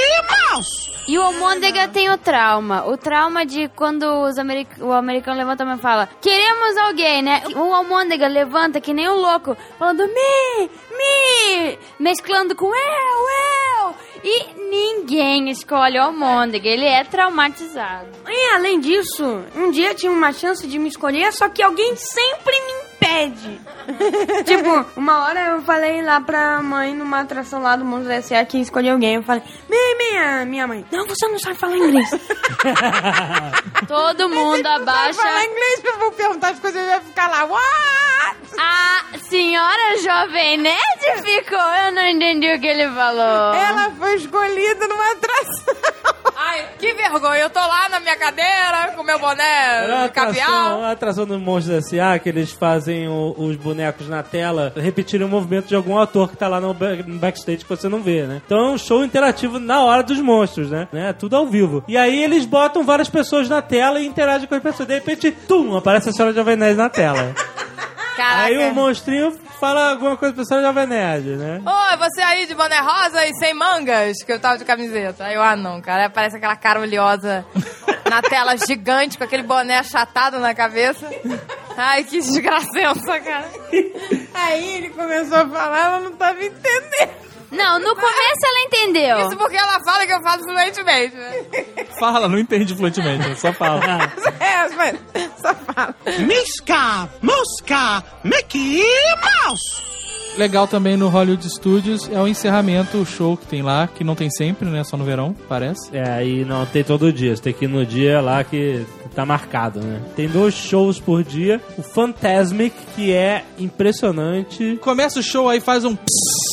Mouse. E o Almôndega tem o trauma. O trauma de quando os americ o americano levanta a mão e fala: Queremos alguém, né? O Almôndega levanta que nem um louco, falando me, me, mesclando com eu, eu. E ninguém escolhe o Almôndega. Ele é traumatizado. E além disso, um dia tinha uma chance de me escolher, só que alguém sempre me impede. tipo, uma hora eu falei lá pra mãe numa atração lá do Mundo S.A. que escolher alguém. Eu falei, minha, minha, minha mãe, não, você não sabe falar inglês. Todo mundo Falar abaixa. inglês, eu vou perguntar as coisas e vai ficar lá. What? A senhora Jovem Nerd ficou. Eu não entendi o que ele falou. Ela foi escolhida numa atração. Ai, que vergonha. Eu tô lá na minha cadeira com meu boné Era a de atração, a atração do Monstros S.A. que eles fazem o- os bonecos na tela repetirem o movimento de algum ator que tá lá no, ba- no backstage que você não vê, né? Então é um show interativo na hora dos monstros, né? né? Tudo ao vivo. E aí eles botam várias pessoas na tela e interagem com as pessoas. De repente, tum, aparece a senhora Jovem Nerd na tela. Caraca. Aí o monstrinho fala alguma coisa pra senhora Jovem Nerd, né? Oi, você aí de boné rosa e sem mangas? Que eu tava de camiseta. Aí eu, ah não, cara. Aí Aparece aquela cara oleosa na tela gigante com aquele boné achatado na cabeça. Ai, que desgracença, cara. Aí ele começou a falar, ela não tava entendendo. Não, no começo ela entendeu. Isso porque ela fala que eu falo fluentemente, né? Fala, não entende fluentemente, só fala. É, mas só fala. Misca, Mosca, Mickey Mouse. legal também no Hollywood Studios é o encerramento, o show que tem lá, que não tem sempre, né? Só no verão, parece. É, e não tem todo dia. Você tem que ir no dia lá que tá marcado, né? Tem dois shows por dia. O Fantasmic, que é impressionante. Começa o show aí, faz um psss,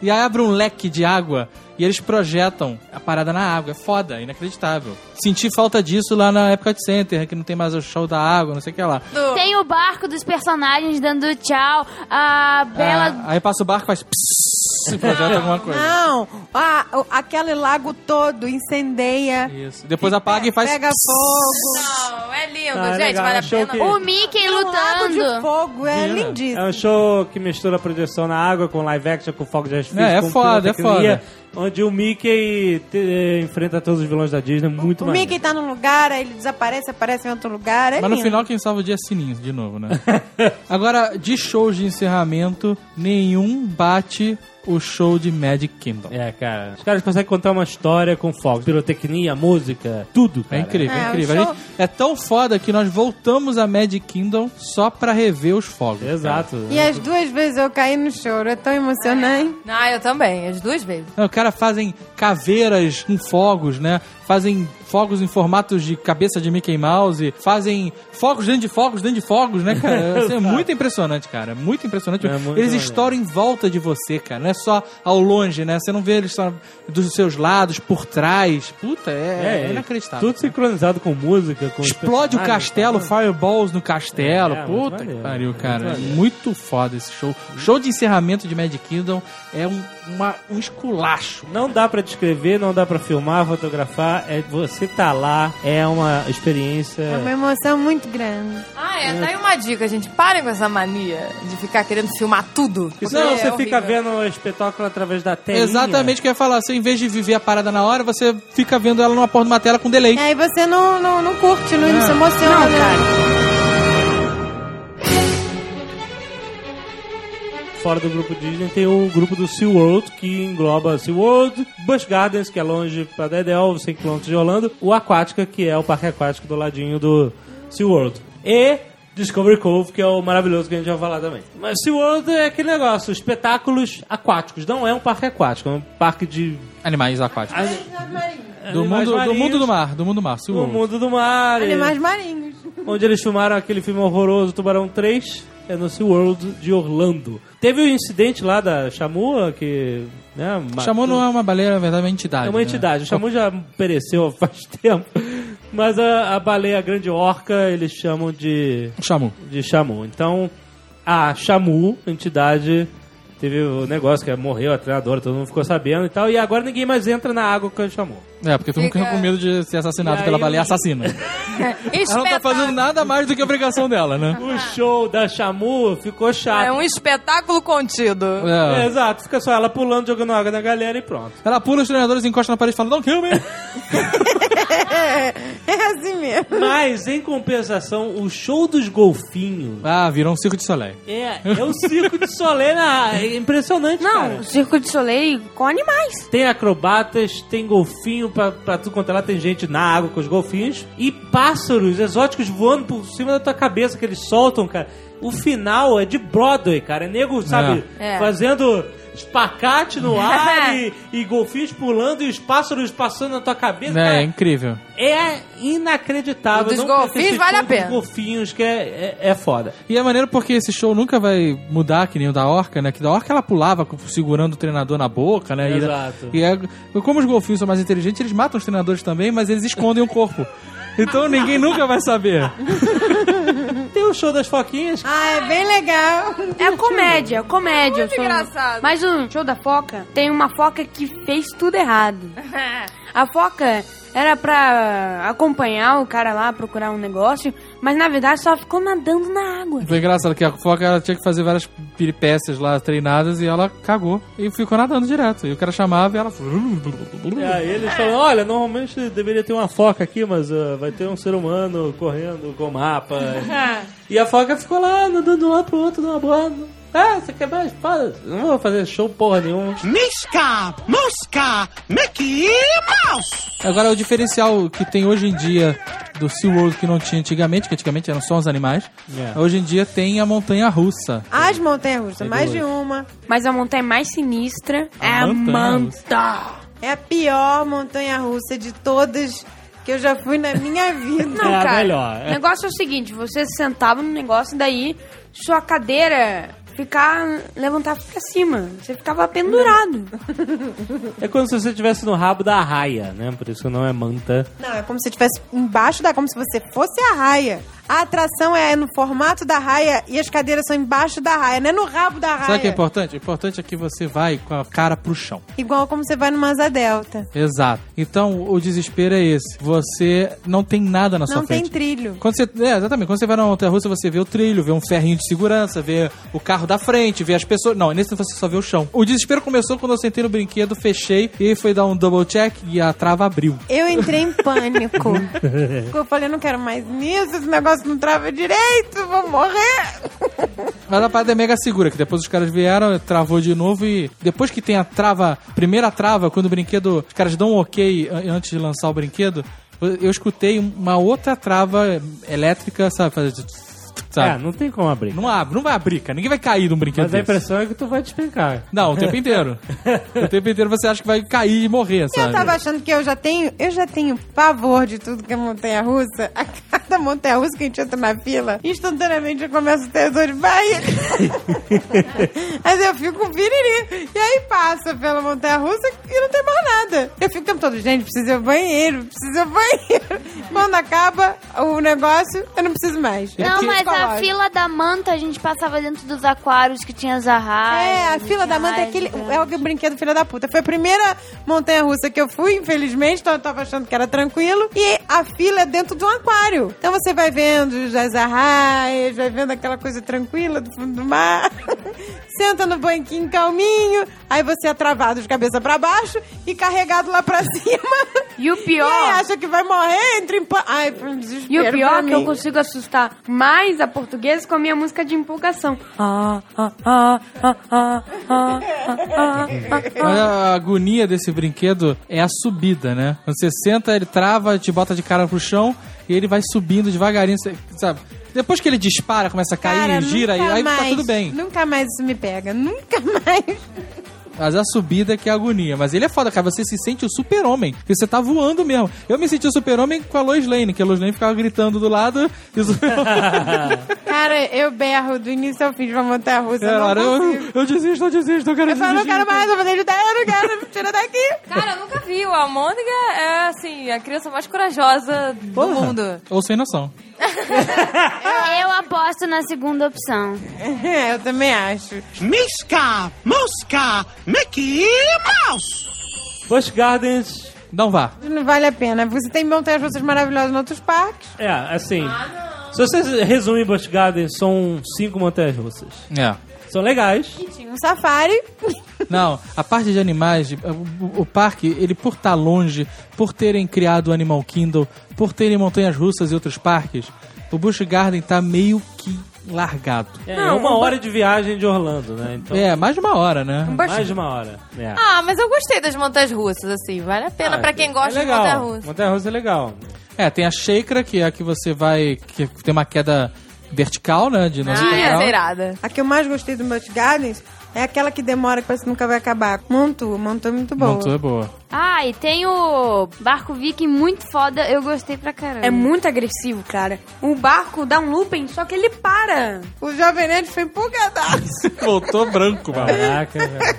e aí abre um leque de água e eles projetam a parada na água. É foda, inacreditável. Senti falta disso lá na Epcot Center, que não tem mais o show da água, não sei o que lá. Tem o barco dos personagens dando tchau. A Bela. Ah, aí passa o barco e faz psss, e projeta alguma coisa. Não, a- o- aquele lago todo incendeia. Isso. Depois apaga e faz Pega fogo. Não, é lindo, Ah, gente, legal, vale a achou pena. que- O Mickey Um lago de lutando. fogo, é lindíssimo. É um show que mistura a projeção na água com live action, com fogo de artifício. É, é com foda, é pirotecnia, foda. Onde o Mickey te- enfrenta todos os vilões da Disney, muito O maneiro. Mickey tá num lugar, aí ele desaparece, aparece em outro lugar. É Mas no lindo. final, quem salva o dia é Sininho, de novo, né? Agora, de shows de encerramento, nenhum bate o show de Magic Kingdom. É, cara. Os caras conseguem contar uma história com fogos, pirotecnia, música, tudo, É cara. incrível, é É, o incrível. A show- gente- é tão foda que nós voltamos a Magic Kingdom só pra rever os fogos. Exato. E as duas vezes eu caí no choro, é tão emocionante. Ah, eu também, as duas vezes. Não, Os caras fazem caveiras com fogos, né? Fazem fogos em formatos de cabeça de Mickey Mouse, fazem fogos dentro de fogos dentro de fogos, né, cara? Assim, é muito impressionante, cara. Muito impressionante. É muito eles estouram em volta de você, cara. Não é só ao longe, né? Você não vê eles só dos seus lados, por trás. Puta, é, é inacreditável. Tudo sincronizado com música, com Explode o castelo, tá? fireballs no castelo. É, é, muito Puta que pariu, muito cara. maneiro. Muito foda esse show. Show de encerramento de Magic Kingdom é um, uma- um esculacho. Não dá pra descrever, não dá pra filmar, fotografar. É, você tá lá, é uma experiência. É uma emoção muito grande. Ah, é, daí uma dica, gente. Parem com essa mania de ficar querendo filmar tudo. Porque senão É você horrível. fica vendo o espetáculo através da tela. Exatamente o que eu ia falar. Você, em vez de viver a parada na hora, você fica vendo ela numa porra de uma tela com delay. E aí você não, não, não curte, não, não se emociona. Não, né? cara. Fora do grupo Disney tem o grupo do SeaWorld, que engloba SeaWorld, Busch Gardens, que é longe pra Dedel, 100 km de Orlando, o Aquática, que é o parque aquático do ladinho do SeaWorld. E Discovery Cove, que é o maravilhoso que a gente vai falar também. Mas SeaWorld é aquele negócio, espetáculos aquáticos. Não é um parque aquático, é um parque de... Animais aquáticos. Do animais mundo, do marinhos, mundo do mar, do mundo do mar. Do SeaWorld. mundo do mar. e- Animais marinhos. onde eles filmaram aquele filme horroroso Tubarão 3, é no SeaWorld de Orlando. Teve o incidente lá da Chamua, que... Né, Chamou não é uma baleia, na verdade, é uma entidade. É uma né? entidade. O Chamu já pereceu faz tempo. Mas a, a baleia grande orca, eles chamam de, Chamou. de Chamu. Então, a Chamu, entidade, teve o negócio que morreu a treinadora, todo mundo ficou sabendo e tal. E agora ninguém mais entra na água com a Chamu. É, porque todo mundo Fica- com medo de ser assassinado pela baleia assassina. Ela não tá fazendo nada mais do que a obrigação dela, né? O show da Chamu ficou chato. É um espetáculo contido. É, É. exato, fica só ela pulando, jogando água na galera e pronto. Ela pula, os treinadores encostam na parede e falam, don't kill me! É assim mesmo. Mas, em compensação, o show dos golfinhos ah, virou um circo de soleil. é, é o circo de Solé na... É impressionante, Não, cara. o Circo de Soleil com animais. Tem acrobatas, tem golfinho pra, pra tudo quanto é lá, tem gente na água com os golfinhos. E pássaros exóticos voando por cima da tua cabeça que eles soltam, cara. O final é de Broadway, cara. É nego, sabe, É. fazendo espacate no ar e, e golfinhos pulando e os pássaros passando na tua cabeça. É, cara. incrível. É inacreditável. O dos Não perca golfinhos vale a pena. Dos golfinhos, que é, é, é foda. E é maneiro porque esse show nunca vai mudar que nem o da Orca, né? Que da Orca ela pulava segurando o treinador na boca, né? E- Exato. E, é, como os golfinhos são mais inteligentes, eles matam os treinadores também, mas eles escondem o corpo. Então ninguém nunca vai saber. Tem o show das foquinhas. Ah, é bem legal. É comédia, comédia. Muito o show. engraçado. Mas o show da foca tem uma foca que fez tudo errado. A foca era pra acompanhar o cara lá, procurar um negócio, mas na verdade só ficou nadando na água. Foi engraçado que a foca ela tinha que fazer várias peripécias lá treinadas e ela cagou e ficou nadando direto. E o cara chamava e ela. E aí eles falam, olha, normalmente deveria ter uma foca aqui, mas ah, vai ter um ser humano correndo com mapa. e a foca ficou lá, nadando de um lado pro outro, numa boa. Ah, você a espada? Não vou fazer show porra nenhuma. Misca, mosca, Mickey Mouse. Agora, o diferencial que tem hoje em dia do SeaWorld que não tinha antigamente, que antigamente eram só os animais, É. hoje em dia tem a montanha russa. As montanhas russas, mais de uma. Mas a montanha mais sinistra é a montanha-russa. manta. É a pior montanha russa de todas que eu já fui na minha vida. Não, É a cara. melhor, é. O negócio é o seguinte: você sentava no negócio, daí sua cadeira ficar levantava pra cima. Você ficava pendurado. É como se você estivesse no rabo da raia, né? Por isso que não é manta. Não, é como se estivesse embaixo da. Como se você fosse a raia. A atração é no formato da raia e as cadeiras são embaixo da raia, não é no rabo da raia. Sabe o que é importante? O importante é que você vai com a cara pro chão. Igual como você vai numa asa delta. Exato. Então, o desespero é esse. Você não tem nada na sua Não tem frente. trilho. Quando você, é, exatamente. Quando você vai na montanha russa, você vê o trilho, vê um ferrinho de segurança, vê o carro da frente, vê as pessoas. Não, nesse você só vê o chão. O desespero começou quando eu sentei no brinquedo, fechei, e foi dar um double check e a trava abriu. Eu entrei em pânico. eu falei, não quero mais nisso, esse negócio não trava direito, vou morrer. Mas a parada é mega segura, que depois os caras vieram, travou de novo e depois que tem a trava, primeira trava, quando o brinquedo, os caras dão um ok an- antes de lançar o brinquedo, eu escutei uma outra trava elétrica, sabe? fazer Sabe? É, não tem como abrir. Não abre, não vai abrir, cara. Ninguém vai cair num brinquedo Mas a desse. impressão é que tu vai despencar. Não, o tempo inteiro. o tempo inteiro você acha que vai cair e morrer, Eu sabe? tava achando que eu já tenho, eu já tenho pavor de tudo que é montanha russa. A cada montanha russa que a gente entra na fila, instantaneamente eu começo a ter dor de barriga. Mas eu fico com piriri. E aí passa pela montanha russa e não tem mais nada. Eu fico o tempo todo, gente, preciso ir ao banheiro, preciso ir ao banheiro. Quando acaba o negócio, eu não preciso mais. Não, Eu mas fico a lógico. fila da manta a gente passava dentro dos aquários que tinha as arraias. É, a fila da manta é aquele. É o brinquedo filha da puta. Foi a primeira montanha russa que eu fui, infelizmente, então eu tava achando que era tranquilo. E a fila é dentro de um aquário. Então você vai vendo as arraias, vai vendo aquela coisa tranquila do fundo do mar. Senta no banquinho calminho, aí você é travado de cabeça pra baixo e carregado lá pra cima. E o E aí pior. acha que vai morrer, entra em. Ai, foi um desespero E o pior pra é que eu consigo assustar mais a portuguesa com a minha música de empolgação. A agonia desse brinquedo é a subida, né? Quando você senta, ele trava, te bota de cara pro chão e ele vai subindo devagarinho, sabe? Depois que ele dispara, começa a cair, Cara, gira, e aí mais, tá tudo bem. Nunca mais isso me pega, nunca mais. Mas a subida que é a agonia. Mas ele é foda, cara. Você se sente o super-homem. Porque você tá voando mesmo. Eu me senti o super-homem com a Lois Lane, que a Lois Lane ficava gritando do lado e o. Cara, eu berro do início ao fim de uma montanha russa. eu não Cara, eu, eu desisto, eu desisto, eu quero Eu falo, não desistir. quero mais, eu vou ideia, eu não quero, tira daqui. Cara, eu nunca vi. O Almôndega é, assim, a criança mais corajosa do Porra. mundo. Ou sem noção. Eu aposto na segunda opção. É, eu também acho. Misca, mosca, Mickey Mouse. Busch Gardens, Não vá. Não vale a pena. Você tem montanhas russas maravilhosas em outros parques. é, assim... se você resumir Busch Gardens, são cinco montanhas russas. É. São legais. Tinha um safari. Não, a parte de animais, de- o, o parque, ele por estar longe, por terem criado o Animal Kingdom, por terem montanhas russas e outros parques, o Busch Garden tá meio que largado. É, Não, é uma o hora de viagem de Orlando, né? Então, É, mais de uma hora, né? mais de uma hora. É. Ah, mas eu gostei das montanhas russas, assim. Vale a pena Ah, pra quem gosta é de legal. montanha russa. Montanha russa é legal. É, tem a Shakra, que é a que você vai, que tem uma queda vertical, né, de 90 Ah, é irada. A que eu mais gostei do Busch Gardens é aquela que demora, que parece que nunca vai acabar. Montu, Montu é muito boa. Montou é boa. Ah, e tem o barco viking muito foda, eu gostei pra caramba. É muito agressivo, cara. O barco dá um looping, só que ele para. O Jovem Nerd foi empolgadaço. Voltou branco, mano. Caraca, velho.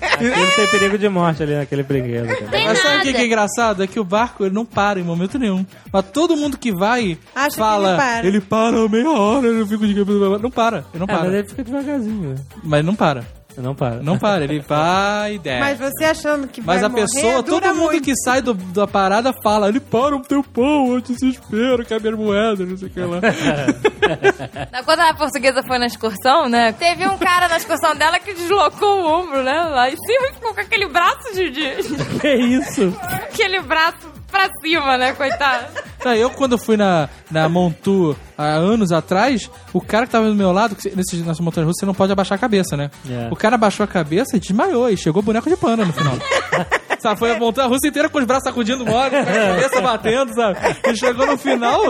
Aqui não tem perigo de morte ali naquele brinquedo. cara. Mas sabe o que que é engraçado? É que o barco ele não para em momento nenhum. Mas todo mundo que vai Acha que fala, ele para. ele para meia hora, eu fico de cabeça. Não para, ele não É, para. mas ele fica devagarzinho. né? Mas não para. Não para. Não para, ele vai e desce. Mas você achando que Mas vai a morrer, pessoa, todo mundo muito. que sai do- da parada fala, ele para um tempão, eu desespero, quer minha moeda, não sei o que lá. Quando a portuguesa foi na excursão, né? Teve um cara na excursão dela que deslocou o ombro, né? Lá em cima e ficou com aquele braço de. de- Que isso? aquele braço pra cima, né, coitado? Não, eu, quando fui na, na Montu há anos atrás, o cara que tava do meu lado, nesse, nessa montanha russa você não pode abaixar a cabeça, né? É. O cara abaixou a cabeça e desmaiou, e chegou boneco de pano no final. Sabe, foi a montanha russa inteira com os braços sacudindo mole, com a cabeça batendo, sabe? E chegou no final,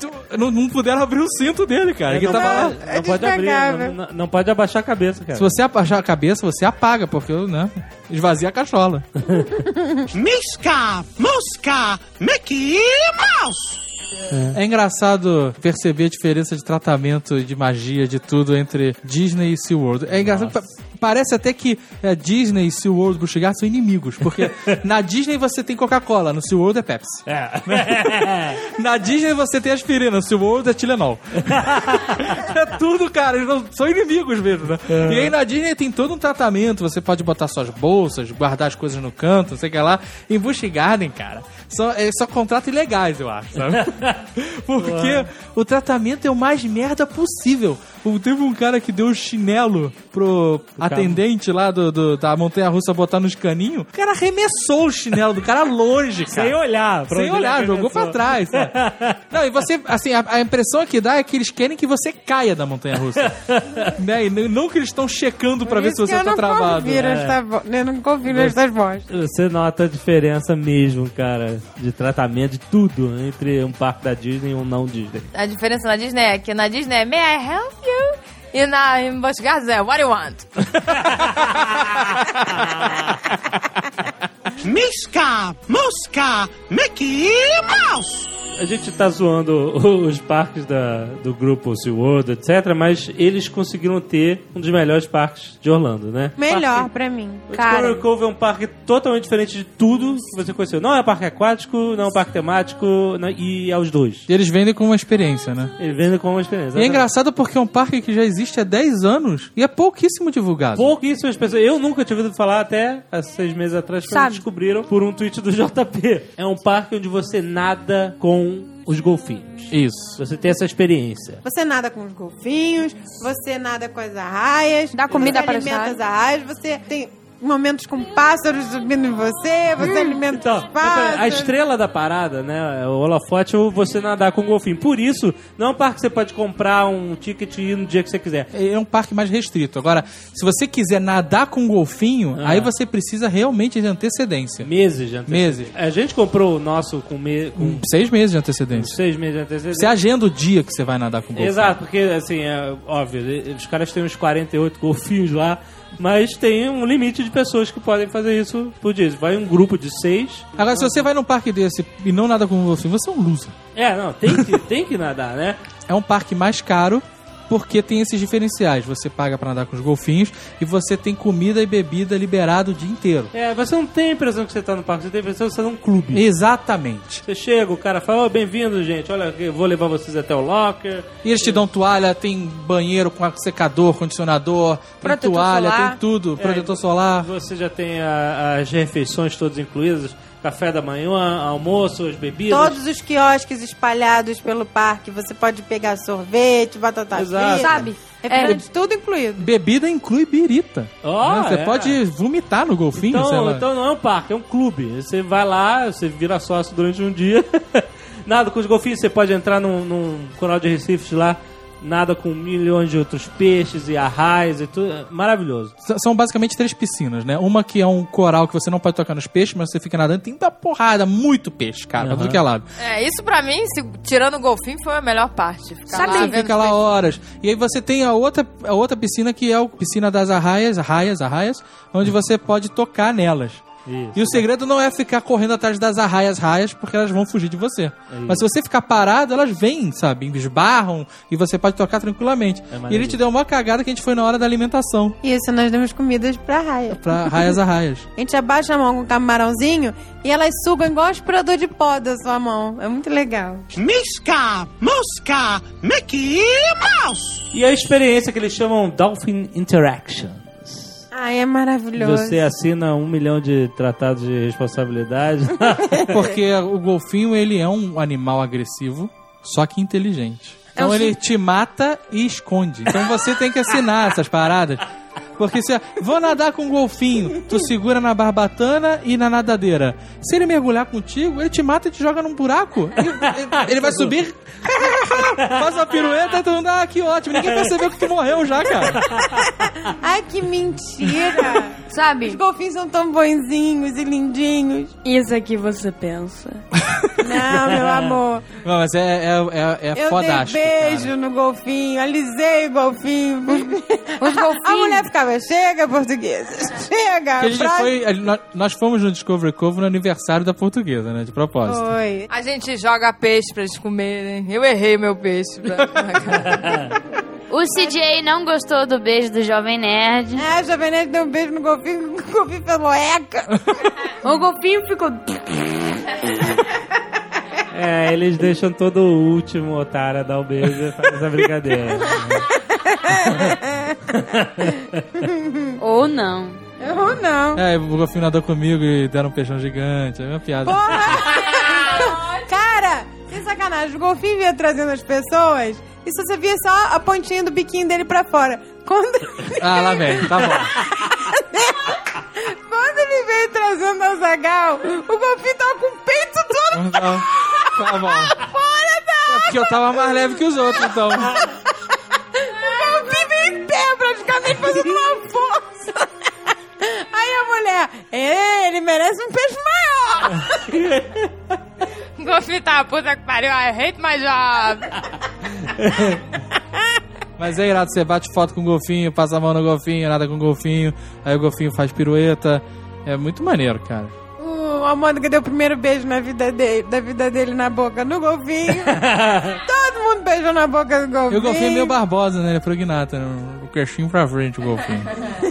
tu- não, não puderam abrir o cinto dele, cara. ele tava lá. Não pode abrir, despegável. não, não- não pode abaixar a cabeça, cara. Se você abaixar a cabeça, você apaga, porque, né? Esvazia a cachola. Miska, Muska, Mickey Mouse. É engraçado perceber a diferença de tratamento, de magia, de tudo entre Disney e SeaWorld. É engraçado, pa- parece até que é, Disney e SeaWorld Gardens são inimigos, porque na Disney você tem Coca-Cola, no SeaWorld é Pepsi. É. Na Disney você tem aspirina, no SeaWorld é Tilenol. é tudo, cara, eles não- são inimigos mesmo, né? E aí na Disney tem todo um tratamento, você pode botar suas bolsas, guardar as coisas no canto, não sei o que lá. Em Busch Garden, cara, só, é só contrato ilegais, eu acho, sabe? Porque o tratamento é o mais merda possível. O- Teve um cara que deu chinelo pro atendente lá do, do- da montanha russa botar nos caninhos. O cara arremessou o chinelo do cara longe, cara. Sem olhar. pra Sem olhar, jogou pra trás. Não, e você, assim, a, a impressão que dá é que eles querem que você caia da montanha russa. né? E não que eles estão checando pra Por ver se você tá travado. Confiro É. esta vo- Eu não confiro estas vozes. Você nota a diferença mesmo, cara, de tratamento de tudo entre um parque da Disney e um não Disney. A diferença na Disney é que na Disney é May I help you? E na em é What do you want? Miska, Muska, Mickey Mouse. A gente tá zoando os parques da, do grupo SeaWorld, etc., mas eles conseguiram ter um dos melhores parques de Orlando, né? Melhor Parque- pra mim. O Cara, Discovery Cove é um parque totalmente diferente de tudo que você conheceu. Não é parque aquático, não é um parque temático, não- e é os dois. E eles vendem como uma experiência, né? Ele vende como uma experiência. E é engraçado porque é um parque que já existe há 10 anos e é pouquíssimo divulgado. Pouquíssimas pessoas. Eu nunca tinha ouvido falar até há seis meses atrás, Sabe. Descobriram por um tweet do JP. É um parque onde você nada com os golfinhos. Isso. Você tem essa experiência. Você nada com os golfinhos, você nada com as arraias. Dá comida você para as alimenta as arraias, você tem momentos com pássaros subindo em você, você alimenta Então, os pássaros. a estrela da parada, né? O holofote é você nadar com o golfinho. Por isso, não é um parque que você pode comprar um ticket e ir no dia que você quiser. É um parque mais restrito. Agora, se você quiser nadar com um golfinho, Ah. aí você precisa realmente de antecedência. Meses de antecedência. Meses. A gente comprou o nosso com, me... com Seis meses de antecedência. seis meses de antecedência. Você agenda o dia que você vai nadar com o golfinho. Exato, porque assim, é óbvio, os caras têm uns 48 golfinhos lá, mas tem um limite de pessoas que podem fazer isso por dia. Vai um grupo de seis. Agora, se você vai num parque desse e não nada com golfinho, você é um loser. É, não, tem que, tem que nadar, né? É um parque mais caro porque tem esses diferenciais. Você paga pra nadar com os golfinhos e você tem comida e bebida liberado o dia inteiro. É, você não tem a impressão que você tá no parque, você tem a impressão que você tá num clube. Exatamente. Você chega, o cara fala, ô, bem-vindo, gente, olha, eu vou levar vocês até o locker. E eles te dão toalha, tem banheiro com secador, condicionador, tem Protetor toalha, solar. tem tudo, protetor solar. Você já tem a- as refeições todas incluídas, café da manhã, almoço, as bebidas. Todos os quiosques espalhados pelo parque, você pode pegar sorvete, batata Exato. frita. Sabe? Refrigerante, tudo incluído. Bebida inclui birita. Ó, né? Você é. pode vomitar no golfinho, sei Então, lá. então não é um parque, é um clube. Você vai lá, você vira sócio durante um dia. nada com os golfinhos, você pode entrar num, num coral de recifes lá, nada com milhões de outros peixes e arraias e tudo. É Maravilhoso. S- São basicamente três piscinas, né? Uma que é um coral que você não pode tocar nos peixes, mas você fica nadando. Tem uma porrada, muito peixe, cara, pra Aham. tudo que é lado. É, isso pra mim, se- tirando o golfinho, foi a melhor parte. Ficar Sabe, lá fica lá os horas. E aí você tem a outra, a outra piscina que é a piscina das arraias, arraias, arraias, onde você pode tocar nelas. Isso. E o segredo não é ficar correndo atrás das arraias raias, porque elas vão fugir de você. Mas se você ficar parado, elas vêm, sabe? Esbarram e você pode tocar tranquilamente. e ele te deu uma cagada que a gente foi na hora da alimentação. Isso, nós demos comidas pra raia. Pra raias arraias. A gente abaixa a mão com o camarãozinho e elas sugam igual aspirador de pó da sua mão. É muito legal. Miska, Muska, Mickey Mouse. E a experiência que eles chamam Dolphin Interaction. Ai, é maravilhoso. Você assina um milhão de tratados de responsabilidade. Porque o golfinho, ele é um animal agressivo, só que inteligente. Então É um ele te mata e esconde. Então você tem que assinar essas paradas. Porque se vou nadar com um golfinho, tu segura na barbatana e na nadadeira. Se ele mergulhar contigo, ele te mata e te joga num buraco. Ele, ele- ele vai subir, faz uma pirueta e tu anda, ah, que ótimo. Ninguém percebeu que tu morreu já, cara. Ai, que mentira! Os Sabe? golfinhos são tão bonzinhos e lindinhos. Isso aqui você pensa. Não, meu amor. Não, mas é, é, é, é Eu fodástico, dei beijo cara. no golfinho, alisei o golfinho. Os golfinhos. A mulher ficava, chega, portuguesa, chega. Que a gente frase- foi, a- nós- fomos no Discovery Cove no aniversário da portuguesa, né? De propósito. Foi. A gente joga peixe pra eles comerem. Eu errei meu peixe. Pra... O CJ não gostou do beijo do Jovem Nerd. É, a Jovem Nerd deu um beijo no golfinho, o golfinho falou, eca. O golfinho ficou. É, eles deixam todo o último otário a dar o beijo e faz essa brincadeira. Ou não. Eu não. É, o golfinho nadou comigo e deram um peixão gigante. É uma piada. Cara, que sacanagem. O golfinho vinha trazendo as pessoas e só você via só a pontinha do biquinho dele pra fora. Quando, Ah, lá vem, tá bom. quando ele veio trazendo a Zagal, o golfinho tava com o peito todo Tá, tá bom. fora da É porque eu tava mais leve que os outros, então. Uma força. Aí a mulher, "É, ele merece um peixe maior. Golfinho tá puta que pariu. I hate my job. Mas é irado, você bate foto com o golfinho, passa a mão no golfinho, nada com o golfinho, aí o golfinho faz pirueta. É muito maneiro, cara. O Amônica deu o primeiro beijo na vida dele, da vida dele na boca no golfinho. Todo mundo beijou na boca do golfinho. E o golfinho é meio barbosa, né? Ele é prognata, né? O queixinho pra frente, o golfinho.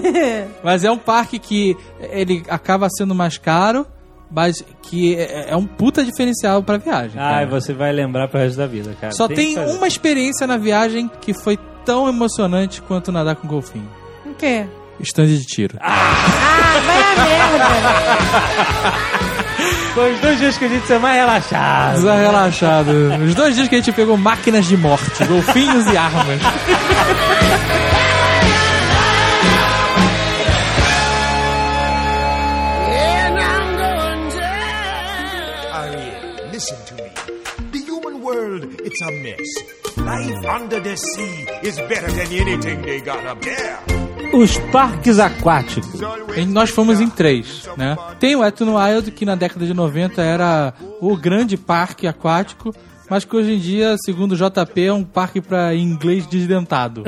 Mas é um parque que ele acaba sendo mais caro, mas que é é um puta diferencial pra viagem. Cara. você vai lembrar pro resto da vida, cara. Só tem fazer. uma experiência na viagem que foi tão emocionante quanto nadar com golfinho. O quê? Stand de tiro. Ah, vai a merda. Foi os dois dias que a gente ser mais relaxado. Zé relaxado. Os dois dias que a gente pegou máquinas de morte, golfinhos e armas. it's a mess. Life under the sea is better than anything they got up there. Os parques aquáticos. Nós fomos em três, né? Tem o Etno Wild, que na década de 90 era o grande parque aquático, mas que hoje em dia, segundo o JP, é um parque para inglês desdentado.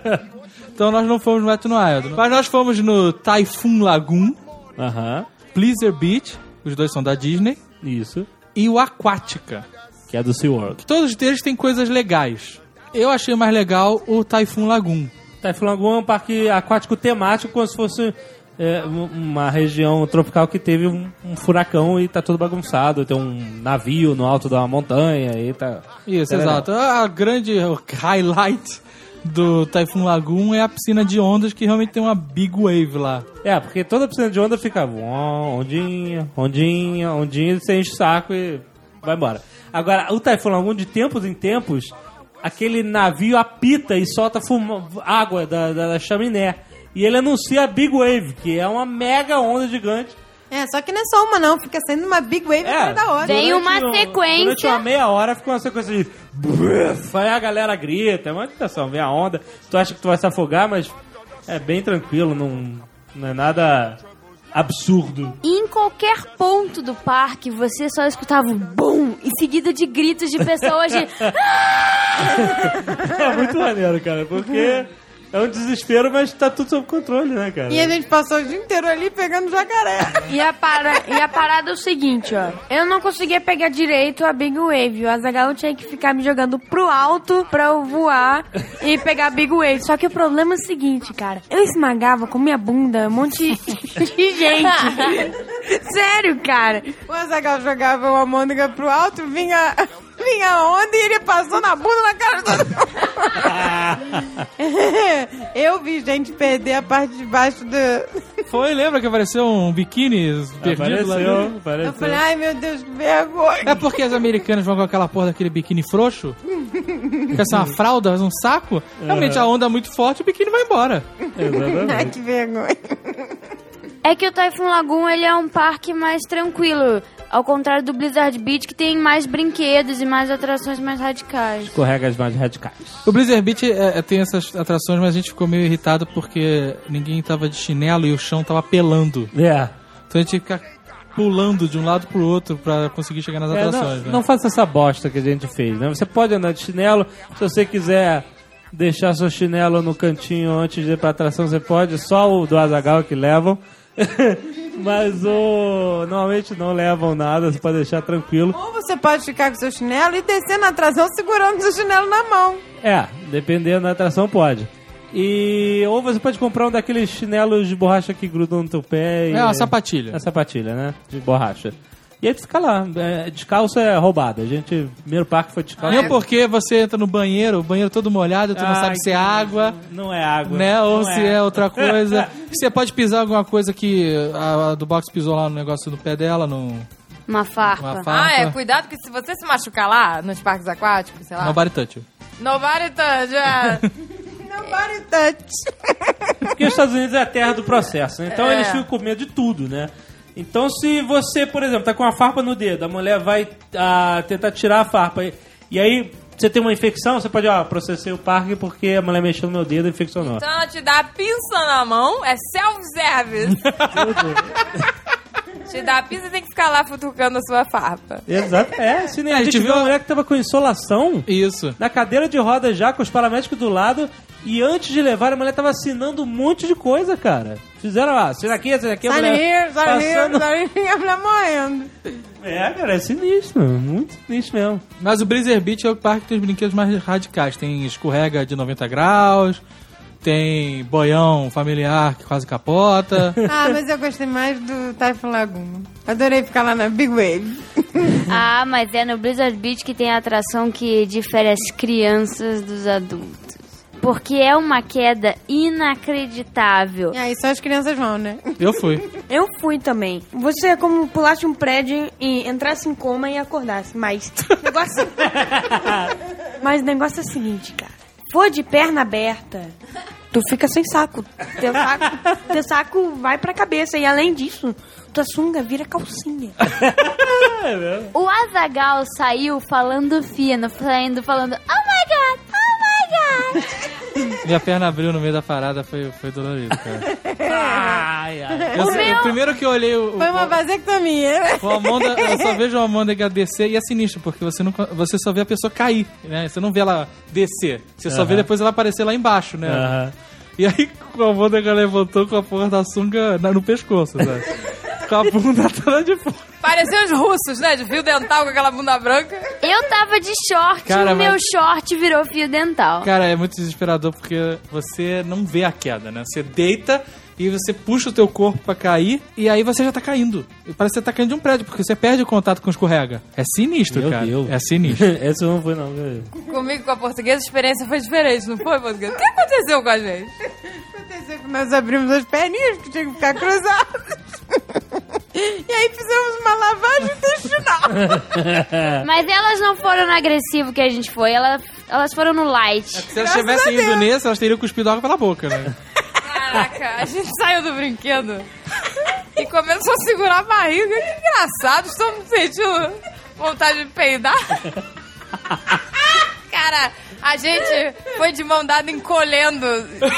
então nós não fomos no Etno Wild. Mas nós fomos no Typhoon Lagoon, Aham. Pleasure Beach, os dois são da Disney, Isso. e o Aquática. Que é do SeaWorld. Todos eles têm coisas legais. Eu achei mais legal o Typhoon Lagoon. Typhoon Lagoon é um parque aquático temático, como se fosse é, um- uma região tropical que teve um, um furacão e tá todo bagunçado. Tem um navio no alto da montanha e tá... Isso, legal. exato. A grande o highlight do Typhoon Lagoon é a piscina de ondas que realmente tem uma big wave lá. É, porque toda piscina de onda fica ondinha, ondinha, ondinha, você enche o saco e vai embora. Agora, o Typhoon Lagoon, de tempos em tempos, aquele navio apita e solta fuma- água da, da, da chaminé. E ele anuncia a Big Wave, que é uma mega onda gigante. É, só que não é só uma, não. Fica sendo uma big wave da outra. Vem uma um- sequência. Durante uma meia hora fica uma sequência de. Aí a galera grita, é uma tentação, vem a onda. Tu acha que tu vai se afogar, mas é bem tranquilo, não, não é nada absurdo. E em qualquer ponto do parque, você só escutava um bum, em seguida de gritos de pessoas de... É muito maneiro, cara, porque é um desespero, mas tá tudo sob controle, né, cara? E a gente passou o dia inteiro ali pegando jacaré. E a, para... e a parada é o seguinte, ó. Eu não conseguia pegar direito a Big Wave. O Azaghal tinha que ficar me jogando pro alto pra eu voar e pegar a Big Wave. Só que o problema é o seguinte, cara. Eu esmagava com minha bunda um monte de gente. Sério, cara. O Azagal jogava uma mônica pro alto, vinha, vinha a onda e ele passou na bunda na cara de todo mundo. Eu vi gente perder a parte de baixo do. Foi, lembra que apareceu um biquíni perdido lá Apareceu, dentro? Eu apareceu. falei, ai meu Deus, que vergonha. É porque as americanas vão com aquela porra daquele biquíni frouxo? Fica assim uma fralda, um saco? Realmente a onda é muito forte, o biquíni vai embora. Ai, Exatamente. que vergonha. É que o Typhoon Lagoon ele é um parque mais tranquilo. Ao contrário do Blizzard Beach, que tem mais brinquedos e mais atrações mais radicais. Escorregas mais radicais. O Blizzard Beach é, é, tem essas atrações, mas a gente ficou meio irritado porque ninguém tava de chinelo e o chão tava pelando. É. Então a gente tinha que ficar pulando de um lado pro outro pra conseguir chegar nas É, atrações, não, né? não faça essa bosta que a gente fez, né? Você pode andar de chinelo, se você quiser deixar seu chinelo no cantinho antes de ir pra atração, você pode, só o do Azagal que levam. Mas o normalmente não levam nada, você pode deixar tranquilo. Ou você pode ficar com seu chinelo e descer na atração segurando seu chinelo na mão. É, dependendo da atração pode. E ou você pode comprar um daqueles chinelos de borracha que grudam no teu pé. e- É uma sapatilha. É sapatilha, né? De borracha. E aí fica lá. É, descalço é roubado. A gente, primeiro parque foi descalço. Nem porque você entra no banheiro, o banheiro todo molhado, tu não Ai, sabe se é que- água, Não é água. né? Ou Não se é. outra coisa. você pode pisar alguma coisa que a, a do box pisou lá no negócio no pé dela, no, Uma farpa. uma farpa. Ah, é, cuidado que se você se machucar lá, nos parques aquáticos, sei lá. Nobody touch. Nobody touch, é. Nobody touch. Porque os Estados Unidos é a terra do processo, né? Então É. eles ficam com medo de tudo, né? Então se você, por exemplo, tá com uma farpa no dedo, a mulher vai ah, tentar tirar a farpa e, e aí você tem uma infecção, você pode, ó, processei o parque porque a mulher mexeu no meu dedo e infeccionou. Então ela te dá a pinça na mão, é self-service. te dá a pinça e tem que ficar lá futucando a sua farpa. Exato. É, se nem a, A gente gente viu uma mulher que tava com insolação Isso. na cadeira de rodas já, com os paramédicos do lado, e antes de levar, a mulher tava assinando um monte de coisa, cara. Fizeram lá, assina aqui, assina aqui, a Sign mulher here, sign here, passando... sign here. A mulher morrendo. É, cara, é sinistro, muito sinistro mesmo. Mas o Blizzard Beach é o parque que tem os brinquedos mais radicais. Tem escorrega de 90 graus, tem boião familiar que quase capota. Ah, mas eu gostei mais do Typhoon Lagoon. Adorei ficar lá na Big Wave. Ah, mas é no Blizzard Beach que tem a atração que difere as crianças dos adultos. Porque é uma queda inacreditável. E aí só as crianças vão, né? Eu fui. Eu fui também. Você é como pulasse um prédio e entrasse em coma e acordasse. Mas o negócio. Mas o negócio é o seguinte, cara. For de perna aberta, tu fica sem saco. Teu saco, teu saco vai pra cabeça. E além disso, tua sunga vira calcinha. O Azagal saiu falando fino, saindo falando, oh my god, oh god. Minha perna abriu no meio da parada, foi, foi dolorido, cara. Ai, ai. Eu, O meu- o primeiro que eu olhei o, Foi uma vasectomia. o Amanda, eu só vejo o Amanda descer e é sinistro, porque você, não, você só vê a pessoa cair, né? Você não vê ela descer. Você só vê depois ela aparecer lá embaixo, né? Aham. E aí o Amanda levantou com a porra da sunga no pescoço, sabe? com a bunda toda de fora. Parecia os russos, né? De fio dental com aquela bunda branca. Eu tava de short Cara, e o meu mas- short virou fio dental. Cara, é muito desesperador porque você não vê a queda, né? Você deita e você puxa o teu corpo pra cair e aí você já tá caindo. E parece que você tá caindo de um prédio, porque você perde o contato com o escorrega. É sinistro, Meu cara. Deus. É sinistro. Esse não foi, não. Comigo com a portuguesa, a experiência foi diferente, não foi, portuguesa? O que aconteceu com a gente? Aconteceu que nós abrimos as perninhas que tinham que ficar cruzadas. E aí fizemos uma lavagem intestinal. Mas elas não foram no agressivo que a gente foi, elas, elas foram no light. Se elas tivessem ido nesse, elas teriam cuspido água pela boca, né? Caraca, a gente saiu do brinquedo e começou a segurar a barriga. Que engraçado, estamos sentindo vontade de peidar. Cara, a gente foi de mão dada encolhendo,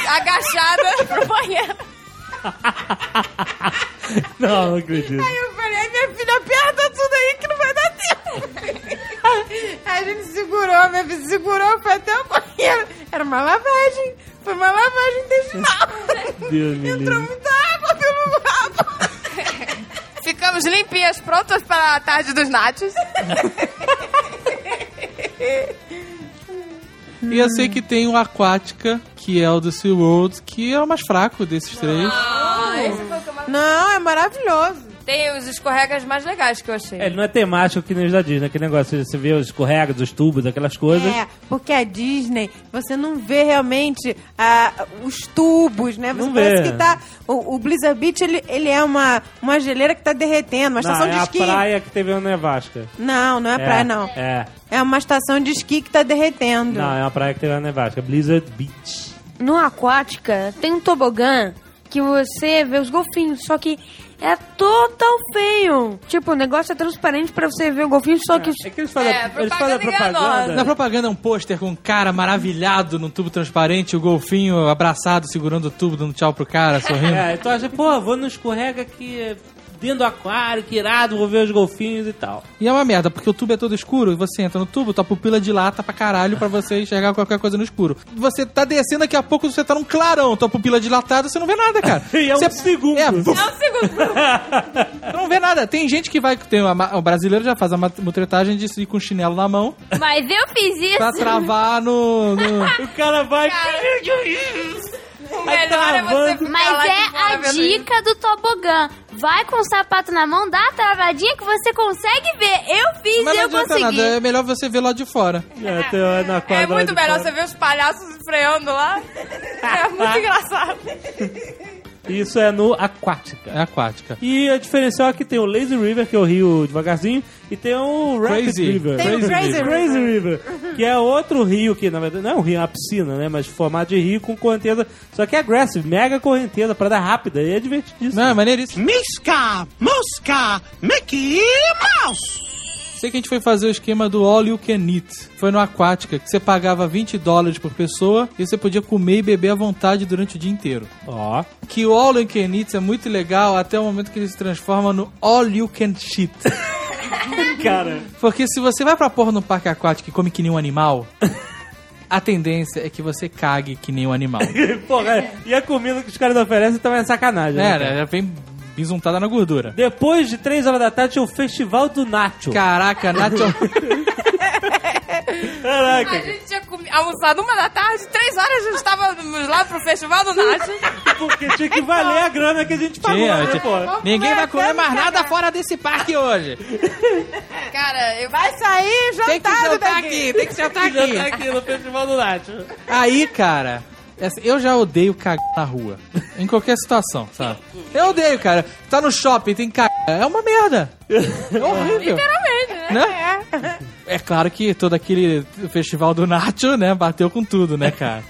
agachada pro banheiro. Não, não acredito. Eu falei, ai, minha filha, aperta tudo aí que não vai dar tempo. Aí a gente segurou, minha filha segurou, foi até o banheiro. Era uma lavagem. Foi uma lavagem intestinal. Deus Entrou muita água pelo rabo. Ficamos limpinhas, prontas para a tarde dos nates. E eu sei que tem o Aquática, que é o do SeaWorld, que é o mais fraco desses três. Não, é maravilhoso. Tem os escorregas mais legais que eu achei. É, ele não é temático que nem os da Disney, aquele negócio, você vê os escorregas, os tubos, aquelas coisas. É, porque a Disney, você não vê realmente ah, os tubos, né? Você Não parece vê. que tá. O, o Blizzard Beach, ele, ele é uma, uma geleira que tá derretendo, uma não, estação é de a esqui. praia que teve uma nevasca. Não, não é, praia, não. É. É uma estação de esqui que tá derretendo. Não, é uma praia que teve uma nevasca. Blizzard Beach. no Aquática tem um tobogã que você vê os golfinhos, só que é total feio. Tipo, o negócio é transparente pra você ver o golfinho, só que... É que eles fazem, É, eles fazem a propaganda propaganda. Na propaganda é um pôster com um cara maravilhado num tubo transparente, o golfinho abraçado, segurando o tubo, dando tchau pro cara, sorrindo. É, então acha, pô, vou no escorrega aqui dentro do aquário, que irado, vou ver os golfinhos e tal. E é uma merda, porque o tubo é todo escuro e você entra no tubo, tua pupila dilata pra caralho pra você enxergar qualquer coisa no escuro. Você tá descendo, daqui a pouco você tá num clarão, tua pupila dilatada, você não vê nada, cara. E é um Você- segundo. É, É um segundo. você não vê nada. Tem gente que vai. Tem uma- o brasileiro já faz a mutretagem de ir com chinelo na mão Mas eu fiz isso. pra travar no. no- O cara vai. O melhor é você ficar Mas lá de é fora a vendo dica do tobogã. Vai com o sapato na mão, dá a travadinha que você consegue ver. Eu fiz Mas e não eu adianta consegui. nada, é melhor você ver lá de fora. É, tem uma- na É muito de melhor fora. você ver os palhaços freando lá. É muito engraçado. Isso é no Aquática. É aquática. E a diferencial é que tem o Lazy River, que é o rio devagarzinho, e tem o Rapid Crazy. River. Tem o Crazy River. Crazy River. Que é outro rio que, na verdade, não é um rio, é uma piscina, né? Mas formato de rio com correnteza. Só que é aggressive, mega correnteza, pra dar rápida. E é divertidíssimo. Não, é maneiríssimo. Misca, Mosca, Mickey Mouse. Sei que a gente foi fazer o esquema do All You Can Eat. Foi no Aquática, que você pagava 20 dólares por pessoa e você podia comer e beber à vontade durante o dia inteiro. Ó. Que o All You Can Eat é muito legal até o momento que ele se transforma no All You Can Shit. Cara. Porque se você vai pra porra no parque aquático e come que nem um animal, a tendência é que você cague que nem um animal. Porra, é. e a comida que os caras oferecem também é sacanagem. É, né, vem bisuntada na gordura. Depois de 3 horas da tarde tinha o Festival do Nacho. Caraca, Nacho. A Caraca. gente tinha comi- almoçado uma da tarde, três horas a gente estávamos lá pro Festival do Nacho. Porque tinha que valer a grana que a gente pagou, Tinha, né, pô? Ninguém vai comer mais nada fora desse parque hoje. Cara, eu Vai sair Tem que jantado jantar daqui. aqui, tem que jantar aqui. tá aqui no Festival do Nacho. Aí, cara, eu já odeio cagar na rua. Em qualquer situação, sabe? Eu odeio, cara. Tá no shopping, tem cagar. É uma merda. É horrível. Literalmente, né? Né? É claro que todo aquele festival do Nacho, né, bateu com tudo, né, cara?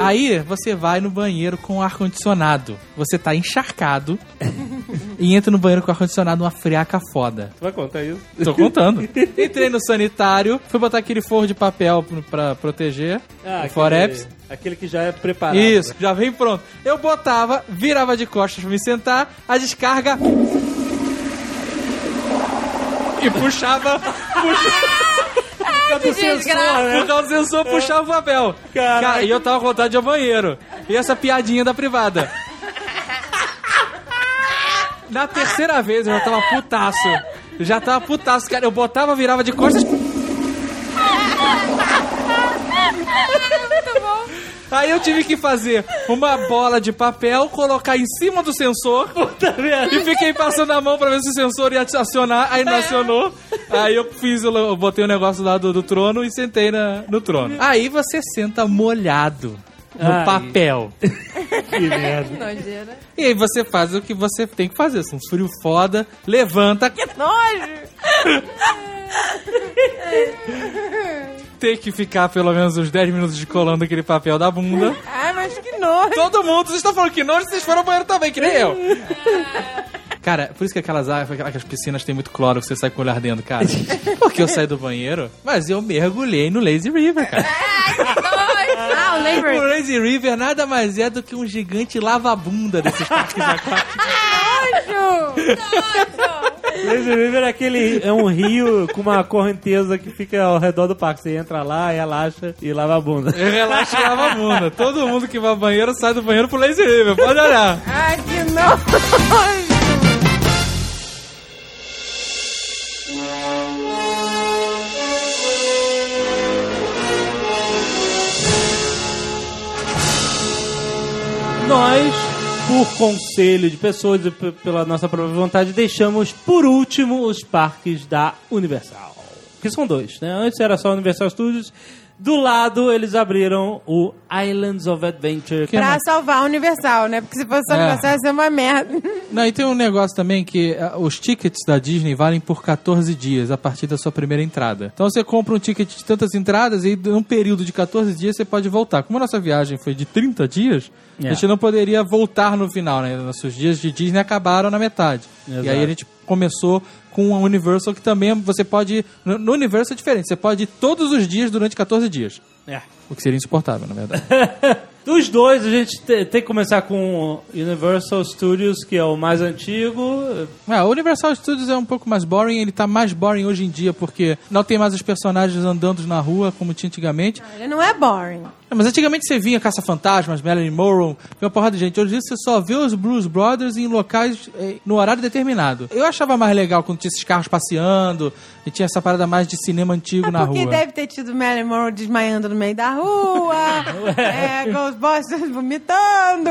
Aí você vai no banheiro com ar-condicionado. Você tá encharcado e entra no banheiro com ar-condicionado, uma friaca foda. Tu vai contar isso? Tô contando. Entrei no sanitário, fui botar aquele forro de papel pra proteger, o Foreps. Ah, Aquele que já é preparado. Isso, já vem pronto. Eu botava, virava de costas pra me sentar, a descarga. E puxava. puxava do sensor, né? por causa do sensor, puxava o papel. Caraca. Cara, e eu tava com vontade de ir ao banheiro. E essa piadinha da privada. Na terceira vez eu já tava putaço. Eu já tava putaço, cara. Eu botava, virava de costas. Aí eu tive que fazer uma bola de papel, colocar em cima do sensor e fiquei passando a mão pra ver se o sensor ia acionar. Aí não acionou. Aí eu fiz, eu botei o negócio lá do, do trono e sentei na- no trono. Aí você senta molhado no Ai. papel. Que merda. Nojeira. E aí você faz o que você tem que fazer. Um frio foda, levanta, Nojo. tem que ficar pelo menos uns 10 minutos de colando aquele papel da bunda. Ai, mas que nojo. Todo mundo, vocês estão falando que não, vocês foram ao banheiro também, que nem eu. Cara, por isso que aquelas, aquelas piscinas têm muito cloro, que você sai com o olhar dentro, cara. Porque eu saí do banheiro, mas eu mergulhei no Lazy River, cara. Ah, o Labor. O Lazy River nada mais é do que um gigante lava-bunda desses parques aquáticos. Lazy River é aquele. É um rio com uma correnteza que fica ao redor do parque. Você entra lá, relaxa e lava a bunda. Relaxa e lava a bunda. Todo mundo que vai ao banheiro sai do banheiro pro Lazy River, pode olhar. Ai, que nojo. Nós, por conselho de pessoas e pela nossa própria vontade, deixamos por último os parques da Universal. Que são dois, né? Antes era só Universal Studios, Do lado, eles abriram o Islands of Adventure. Pra salvar a Universal, né? Porque se fosse É. Universal ia ser uma merda. Não, e tem um negócio também que ah, os tickets da Disney valem por 14 dias a partir da sua primeira entrada. Então você compra um ticket de tantas entradas e num período de 14 dias você pode voltar. Como a nossa viagem foi de 30 dias, É. a gente não poderia voltar no final, né? Nossos dias de Disney acabaram na metade. Exato. E aí a gente começou com a Universal que também você pode... No no Universal é diferente, você pode ir todos os dias durante 14 dias. É. O que seria insuportável, na verdade. Dos dois, a gente te- tem que começar com o Universal Studios, que é o mais antigo. É, o Universal Studios é um pouco mais boring, ele tá mais boring hoje em dia porque não tem mais os personagens andando na rua como tinha antigamente. Ele não é boring. É, mas antigamente você vinha Caça-Fantasmas, Marilyn Monroe, vinha uma porrada de gente. Hoje em dia você só vê os Blues Brothers em locais eh, no horário determinado. Eu achava mais legal quando tinha esses carros passeando e tinha essa parada mais de cinema antigo na É Porque rua. deve ter tido Marilyn Monroe desmaiando no meio da rua, é, Ghostbusters vomitando.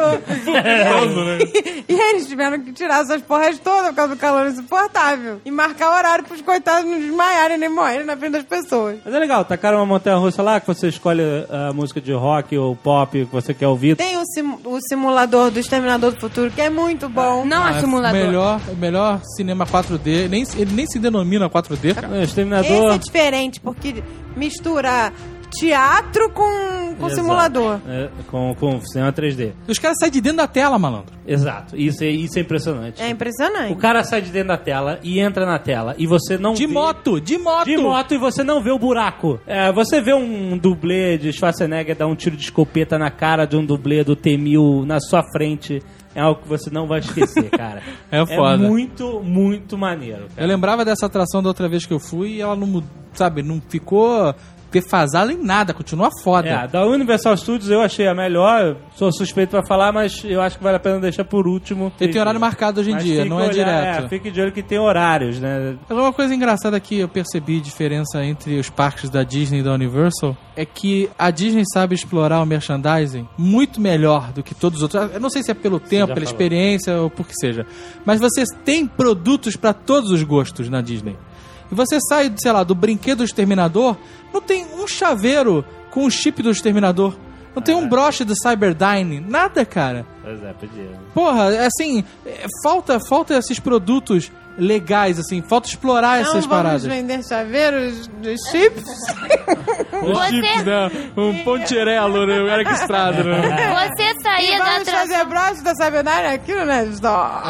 e eles tiveram que tirar essas porras todas por causa do calor insuportável. E marcar horário pros coitados não desmaiarem nem morrerem na frente das pessoas. Mas é legal, tacaram uma montanha russa lá que você escolhe a música de rock ou pop que você quer ouvir. Tem o, sim- o simulador do Exterminador do Futuro, que é muito bom. Não é simulador. Melhor, melhor cinema 4D, nem, ele nem se denomina 4D, cara. O Esse Exterminador. é diferente, porque mistura teatro com, com simulador. É, com, com cinema 3D. Os caras saem de dentro da tela, malandro. Exato. Isso é, isso é impressionante. É impressionante. O cara sai de dentro da tela e entra na tela e você não De vê... moto, de moto! De moto e você não vê o buraco. É, você vê um dublê de Schwarzenegger dar um tiro de escopeta na cara de um dublê do T-1000 na sua frente. É algo que você não vai esquecer, cara. É foda. muito, muito maneiro. Eu lembrava dessa atração da outra vez que eu fui e ela não, mud- sabe, não ficou defasada em nada, continua foda. É, da Universal Studios eu achei a melhor. Sou suspeito pra falar, mas eu acho que vale a pena deixar por último. Ele tem horário marcado hoje em Mas dia, não é olhar- direto. É, fique de olho que tem horários, né? Mas uma coisa engraçada que eu percebi diferença entre os parques da Disney e da Universal é que a Disney sabe explorar o merchandising muito melhor do que todos os outros. Eu não sei se é pelo tempo, pela falou. experiência ou por que seja. Mas vocês têm produtos para todos os gostos na Disney. E você sai, sei lá, do brinquedo do Exterminador, não tem um chaveiro com o chip do Exterminador. Não tem um broche do Cyberdyne. Nada, cara. Pois é, podia. Porra, assim, é, falta, falta esses produtos legais, assim, falta explorar Não essas vamos paradas. vender chaveiros de chips? Os chips, né? Um pontirelo, né? O Eric Estrada, né? Você saía da Vamos atração. fazer broche da Cyberdyne aquilo, né? Só.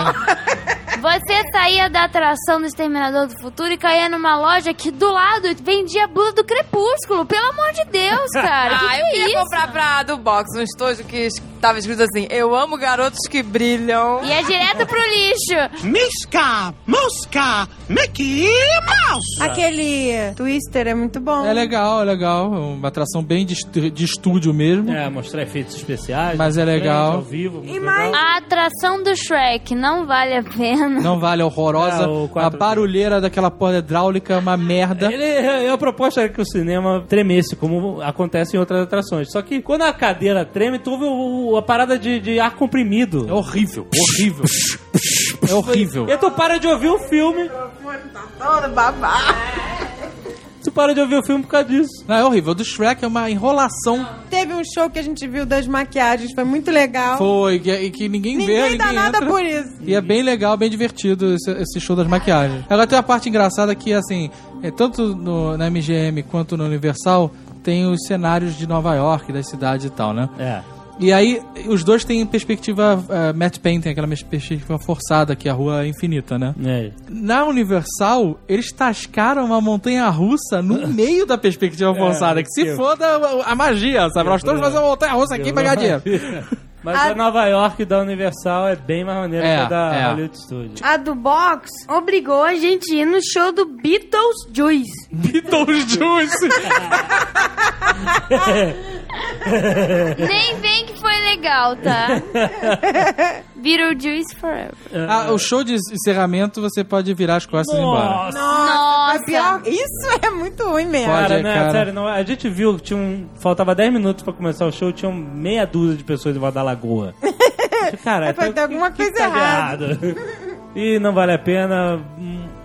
Você saía da atração do Exterminador do Futuro e caía numa loja que do lado vendia blusa do Crepúsculo. Pelo amor de Deus, cara. que ah, que eu é queria isso? comprar pra do box um estojo que tava escrito assim: Eu amo garotos que brilham. E é direto pro lixo. Misca, Musca, Mickey Mouse. Aquele Twister é muito bom. É legal, é legal. É Uma atração bem de, de estúdio mesmo. É, mostrar efeitos especiais. Mas é legal. Ao vivo, muito E legal. mais- A atração do Shrek não vale a pena. Não vale, é horrorosa. É, o a 4D. barulheira daquela porra hidráulica é uma merda. Ele, a proposta era que o cinema tremesse, como acontece em outras atrações. Só que quando a cadeira treme, tu ouve o- a parada de, de ar comprimido. É horrível, horrível. é horrível. E tu para de ouvir o filme. Todo babado. Tu para de ouvir o filme por causa disso. Não, é horrível. O do Shrek é uma enrolação. Teve um show que a gente viu das maquiagens, foi muito legal. Foi, que, e que ninguém, vê, Ninguém ninguém dá nada entra. por isso. E é bem legal, bem divertido esse, esse show das maquiagens. Agora tem a parte engraçada que, assim, é, tanto no, na MGM quanto no Universal, tem os cenários de Nova York, das cidades e tal, né? É. E aí, os dois têm perspectiva uh, matte painting, aquela perspectiva forçada, que é a rua é infinita, né? É. Na Universal, eles tascaram uma montanha russa no meio da perspectiva forçada. que se que- foda a, magia, sabe? Nós estamos fazendo uma montanha russa aqui pra ganhar dinheiro. Mas a Nova York da Universal é bem mais maneira É, que a da é. Hollywood Studios. A do box obrigou a gente a ir no show do Beatles Juice. Beetlejuice! Nem vem que foi legal, tá? Beetlejuice Forever. Ah, o show de encerramento você pode virar as costas e ir embora. Nossa! Nossa, Nossa. é pior. Isso é muito ruim mesmo. Pode. Cara, né? cara. Sério, não, a gente viu que tinha um, faltava 10 minutos pra começar o show, tinha meia dúzia de pessoas em da lagoa. Cara, ter alguma coisa tá errada. E não vale a pena.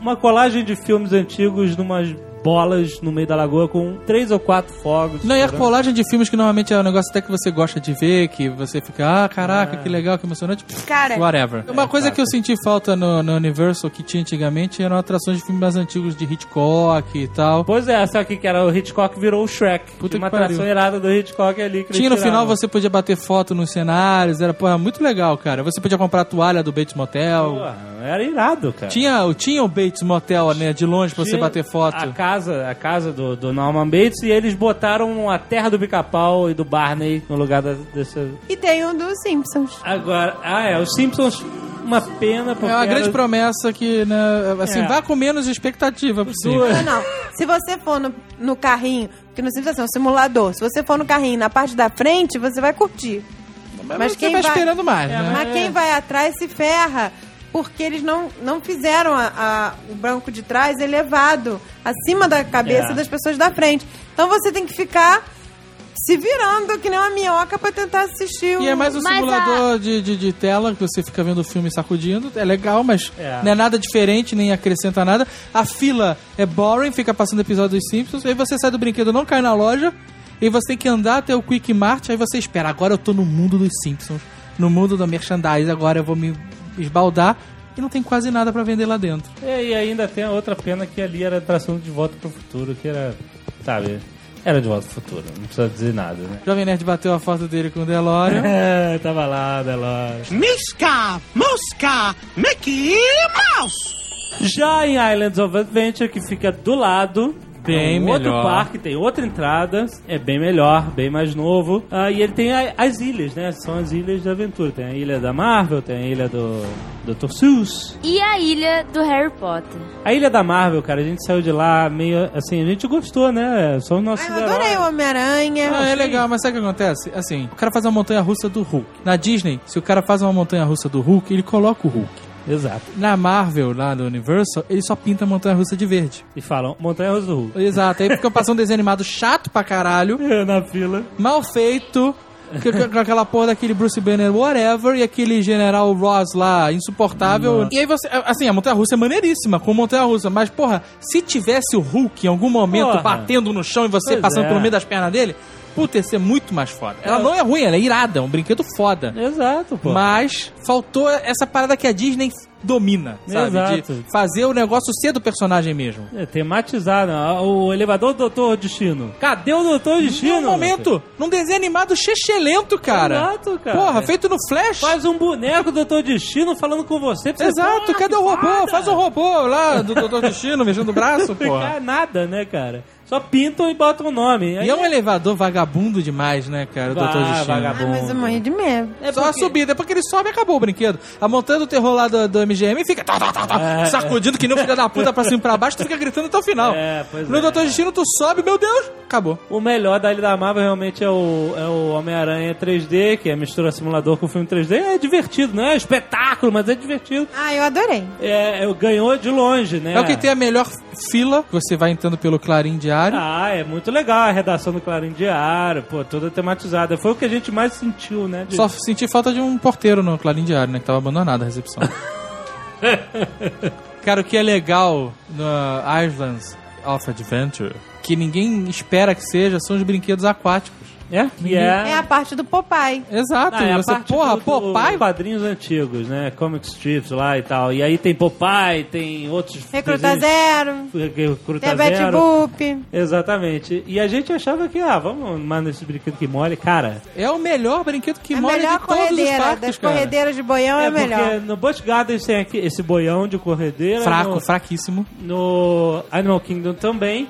Uma colagem de filmes antigos numas bolas no meio da lagoa com três ou quatro fogos. Não, e a colagem de filmes que normalmente é um negócio até que você gosta de ver, que você fica, ah, caraca, que legal, que emocionante. Cara, Whatever. Uma É, coisa tá. que eu senti falta no, no Universal que tinha antigamente eram atrações de filmes mais antigos de Hitchcock e tal. Pois é, só que que era o Hitchcock virou o Shrek. Puta Tinha uma que pariu. atração irada do Hitchcock ali. Que Tinha no final você podia bater foto nos cenários, era porra, muito legal, cara. Você podia comprar a toalha do Bates Motel. Porra, era irado, cara. Tinha, tinha o Bates Motel, né, de longe pra você Tinha bater foto. A casa, a casa do, do Norman Bates e eles botaram a terra do pica-pau e do Barney no lugar da, dessa. E tem um dos Simpsons. Agora, ah, é, os Simpsons, uma pena porque. É uma grande era- promessa que, né, assim, É. vá com menos expectativa possível. Não, não. Se você for no, no carrinho, porque no Simpsons é um simulador, se você for no carrinho na parte da frente, você vai curtir. Mas, você quem vai vai esperando mais, É, né? Mas quem vai atrás se ferra. Porque eles não, não fizeram a- a- o banco de trás elevado acima da cabeça É. das pessoas da frente. Então você tem que ficar se virando que nem uma minhoca pra tentar assistir o. E é mais um Mas simulador de, de, de tela que você fica vendo o filme sacudindo. É legal, mas É. não é nada diferente, nem acrescenta nada. A fila é boring, fica passando episódio dos Simpsons. Aí você sai do brinquedo, não cai na loja. E você tem que andar até o Quick Mart. Aí você espera, agora eu tô no mundo dos Simpsons. No mundo do merchandise, agora eu vou me esbaldar. E não tem quase nada pra vender lá dentro. É, e ainda tem a outra pena que ali era a atração de volta pro futuro, que era. Sabe? Era de volta pro futuro, não precisa dizer nada, né? Jovem Nerd bateu a foto dele com o DeLorean. É, tava lá, Delore. Miska, Muska, Mickey Mouse. Já em Islands of Adventure, que fica do lado. Bem é um outro melhor. parque, tem outra entrada, é bem melhor, bem mais novo. Ah, e ele tem a- as ilhas, né? São as ilhas de aventura. Tem a ilha da Marvel, tem a ilha do Dr. Seuss. E a ilha do Harry Potter. A ilha da Marvel, cara, a gente saiu de lá meio assim, a gente gostou, né? São os nossos Ai, eu adorei o heróis. Homem-Aranha. Ah, é legal, mas sabe o que acontece? Assim, o cara faz uma montanha russa do Hulk. Na Disney, se o cara faz uma montanha russa do Hulk, ele coloca o Hulk. Exato. Na Marvel, lá do Universal, ele só pinta a montanha russa de verde. E falam, Montanha Russa do Hulk. Exato, aí fica passando um desenho animado chato pra caralho, Na fila. mal feito, com aquela porra daquele Bruce Banner, whatever, e aquele General Ross lá, insuportável. E aí você, assim, a montanha russa é maneiríssima, com montanha russa, mas porra, se tivesse o Hulk em algum momento Porra. batendo no chão e você Pois passando é. pelo meio das pernas dele, puta, ia ser muito mais foda. Ela É. não é ruim, ela é irada, é um brinquedo foda. Exato, pô. Mas faltou essa parada que a Disney domina, sabe? Exato. De fazer o negócio ser do personagem mesmo. É, tematizado. Ah, O elevador do Doutor Destino. Cadê o Doutor Destino? Num momento, num desenho animado chechelento, cara. Exato, cara. Porra, feito no Flash. Faz um boneco do Doutor Destino falando com você. você Exato, falar, cadê o robô? Faz um robô lá do Doutor Destino, mexendo o braço, porra. Cara, nada, né, cara? Só pintam e botam o nome. E é um elevador vagabundo demais, né, cara, o Vá, Doutor Destino. Ah, vagabundo. mas eu morri de medo. É Só porque- a subida, depois que ele sobe, acabou o brinquedo. A montanha do terror lá do, do MGM fica tá, tá, tá, tá, É. sacudindo que nem um filho da puta pra cima e pra baixo, tu fica gritando até o final. É, pois no é. Doutor Destino, tu sobe, meu Deus, acabou. O melhor da Ilha da Marvel realmente é o, é o Homem-Aranha 3D, que é mistura simulador com filme 3D. É divertido, não é espetáculo, mas é divertido. Ah, eu adorei. É, é, ganhou de longe, né? É o que tem a melhor fila, você vai entrando pelo Clarim Diário. Ah, é muito legal a redação do Clarim Diário, pô, toda tematizada. Foi o que a gente mais sentiu, né? de- Só senti falta de um porteiro no Clarim Diário, né? Que tava abandonado a recepção. Cara, o que é legal no Islands of Adventure, que ninguém espera que seja, são os brinquedos aquáticos. É? Que é... É a parte do Popeye. Exato, Ah, é a você, parte porra, do- do- Popeye, quadrinhos antigos, né? Comic strips lá e tal. E aí tem Popeye, tem outros... Recruta desenhos- Zero. Recruta Tem Zero. Boop. Exatamente. E a gente achava que, ah, vamos mais nesse brinquedo que mole. Cara, é o melhor brinquedo que a melhor de todos os corredeira. parques, das cara. corredeiras de boião é, é a melhor. porque no Busch Gardens tem aqui esse boião de corredeira. Fraco, no, fraquíssimo. no Animal Kingdom também.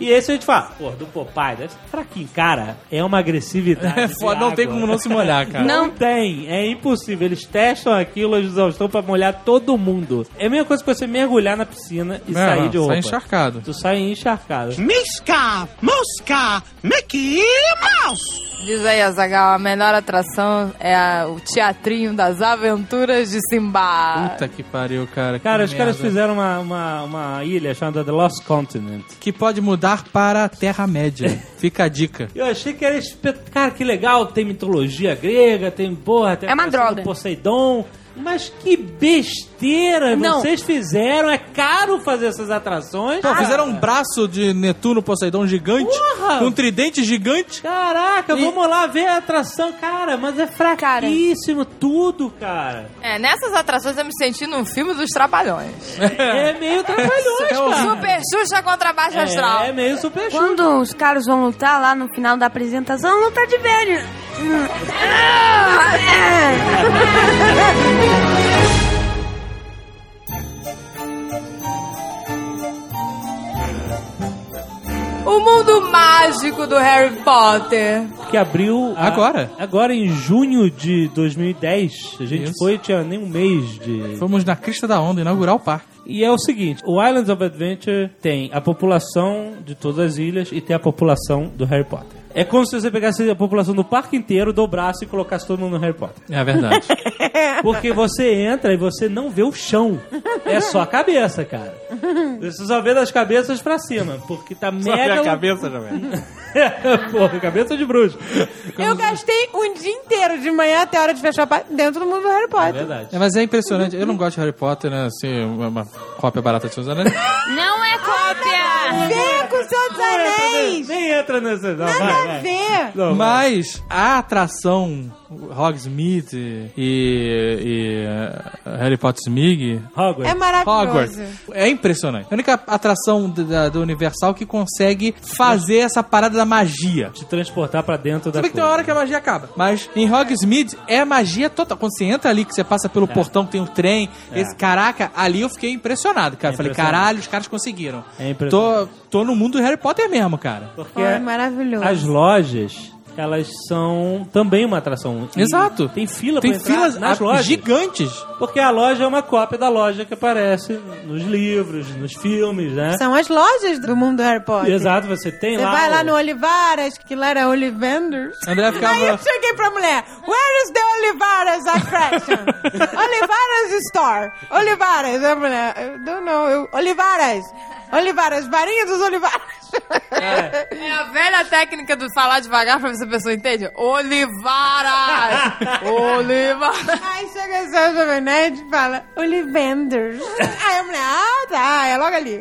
E esse a gente fala, pô, do Popeye, deve ser fraquinho. Cara, é uma agressividade. É de foda, não tem como não se molhar, cara. Não tem, é impossível. Eles testam aquilo, eles exaustão pra molhar todo mundo. É a mesma coisa que você mergulhar na piscina e Não, sair de roupa. sai encharcado. Tu sai encharcado. Miska, Muska, Mickey Mouse. Diz aí, Azagal, a menor atração é a- o teatrinho das aventuras de Simba. Puta que pariu, cara. Cara, que os caras merda. fizeram uma, uma, uma ilha chamada The Lost Continent. Que pode mudar para a Terra-média. Fica a dica. Eu achei que era espet... Cara, que legal, tem mitologia grega, tem porra, tem É uma droga. do Poseidon. Mas que besteira Não. vocês fizeram. É caro fazer essas atrações. Pô, fizeram um braço de Netuno Poseidon gigante, Porra! um tridente gigante. Caraca, E- vamos lá ver a atração. Cara, mas é fraquíssimo tudo, cara. É, nessas atrações eu me senti num filme dos Trapalhões. É meio trapalhões, cara. Super Xuxa contra Baixa Astral. É meio super chulo. Quando os caras vão lutar lá no final da apresentação, luta de velho. O mundo mágico do Harry Potter. que abriu a- Agora? agora em junho de 2010. A gente Isso. foi, tinha nem um mês de. Fomos na crista da onda inaugurar o parque. E é o seguinte: o Islands of Adventure tem a população de todas as ilhas e tem a população do Harry Potter. É como se você pegasse a população do parque inteiro, dobrasse e colocasse todo mundo no Harry Potter. É verdade. Porque você entra e você não vê o chão. É só a cabeça, cara. Você só vê das cabeças pra cima. Porque tá mega. cabeça, Jovem. Porra, cabeça de bruxo. Eu gastei um dia inteiro, de manhã até a hora de fechar dentro do mundo do Harry É Potter. verdade. É, mas é impressionante. Eu não gosto de Harry Potter, né? Assim, uma, cópia barata de Seus Anéis. Não é cópia! Vem com o Senhor dos Anéis! Nem entra nessa. Não, a vai. ver! Não. Mas a atração Hogsmeade e, e uh, Harry Potter Smig Hogwarts. É maravilhoso. Hogwarts. É impressionante. É a única atração da, do Universal que consegue fazer essa parada da magia. Te transportar pra dentro da Você vê que tem uma hora que a magia acaba. Mas em Hogsmeade é magia total. Quando você entra ali, que você passa pelo portão, que tem um trem. É. Esse, caraca, ali eu fiquei impressionado, cara. É Falei, caralho, os caras conseguiram. É impressionante. Tô, tô no mundo do Harry Potter mesmo, cara. Porque é maravilhoso. as lojas, elas são também uma atração. E Exato. Tem fila Tem pra entrar filas nas lojas. gigantes. Porque a loja é uma cópia da loja que aparece nos livros, nos filmes, né? São as lojas do mundo do Harry Potter. Exato, você tem Você lá. vai lá o- no Olivaras, que lá era Olivanders. André ficava- Aí eu cheguei pra mulher, where is the Olivaras attraction? Olivaras store. Olivaras. A mulher, don't know. Olivaras. Olivaras, varinha dos Olivaras. É a velha técnica do falar devagar pra ver se a pessoa entende. Olivaras! Olivaras! Aí chega o seu Jovem Nerd e fala, Olivanders. Aí a mulher, ah, tá, é logo ali.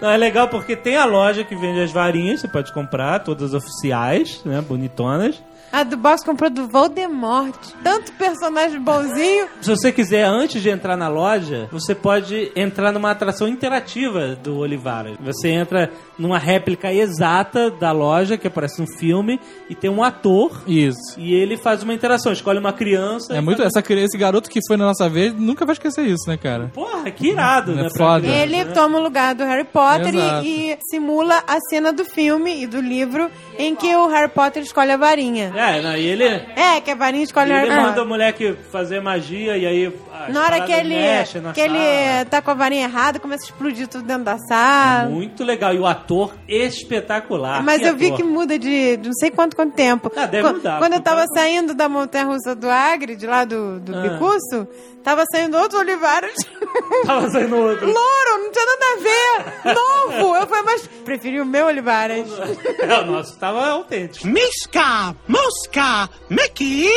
Não, é legal porque tem a loja que vende as varinhas, você pode comprar, todas oficiais, né? Bonitonas. A do Boss comprou do Voldemort. Tanto personagem bonzinho. Se você quiser, antes de entrar na loja, você pode entrar numa atração interativa do Olivara. Você entra numa réplica exata da loja, que aparece no filme, e tem um ator, Isso. e ele faz uma interação. Escolhe uma criança. É muito. faz- Essa, criança- esse garoto que foi na nossa vez nunca vai esquecer isso, né, cara? Porra, que irado, É né? foda. Ele né? toma o lugar do Harry Potter e, e simula a cena do filme e do livro em que o Harry Potter escolhe a varinha. É, não, e ele, É, que a varinha escolhe o ele Harry manda Potter. o moleque fazer magia e aí. Na hora que ele, mexem na que ele sala. tá com a varinha errada, começa a explodir tudo dentro da sala. Muito legal. E o ator espetacular. Mas eu vi ator. que muda de, de não sei quanto, quanto tempo. Ah, deve Qu- mudar, Quando eu tava cara- saindo da montanha-russa do Agri, de lá do, do Ah. Picuço, tava saindo outros olivares. Tava saindo outro. Louro, não tinha nada a ver. Novo. Eu falei, mas preferi o meu olivares. É, o nosso tava autêntico. Misca, Mosca, Mickey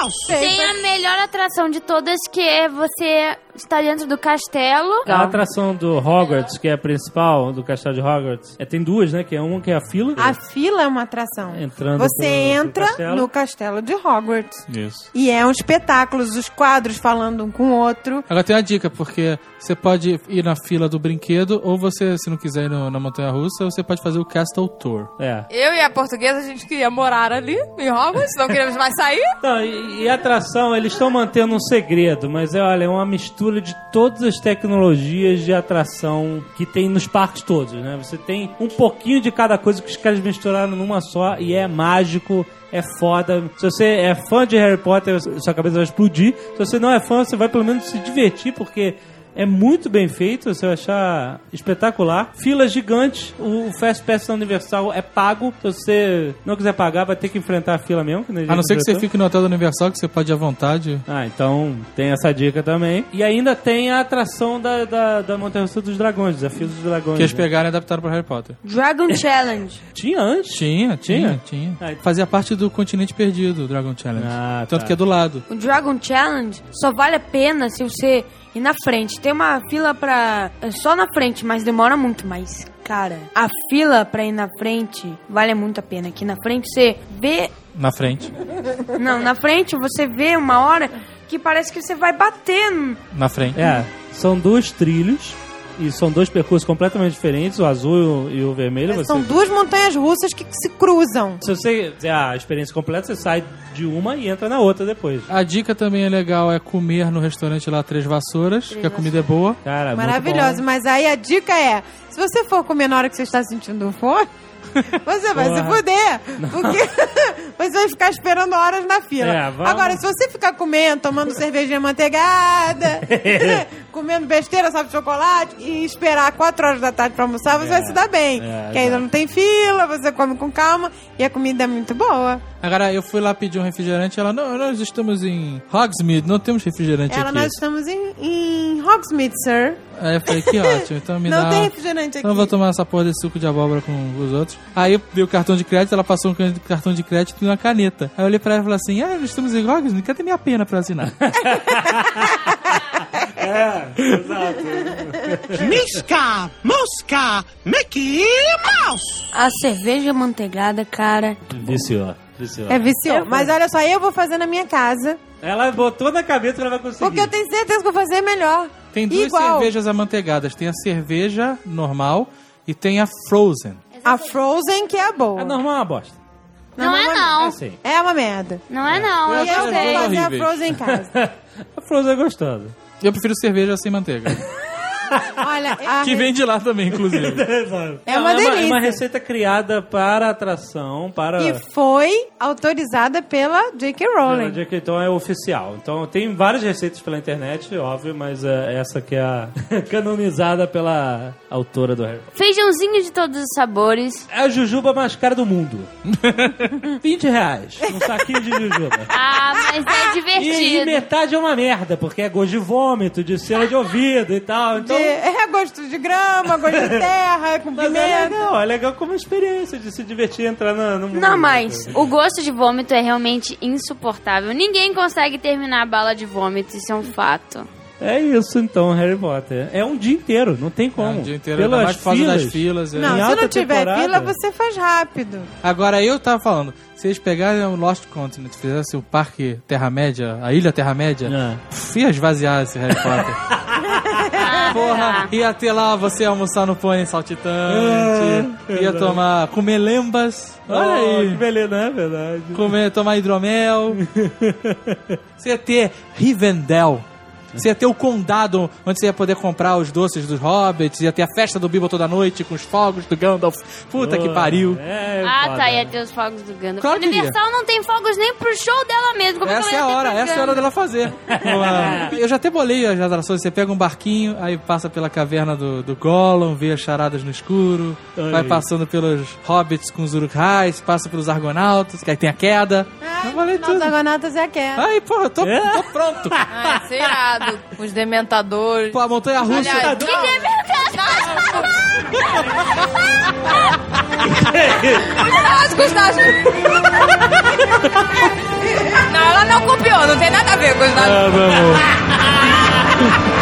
Mouse. Tem a melhor atração de todas, que é você estar dentro do castelo. A atração do Hogwarts, que é a principal do castelo de Hogwarts, é, tem duas, né? Que é uma que é a fila. A fila é uma atração. Entrando Você pro- pro entra castelo. no castelo de Hogwarts. Isso. E é um espetáculo, os quadros falando um com o outro. Agora tem uma dica, porque você pode ir na fila do brinquedo, ou você, se não quiser ir no- na montanha russa, você pode fazer o Castle Tour. É. Eu e a portuguesa, a gente queria morar ali, em Hogwarts, não queríamos mais sair. Não, e, e a atração, eles estão mantendo um segredo, mas é, olha, é uma mistura de todas as tecnologias de atração que tem nos parques todos, né? Você tem um pouquinho de cada coisa que os caras misturaram numa só e é mágico, é foda. Se você é fã de Harry Potter, sua cabeça vai explodir. Se você não é fã, você vai pelo menos se divertir, porque É muito bem feito, você vai achar espetacular. Filas gigantes, o Fast Pass da Universal é pago. Se você não quiser pagar, vai ter que enfrentar a fila mesmo. a A não ser que você fique no hotel da Universal, que você pode ir à vontade. Ah, então tem essa dica também. E ainda tem a atração da, da, da Montanha Russa dos Dragões, Desafio dos Dragões. Que eles né? pegaram e adaptaram pra Harry Potter. Dragon Challenge. Tinha antes? Tinha, tinha, Tinha? tinha. Ah, Fazia parte do continente perdido, o Dragon Challenge. Ah, Tanto tá. que é do lado. O Dragon Challenge só vale a pena se você ir na frente. Tem uma fila pra. é só na frente, mas demora muito. Mas, cara, a fila pra ir na frente vale muito a pena. Aqui na frente você vê. Na frente. Não, na frente você vê uma hora que parece que você vai bater. Na frente. É, são dois trilhos. E são dois percursos completamente diferentes, o azul e o, e o vermelho. Você, São duas montanhas russas que se cruzam. Se você quiser a experiência completa, você sai de uma e entra na outra depois. A dica também é legal, é comer no restaurante lá Três Vassouras, que a comida é boa. Cara, Maravilhoso. Mas aí a dica é: se você for comer na hora que você está sentindo fome, você vai se Porra. fuder. Porque você vai ficar esperando horas na fila. É. Agora, se você ficar comendo, tomando cervejinha manteigada, comendo besteira, sabe, chocolate, e esperar 4 horas da tarde pra almoçar, você É, vai se dar bem. é, que ainda não tem fila, você come com calma e a comida é muito boa. Agora, eu fui lá pedir um refrigerante ela, não, nós estamos em Hogsmeade, não temos refrigerante Ela, aqui. nós estamos em, em Hogsmeade, sir. Aí eu falei, que ótimo, então me não dá... tem refrigerante aqui. Então eu vou tomar essa porra desse suco de abóbora com os outros. Aí eu dei o cartão de crédito, ela passou um cartão de crédito e uma caneta. Aí eu olhei pra ela e falei assim, ah, nós estamos em Hogsmeade, cadê minha pena pra assinar? Miska, Mosca, Mickey Mouse. A cerveja manteigada, cara. Viciou. Viciou. É viciou. Mas olha só, eu vou fazer na minha casa. Ela botou na cabeça que ela vai conseguir. Porque eu tenho certeza que eu vou fazer melhor. Tem duas Igual. cervejas amanteigadas. Tem a cerveja normal e tem a Frozen. A Frozen que é a boa. A normal é uma bosta. Não é não. Assim. É uma merda. Não é não, eu e eu vou gostei. fazer a. Frozen em casa. A Frozen é gostosa. Eu prefiro cerveja sem manteiga. Olha, a que vem de lá também, inclusive. É uma é delícia. uma receita criada para atração, para... E foi autorizada pela J.K. Rowling. É Então é oficial. Então tem várias receitas pela internet, óbvio, mas é essa que é a canonizada pela autora do Harry Potter. Feijãozinho de todos os sabores. É a jujuba mais cara do mundo. 20 reais. Um saquinho de jujuba. Ah, mas é E, e divertido. metade é uma merda, porque é gosto de vômito, de cera de ouvido e tal. Então, De- é gosto de grama, gosto de terra, com mas é pimenta. legal, é legal como experiência de se divertir e entrar na, no mundo. Não, mas O gosto de vômito é realmente insuportável. Ninguém consegue terminar a bala de vômito, isso é um fato. É isso então, Harry Potter. É um dia inteiro, não tem como. É, um dia inteiro, Pelas ainda mais por causa filas. das filas. é. Não, Em se alta não tiver temporada- fila, você faz rápido. Agora, eu tava falando, se eles pegarem o Lost Continent, fizessem o parque Terra-média, a Ilha Terra-média, É. ia esvaziar esse Harry Potter. Porra, ia ter lá você almoçar no pônei saltitante, ia tomar, comer lembas, olha Oh, aí. Que beleza, é verdade? comer, tomar hidromel. Você ia ter Rivendell. Você ia ter o condado onde você ia poder comprar os doces dos hobbits, ia ter a festa do Bilbo toda noite com os fogos do Gandalf. Puta que pariu. É, ah, foda. tá, ia ter os fogos do Gandalf. Claro que Universal não tem fogos nem pro show dela mesmo. Como Essa é a hora, essa é a hora dela fazer. Uma- Eu já até bolei as atrações. Você pega um barquinho, aí passa pela caverna do, do Gollum, vê as charadas no escuro, Ai. vai passando pelos hobbits com os urukhais, passa pelos argonautas, que aí tem a queda. Eu bolei Os tudo. argonautas é a queda. Ai, porra, eu tô, É? tô pronto. Ah, isso irado. Os dementadores. Pô, a montanha russa. Aliás, Que Cuidado, Gustavo. Não, ela não copiou, não tem nada a ver, Gustavo. Ah, vamos.